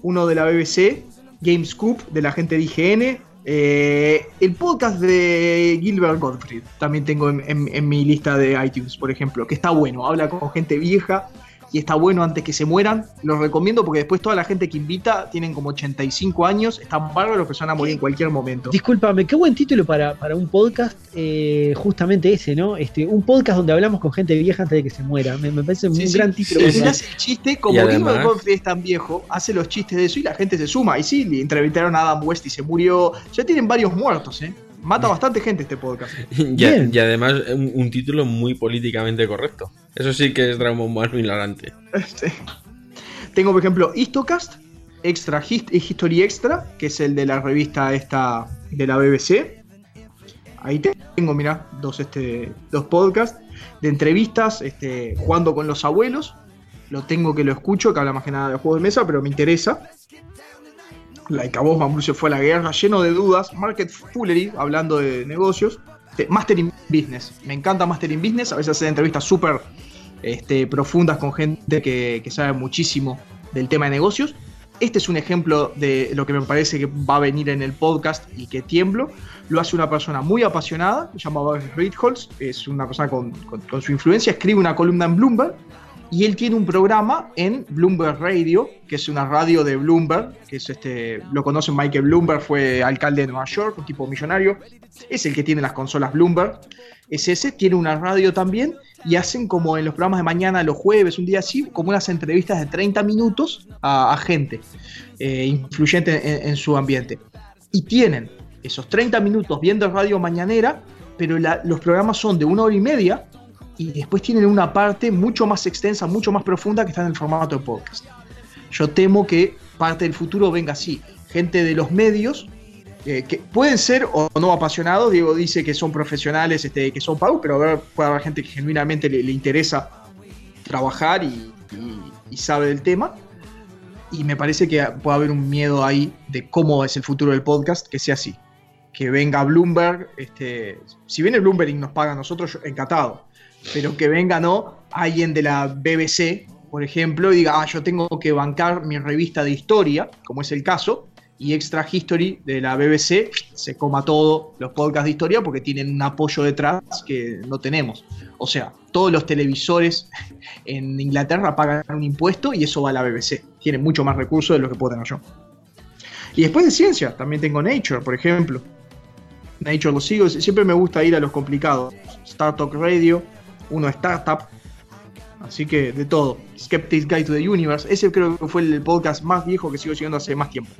uno de la BBC, Gamescoop, de la gente de IGN. eh, el podcast de Gilbert Gottfried, también tengo en, mi lista de iTunes, por ejemplo, que está bueno, habla con gente vieja y está bueno antes que se mueran. Los recomiendo porque después toda la gente que invita tienen como 85 años, están bárbaros, pero se van a morir en cualquier momento. Discúlpame, qué buen título para, para un podcast, eh, justamente ese, ¿no? Este, un podcast donde hablamos con gente vieja antes de que se muera. Me, me parece Sí, un sí. gran título. Él hace el chiste, como Gottfried es tan viejo, hace los chistes de eso y la gente se suma. Y sí, le entrevistaron a Adam West y se murió. Ya tienen varios muertos, ¿eh? Mata bastante gente este podcast. Y, Bien. y además un, un título muy políticamente correcto. Eso sí que es Dragon Ball hilarante. Este. Tengo, por ejemplo, Histocast, Extra Hist- History Extra, que es el de la revista esta de la BBC. Ahí te- tengo, mira, dos, este, dos podcasts de entrevistas, este, jugando con los abuelos. Lo tengo que lo escucho, que habla más que nada de juegos de mesa, pero me interesa. Like a vos, Mambrú fue a la guerra, lleno de dudas. Market Foolery, hablando de negocios. Este, Master in Business, me encanta Master in Business. A veces hace entrevistas súper este, profundas con gente que, sabe muchísimo del tema de negocios. Este es un ejemplo de lo que me parece que va a venir en el podcast y que tiemblo. Lo hace una persona muy apasionada, se llama es una persona con- con su influencia, escribe una columna en Bloomberg y él tiene un programa en Bloomberg Radio, que es una radio de Bloomberg, que es este, lo conocen Michael Bloomberg, fue alcalde de Nueva York, un tipo millonario, es el que tiene las consolas Bloomberg, es ese, tiene una radio también y hacen como en los programas de mañana, los jueves, un día así, como unas entrevistas de 30 minutos a, gente eh, influyente en, su ambiente. Y tienen esos 30 minutos viendo radio mañanera, pero los programas son de una hora y media y después tienen una parte mucho más extensa, mucho más profunda que está en el formato de podcast. Yo temo que parte del futuro venga así, gente de los medios eh, que pueden ser o no apasionados, Diego dice que son profesionales, este, que son pagos, pero puede haber gente que genuinamente le, interesa trabajar y, sabe del tema. Y me parece que puede haber un miedo ahí de cómo es el futuro del podcast, que sea así. Que venga Bloomberg, este, si viene Bloomberg y nos paga a nosotros, encantado. Pero que venga, ¿no? Alguien de la BBC, por ejemplo, y diga, ah, yo tengo que bancar mi revista de historia, como es el caso, y Extra History de la BBC se coma todo los podcasts de historia porque tienen un apoyo detrás que no tenemos. O sea, todos los televisores en Inglaterra pagan un impuesto y eso va a la BBC. Tienen mucho más recursos de lo que puedo tener yo. Y después de ciencia, también tengo Nature, por ejemplo. Nature lo sigo, siempre me gusta ir a los complicados. Startup Radio, uno Startup. Así que de todo. Skeptics Guide to the Universe. Ese creo que fue el podcast más viejo que sigo siguiendo hace más tiempo.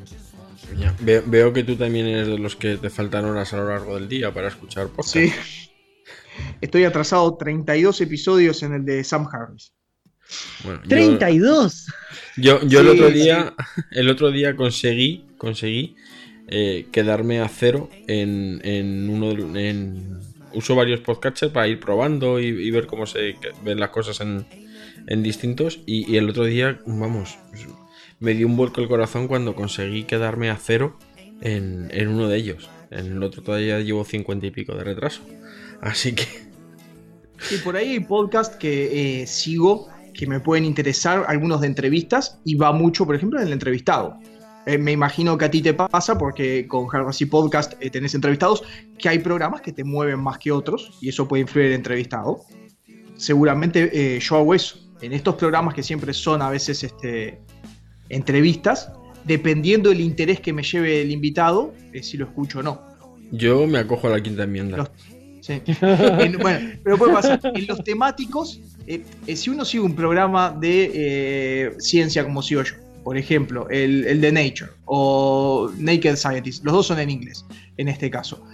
Ya, ve- veo que tú también eres de los que te faltan horas a lo largo del día para escuchar podcast. Sí. Estoy atrasado 32 episodios en el de Sam Harris. Bueno, yo- 32. Yo, yo el Sí, otro día, el otro día conseguí, conseguí eh, quedarme a cero en, en uno de, en, uso varios podcatchers para ir probando y, ver cómo se ven las cosas en, en distintos y, el otro día, vamos, me dio un vuelco el corazón cuando conseguí quedarme a cero en, en uno de ellos. En el otro todavía llevo 50 y pico de retraso. Así que Y por ahí hay podcasts que eh, sigo que me pueden interesar, algunos de entrevistas, y va mucho, por ejemplo, en el entrevistado. Eh, me imagino que a ti te pasa, porque con Harvard Podcast eh, tenés entrevistados, que hay programas que te mueven más que otros, y eso puede influir en el entrevistado. Seguramente eh, yo hago eso. En estos programas que siempre son a veces este, entrevistas, dependiendo del interés que me lleve el invitado, si lo escucho o no. Yo me acojo a la quinta enmienda. Los- Sí. En- bueno, pero puede pasar. En los temáticos, eh, si uno sigue un programa de ciencia como sigo yo, por ejemplo, el, el de Nature o Naked Scientist, los dos son en inglés en este caso.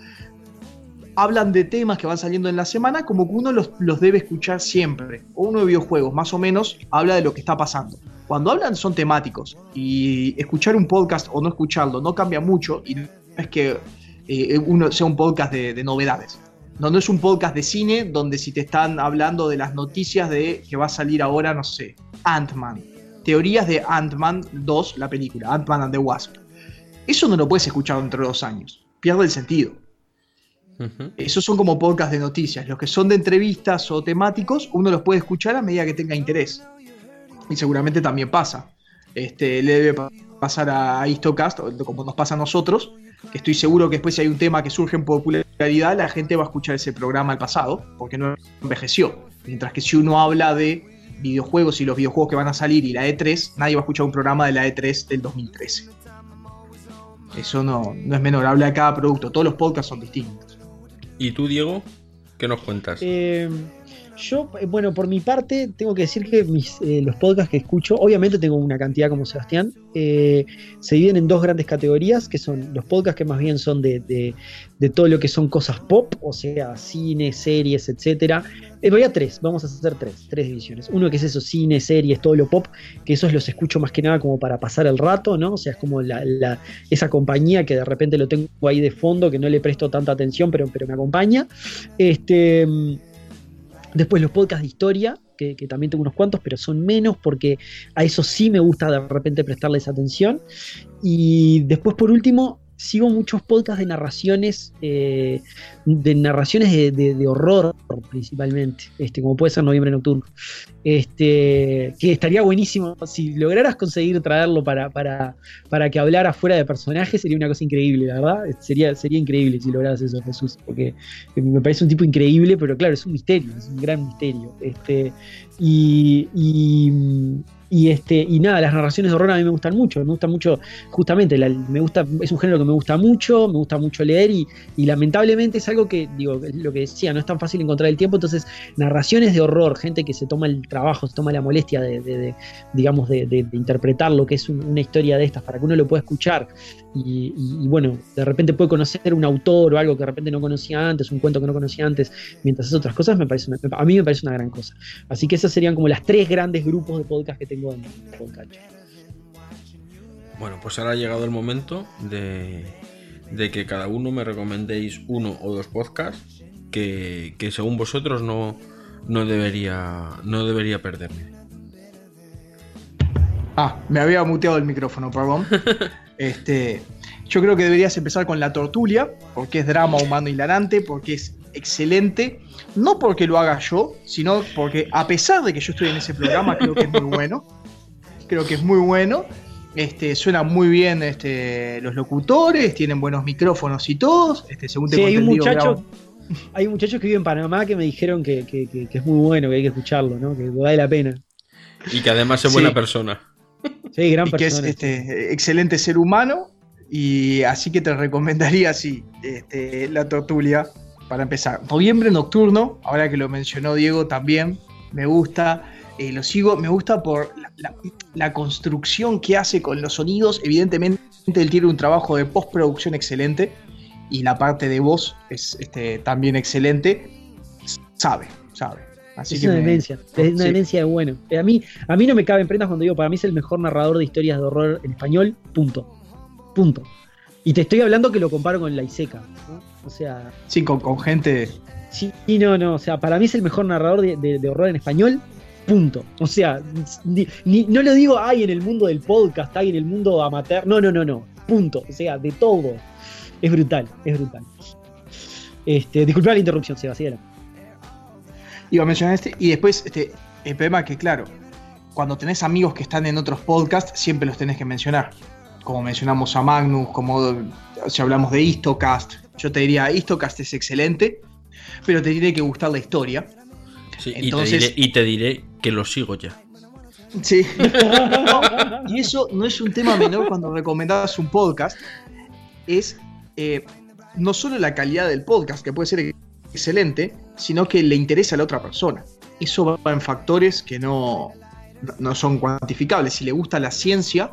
Hablan de temas que van saliendo en la semana como que uno los, los debe escuchar siempre. O uno de videojuegos, más o menos, habla de lo que está pasando. Cuando hablan son temáticos y escuchar un podcast o no escucharlo no cambia mucho y no es que eh, uno sea un podcast de, de novedades. No, no es un podcast de cine donde si te están hablando de las noticias de que va a salir ahora, no sé, Ant-Man. Teorías de Ant-Man 2, la película, Ant-Man and the Wasp. Eso no lo puedes escuchar dentro de dos años. Pierde el sentido. Esos son como podcast de noticias. Los que son de entrevistas o temáticos, uno los puede escuchar a medida que tenga interés. Y seguramente también pasa. Este, le debe pa- pasar a Histocast, como nos pasa a nosotros, que estoy seguro que después si hay un tema que surge en popularidad, la gente va a escuchar ese programa al pasado, porque no envejeció. Mientras que si uno habla de videojuegos y los videojuegos que van a salir y la E3, nadie va a escuchar un programa de la E3 del 2013. Eso no, no es menor, habla de cada producto, todos los podcasts son distintos. ¿Y tú, Diego? ¿Qué nos cuentas? Eh, yo, bueno, por mi parte, tengo que decir que mis, eh, los podcasts que escucho, obviamente tengo una cantidad como Sebastián, eh, se dividen en dos grandes categorías, que son los podcasts que más bien son de, de- todo lo que son cosas pop, o sea, cine, series, etcétera. Eh, voy a tres, vamos a hacer tres, tres divisiones. Uno que es eso, cine, series, todo lo pop, que esos los escucho más que nada como para pasar el rato, ¿no? O sea, es como la, la- esa compañía que de repente lo tengo ahí de fondo, que no le presto tanta atención, pero, pero me acompaña. Este. Después los podcasts de historia, que, que también tengo unos cuantos, pero son menos porque a eso sí me gusta de repente prestarles atención. Y después, por último, sigo muchos podcasts de narraciones, eh, de narraciones de, de- horror principalmente, este, como puede ser Noviembre Nocturno. Este, que estaría buenísimo, si lograras conseguir traerlo para, para, para que hablara fuera de personajes, sería una cosa increíble, verdad. Sería, sería increíble si lograras eso, Jesús, porque me parece un tipo increíble, pero claro, es un misterio, es un gran misterio. Este, y, y, este, y nada, las narraciones de horror a mí me gustan mucho, me gusta mucho, justamente, la- me gusta, es un género que me gusta mucho, me gusta mucho leer y, lamentablemente es algo que, digo, lo que decía, no es tan fácil encontrar el tiempo, entonces narraciones de horror, gente que se toma el trabajo, se toma la molestia de, digamos, de, interpretar lo que es un- una historia de estas para que uno lo pueda escuchar y, y- y bueno, de repente puede conocer un autor o algo que de repente no conocía antes, un cuento que no conocía antes, mientras hace otras cosas, me parece una- a mí me parece una gran cosa. Así que esas serían como las tres grandes grupos de podcast que tengo en podcast. Bueno, pues ahora ha llegado el momento de, de que cada uno me recomendéis uno o dos podcasts que, que según vosotros no, no, debería, no debería perderme. Ah, me había muteado el micrófono, perdón. Este, yo creo que deberías empezar con La Tortulia, porque es drama humano hilarante, porque es excelente. No porque lo haga yo, sino porque a pesar de que yo estoy en ese programa, creo que es muy bueno. Creo que es muy bueno. Este, suena muy bien este, los locutores, tienen buenos micrófonos y todos. Este, según Sí, tengo hay un muchacho, hay un muchacho que vive en Panamá que me dijeron que, que- que- que es muy bueno, que hay que escucharlo, ¿no? que vale la pena. Y que además es Sí. buena persona. Sí, gran y que es persona. este, excelente ser humano. Y así que te recomendaría, sí, este, la tortulia para empezar. Noviembre nocturno, ahora que lo mencionó Diego también, me gusta. eh, lo sigo, me gusta por la, la- la construcción que hace con los sonidos. Evidentemente, él tiene un trabajo de postproducción excelente. Y la parte de voz es este, también excelente. Sabe, sabe. Así es que una me- demencia, es una sí. demencia de bueno. A mí, a mí no me cabe en prendas cuando digo, para mí es el mejor narrador de historias de horror en español, punto. Punto. Y te estoy hablando que lo comparo con la Iseca, ¿no? O sea, Sí, con, con gente. sí, y no, no, o sea, para mí es el mejor narrador de, de- de horror en español, punto. O sea, ni- ni- no lo digo, ay, en el mundo del podcast, ay, en el mundo amateur, no, no, no, no, punto. O sea, de todo. Es brutal, es brutal. Este, disculpa la interrupción, Sebastián. Iba a mencionar este. Y después, este, el problema es que, claro, cuando tenés amigos que están en otros podcasts, siempre los tenés que mencionar. Como mencionamos a Magnus, como si hablamos de Histocast. Yo te diría, Histocast es excelente, pero te tiene que gustar la historia. Sí, Entonces- y, te diré, y te diré que lo sigo ya. Sí. No, y eso no es un tema menor cuando recomendás un podcast. Es eh, no solo la calidad del podcast, que puede ser excelente, sino que le interesa a la otra persona. Eso va en factores que no, no son cuantificables. Si le gusta la ciencia,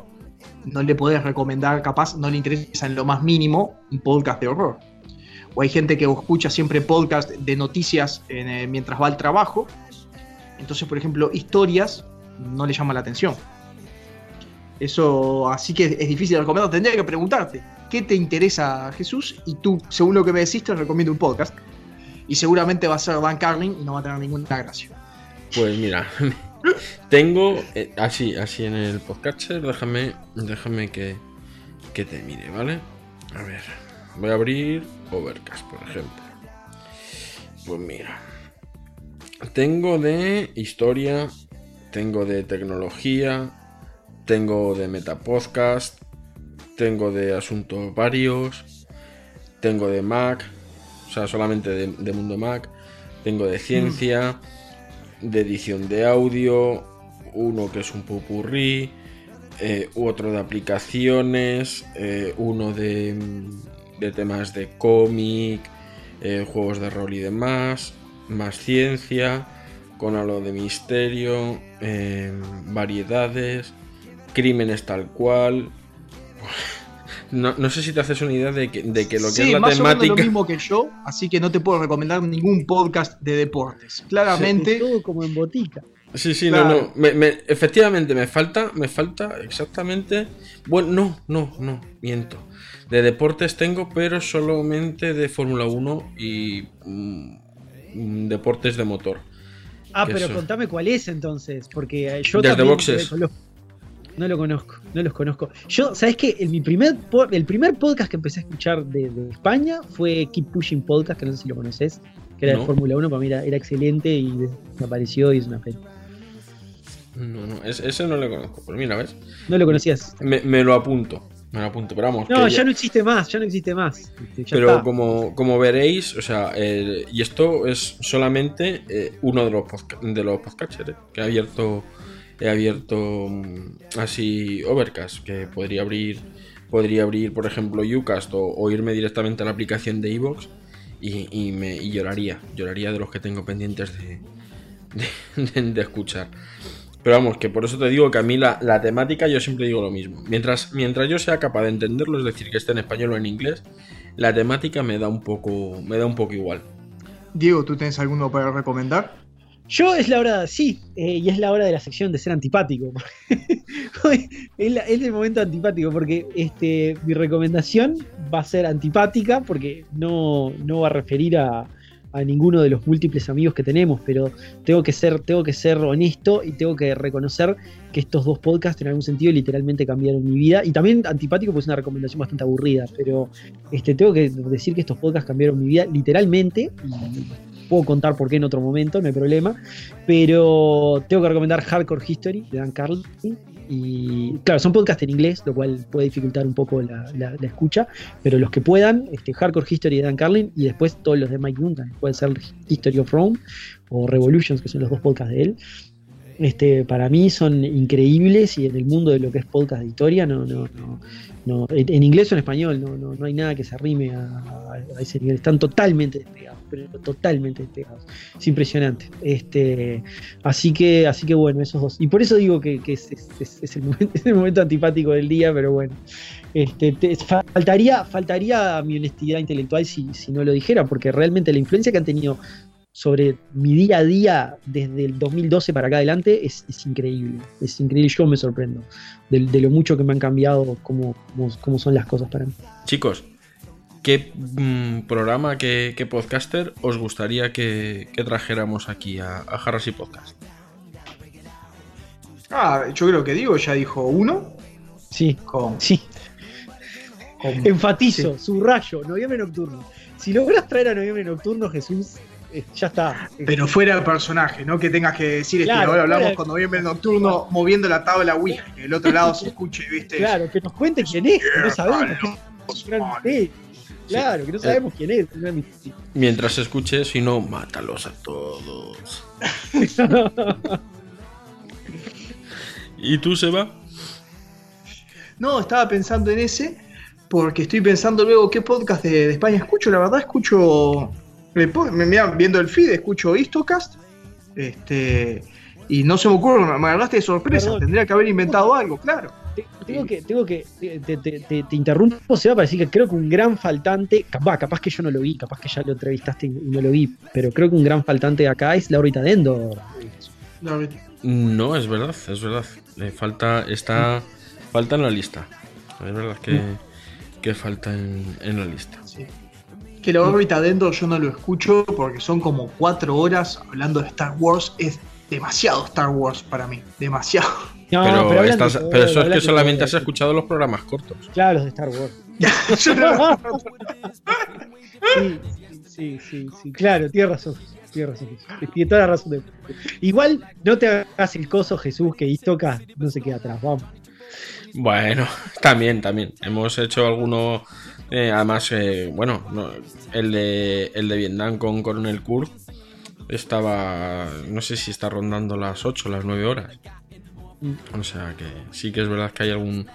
no le podés recomendar, capaz, no le interesa en lo más mínimo un podcast de horror. O hay gente que escucha siempre podcast de noticias eh, mientras va al trabajo. Entonces, por ejemplo, historias no le llama la atención. Eso, así que es difícil de recomendar. Tendría que preguntarte, ¿qué te interesa, Jesús? Y tú, según lo que me decís, te recomiendo un podcast. Y seguramente va a ser Dan Carlin y no va a tener ninguna gracia. Pues mira, tengo eh, así, así en el podcatcher, déjame, déjame que, que te mire, ¿vale? A ver, voy a abrir Overcast, por ejemplo. Pues mira, tengo de historia, tengo de tecnología, tengo de metapodcast, tengo de asuntos varios, tengo de Mac, o sea, solamente de, mundo Mac, tengo de ciencia, de edición de audio, uno que es un popurrí, eh, otro de aplicaciones, eh, uno de, de temas de cómic, eh, juegos de rol y demás, más ciencia, con algo de misterio, eh, variedades, crímenes tal cual. No, no sé si te haces una idea de que, de que lo que Sí, es la más o menos temática. lo mismo que yo, así que no te puedo recomendar ningún podcast de deportes. Claramente, Todo como en botica. Sí, sí, Claro. no, no. Me- me- efectivamente, me falta, me falta exactamente. Bueno, no, no, no, miento. De deportes tengo, pero solamente de Fórmula 1 y mm, deportes de motor. Ah, pero eso. contame cuál es entonces, porque eh, yo Desde también boxes. lo conozco. No lo conozco, no los conozco. Yo, ¿sabes qué? El, mi primer, el primer podcast que empecé a escuchar de, de España fue Keep Pushing Podcast, que no sé si lo conoces, que era No. de Fórmula 1, para mí era, era excelente y desapareció y es una pena. No, no, es- ese no le conozco. Pero mira, ¿ves? No lo conocías. Me, me lo apunto. Me lo apunto, pero vamos. No, ya no existe más, ya no existe más. Este, ya Pero está. como, como veréis, o sea, el- y esto es solamente eh, uno de los, de los podcasters eh, que he abierto, he abierto mm, así Overcast, que podría abrir, podría abrir, por ejemplo, Ucast o, irme directamente a la aplicación de Evox y, me lloraría, lloraría de los que tengo pendientes de escuchar. Pero vamos, que por eso te digo que a mí la, la temática yo siempre digo lo mismo. Mientras, mientras yo sea capaz de entenderlo, es decir, que esté en español o en inglés, la temática me da un poco, me da un poco igual. Diego, ¿tú tienes alguno para recomendar? Yo es la hora, sí, eh, y es la hora de la sección de ser antipático. Es, el momento antipático, porque este, mi recomendación va a ser antipática, porque no, no va a referir a, a ninguno de los múltiples amigos que tenemos, pero tengo que ser, tengo que ser honesto y tengo que reconocer que estos dos podcasts en algún sentido literalmente cambiaron mi vida. Y también antipático, pues es una recomendación bastante aburrida, pero este, tengo que decir que estos podcasts cambiaron mi vida literalmente. Puedo contar por qué en otro momento, no hay problema. Pero tengo que recomendar Hardcore History de Dan Carlin. Y claro, son podcasts en inglés, lo cual puede dificultar un poco la, la- escucha. Pero los que puedan, este, Hardcore History de Dan Carlin y después todos los de Mike Duncan. Puede ser History of Rome o Revolutions, que son los dos podcasts de él. Este, para mí son increíbles y en el mundo de lo que es podcast de historia, no, no, no, no- en inglés o en español, no, no, no hay nada que se arrime a, ese nivel. Están totalmente despegados, pero totalmente despegados. Es impresionante. Este, así que, así que bueno, esos dos. Y por eso digo que, es, el momento, antipático del día, pero bueno. Este, te- faltaría, faltaría mi honestidad intelectual si no lo dijera, porque realmente la influencia que han tenido sobre mi día a día desde el 2012 para acá adelante es, es increíble. Es increíble, yo me sorprendo de, de lo mucho que me han cambiado cómo, cómo, cómo son las cosas para mí. Chicos, ¿qué mm, programa, qué, qué podcaster os gustaría que, que trajéramos aquí a, a Harrasy Podcast? Ah, yo creo que Diego ya dijo uno. Sí, Con, sí. con- Enfatizo, subrayo, noviembre nocturno. Si logras traer a noviembre nocturno, Jesús, ya está. Pero fuera del personaje, no que tengas que decir este, Claro, ahora hablamos fuera- con noviembre nocturno moviendo la tabla Ouija, que el otro lado se escuche, ¿viste? Claro, que nos cuente quién es, que no sabemos. que. Claro, que no sabemos quién es. Mientras escuches, si no, mátalos a todos. ¿Y tú, Seba? No, estaba pensando en ese, porque estoy pensando luego qué podcast de, de España escucho. La verdad, escucho. Me, me- viendo el feed, escucho Histocast. Este. Y no se me ocurre, me agarraste de sorpresa. Perdón. Tendría que haber inventado algo, claro. Te- Tengo que, tengo que, te, te- te- te interrumpo, Seba, para decir que creo que un gran faltante, capaz, capaz que yo no lo vi, capaz que ya lo entrevistaste y no lo vi, pero creo que un gran faltante de acá es la órbita de Endor. No, es verdad, es verdad. Le falta, está, falta en la lista. Es verdad que, que falta en, en la lista. Que la órbita de Endor yo no lo escucho porque son como cuatro horas hablando de Star Wars. Es demasiado Star Wars para mí. Demasiado. No, pero, hablan de estás- todo, pero eso es que de solamente has escuchado los programas cortos. Claro, los de Star Wars. Sí, sí, sí, sí, sí, claro, tienes razón. Tienes razón. Tiene toda la razón. del mundo. Igual no te hagas el coso, Jesús, que Istoca no se queda atrás. Vamos. Bueno, también, también. Hemos hecho alguno. Eh, además, eh, bueno, no, el, de, el de Vietnam con Coronel Kurz estaba. No sé si está rondando las 8 o las 9 horas. O sea que sí que es verdad que hay algún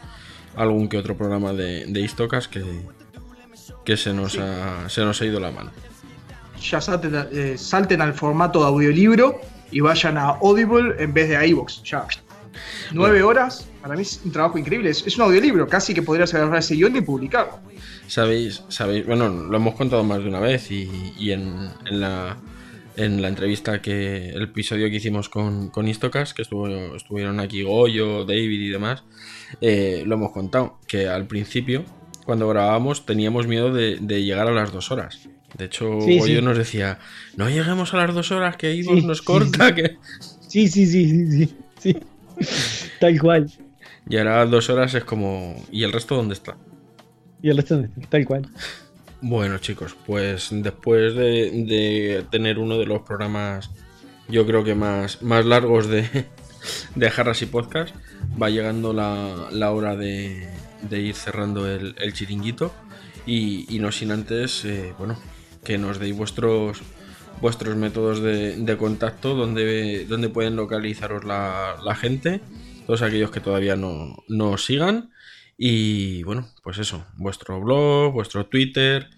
algún que otro programa de, de Istocas que, que se, nos ha, se nos ha ido la mano. ya salten, eh, salten al formato de audiolibro y vayan a Audible en vez de a iVoox. Ya. Nueve horas, para mí es un trabajo increíble. Es, es un audiolibro, casi que podrías agarrar ese guion y publicarlo. Sabéis, sabéis, bueno, lo hemos contado más de una vez y, y en, en la, en la entrevista que, el episodio que hicimos con, con Istocas, que estuvo, estuvieron aquí Goyo, David y demás, eh, lo hemos contado, que al principio, cuando grabábamos, teníamos miedo de, de llegar a las dos horas. De hecho, Sí, Goyo sí. nos decía, no lleguemos a las dos horas, que Ivos Sí, nos corta, sí. que... Sí, sí, sí, sí, sí. sí. Tal cual. Y ahora dos horas es como... ¿Y el resto dónde está? Y el resto, tal cual. Bueno, chicos, pues después de, de tener uno de los programas, yo creo que más, más largos de, de Jarras y Podcast, va llegando la, la hora de, ir cerrando el, chiringuito. Y, y no sin antes, eh, bueno, que nos deis vuestros vuestros métodos de, de contacto, donde, donde pueden localizaros la, la gente, todos aquellos que todavía no, no os sigan. Y bueno, pues eso, vuestro blog, vuestro Twitter,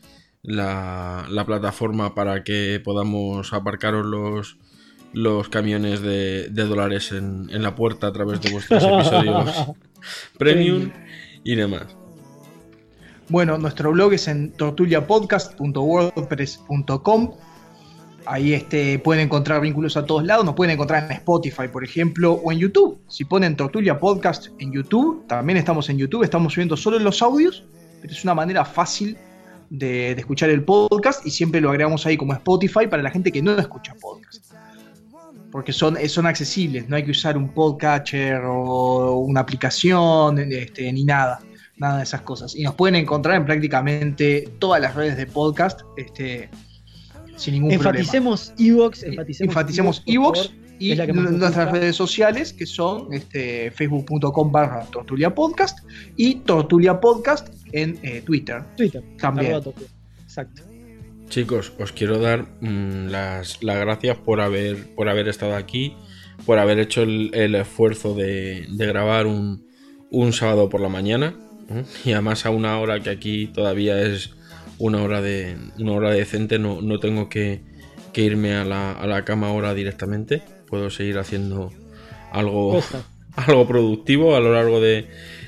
la, la plataforma para que podamos aparcaros los, los camiones de, de dólares en, en la puerta a través de vuestros episodios premium y demás. Bueno, nuestro blog es en tortuliapodcast.wordpress.com. Ahí este, pueden encontrar vínculos a todos lados. Nos pueden encontrar en Spotify, por ejemplo, o en YouTube. Si ponen Tortulia Podcast en YouTube, también estamos en YouTube. Estamos subiendo solo los audios, pero es una manera fácil de, escuchar el podcast y siempre lo agregamos ahí como Spotify para la gente que no escucha podcast. Porque son, son accesibles, no hay que usar un podcatcher o una aplicación este, ni nada nada de esas cosas. Y nos pueden encontrar en prácticamente todas las redes de podcast, este, sin ningún Enfaticemos Evox, enfaticemos, Enfaticemos Evox, y nuestras redes sociales que son este, facebook.com barra tortulia podcast y tortulia podcast en eh, Twitter. Twitter. También. Exacto. Chicos, os quiero dar mm, las, las gracias por haber, por haber estado aquí, por haber hecho el, el esfuerzo de, de grabar un, un sábado por la mañana. ¿eh? Y además a una hora que aquí todavía es una hora de una hora decente, no, no tengo que, que irme a la, a la cama ahora directamente. Puedo seguir haciendo algo, algo productivo a lo largo de,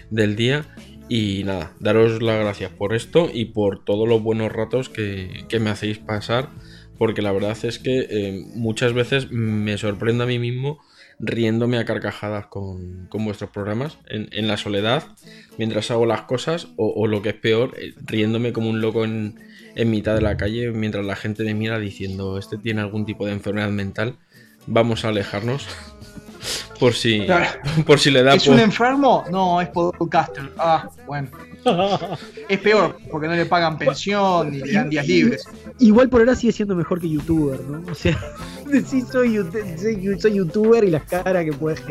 del día. Y nada, daros las gracias por esto y por todos los buenos ratos que, que me hacéis pasar. Porque la verdad es que eh, muchas veces me sorprendo a mí mismo riéndome a carcajadas con, con vuestros programas en, en la soledad mientras hago las cosas o, o lo que es peor, eh, riéndome como un loco en, en mitad de la calle mientras la gente me mira diciendo este tiene algún tipo de enfermedad mental, vamos a alejarnos por si, Claro. por si le da ¿Es por- un enfermo? No, es podcaster. Ah, bueno. Es peor, porque no le pagan pensión ni le dan días libres. Igual por ahora sigue siendo mejor que youtuber, ¿no? O sea, sí soy, soy, soy youtuber y las caras que puedes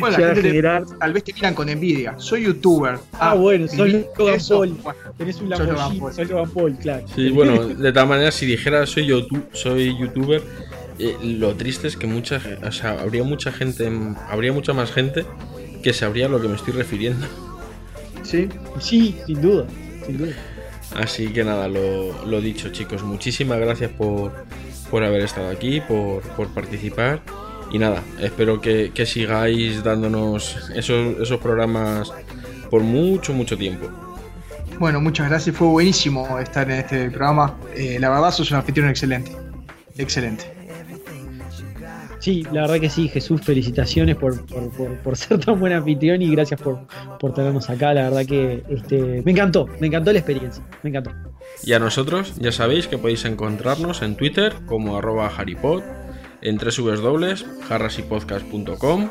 Bueno, la te- generar. tal vez te miran con envidia. Soy youtuber. Ah, bueno, sos ¿viví Logan? Paul. Bueno, Tenés un Soy Logan Lamborghini, Paul. soy Logan Paul, claro. Sí, bueno, de tal manera, si dijera soy, youtube, soy youtuber, eh, lo triste es que mucha, o sea, habría mucha gente, habría mucha más gente que sabría a lo que me estoy refiriendo. Sí. Sí, sin duda, sin duda. Así que nada, lo, lo dicho chicos, muchísimas gracias por, por haber estado aquí, por, por participar. Y nada, espero que, que sigáis dándonos esos, esos programas por mucho, mucho tiempo. Bueno, muchas gracias. Fue buenísimo estar en este programa. Eh, la verdad, sos un anfitrión excelente. Excelente. Sí, la verdad que sí, Jesús, felicitaciones por, por, ser tan buen anfitrión y gracias por, por tenernos acá. La verdad que este, me encantó, me encantó la experiencia, me encantó. Y a nosotros ya sabéis que podéis encontrarnos en Twitter como arroba haripod, en www.harrasypodcast.com,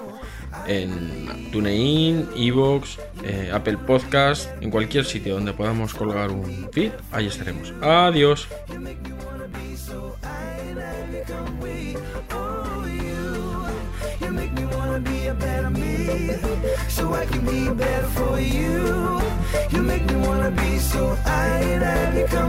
en TuneIn, Evox, eh, Apple Podcast, en cualquier sitio donde podamos colgar un feed, ahí estaremos. Adiós. Make me wanna be a better me, so I can be better for you. You make me wanna be so I and I become.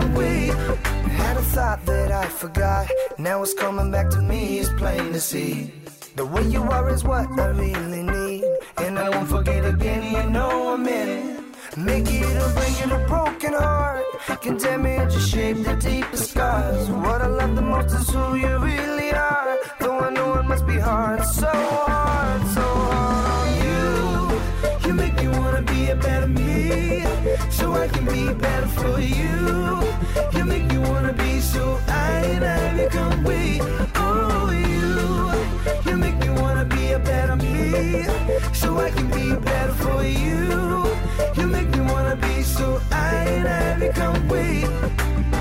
Had a thought that I forgot, now it's coming back to me. It's plain to see. The way you are is what I really need, and I won't forget again. You know I'm in it. Make it or break it, a broken heart can damage or shape the deepest scars. What I love the most is who you really are. Though I know it must be hard, so hard, so hard on you. You make me wanna be a better me, so I can be better for you. You make me wanna be so I and I become we. Oh, you. You make me wanna be a better me, so I can be better for you. You make wanna be so I and I become we.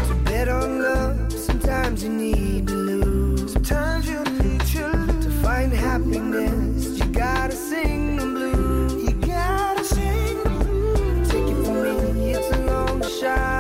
To bet on love, sometimes you need to lose. Sometimes you need to lose. To find happiness, you gotta sing the blues. You gotta sing the blues. Take it from me, it's a long shot,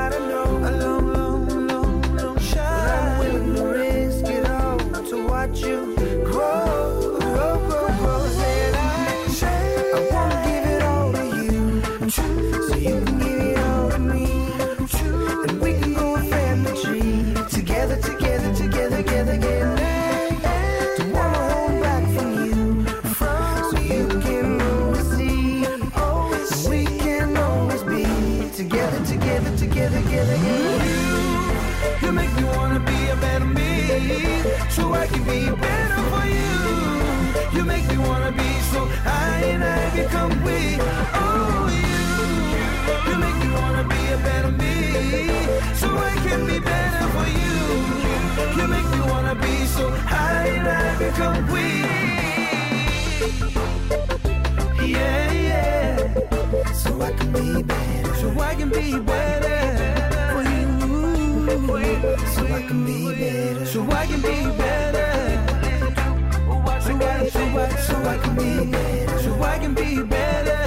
make me wanna be so I and I become we. Oh, you, you make me wanna be a better me. So I can be better for you. You make me wanna be so I and I become we. Yeah, yeah. So I can be better. So I can be better for you. So I can be better. So I can be better. So I, can be better. So I can be better.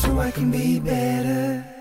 So I can be better.